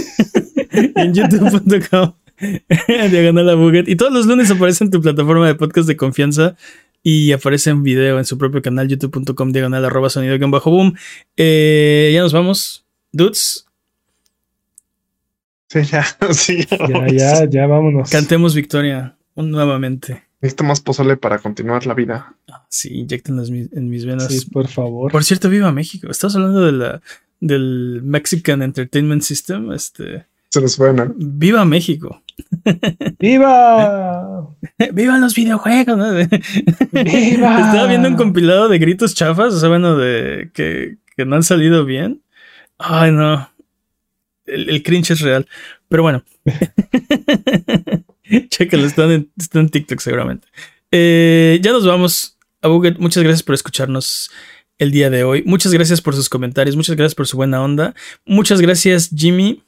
en youtube.com (laughs) diagonal a Buget. Y todos los lunes aparece en tu plataforma de podcast de confianza y aparece en video en su propio canal youtube.com diagonal arroba sonido guion bajo boom. Eh, ya nos vamos. Dudes, (laughs) Sí, ya, sí. Ya, ya, ya vámonos. cantemos victoria nuevamente. Necesito más pozole para continuar la vida. Sí, inyecten en mis venas. Sí, por favor. Por cierto, viva México. Estamos hablando de la, del Mexican Entertainment System. Este. Se nos fue, ¿no? Viva México. ¡Viva! (laughs) ¡Viva los videojuegos! ¿no? ¡Viva! (laughs) Estaba viendo un compilado de gritos chafas, o sea, bueno, de que, que no han salido bien. Ay, no. El, el cringe es real. Pero bueno. (laughs) Chécalo, están en, están en TikTok seguramente. Eh, ya nos vamos. A Buget, muchas gracias por escucharnos el día de hoy. Muchas gracias por sus comentarios. Muchas gracias por su buena onda. Muchas gracias, Jimmy.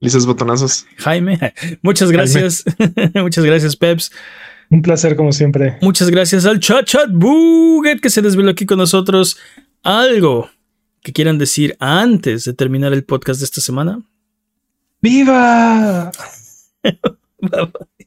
Lices botonazos. Jaime. (laughs) Muchas gracias. (laughs) muchas gracias, Peps. Un placer, como siempre. Muchas gracias al chat chat Buget que se desveló aquí con nosotros. Algo que quieran decir antes de terminar el podcast de esta semana. ¡Viva! (laughs)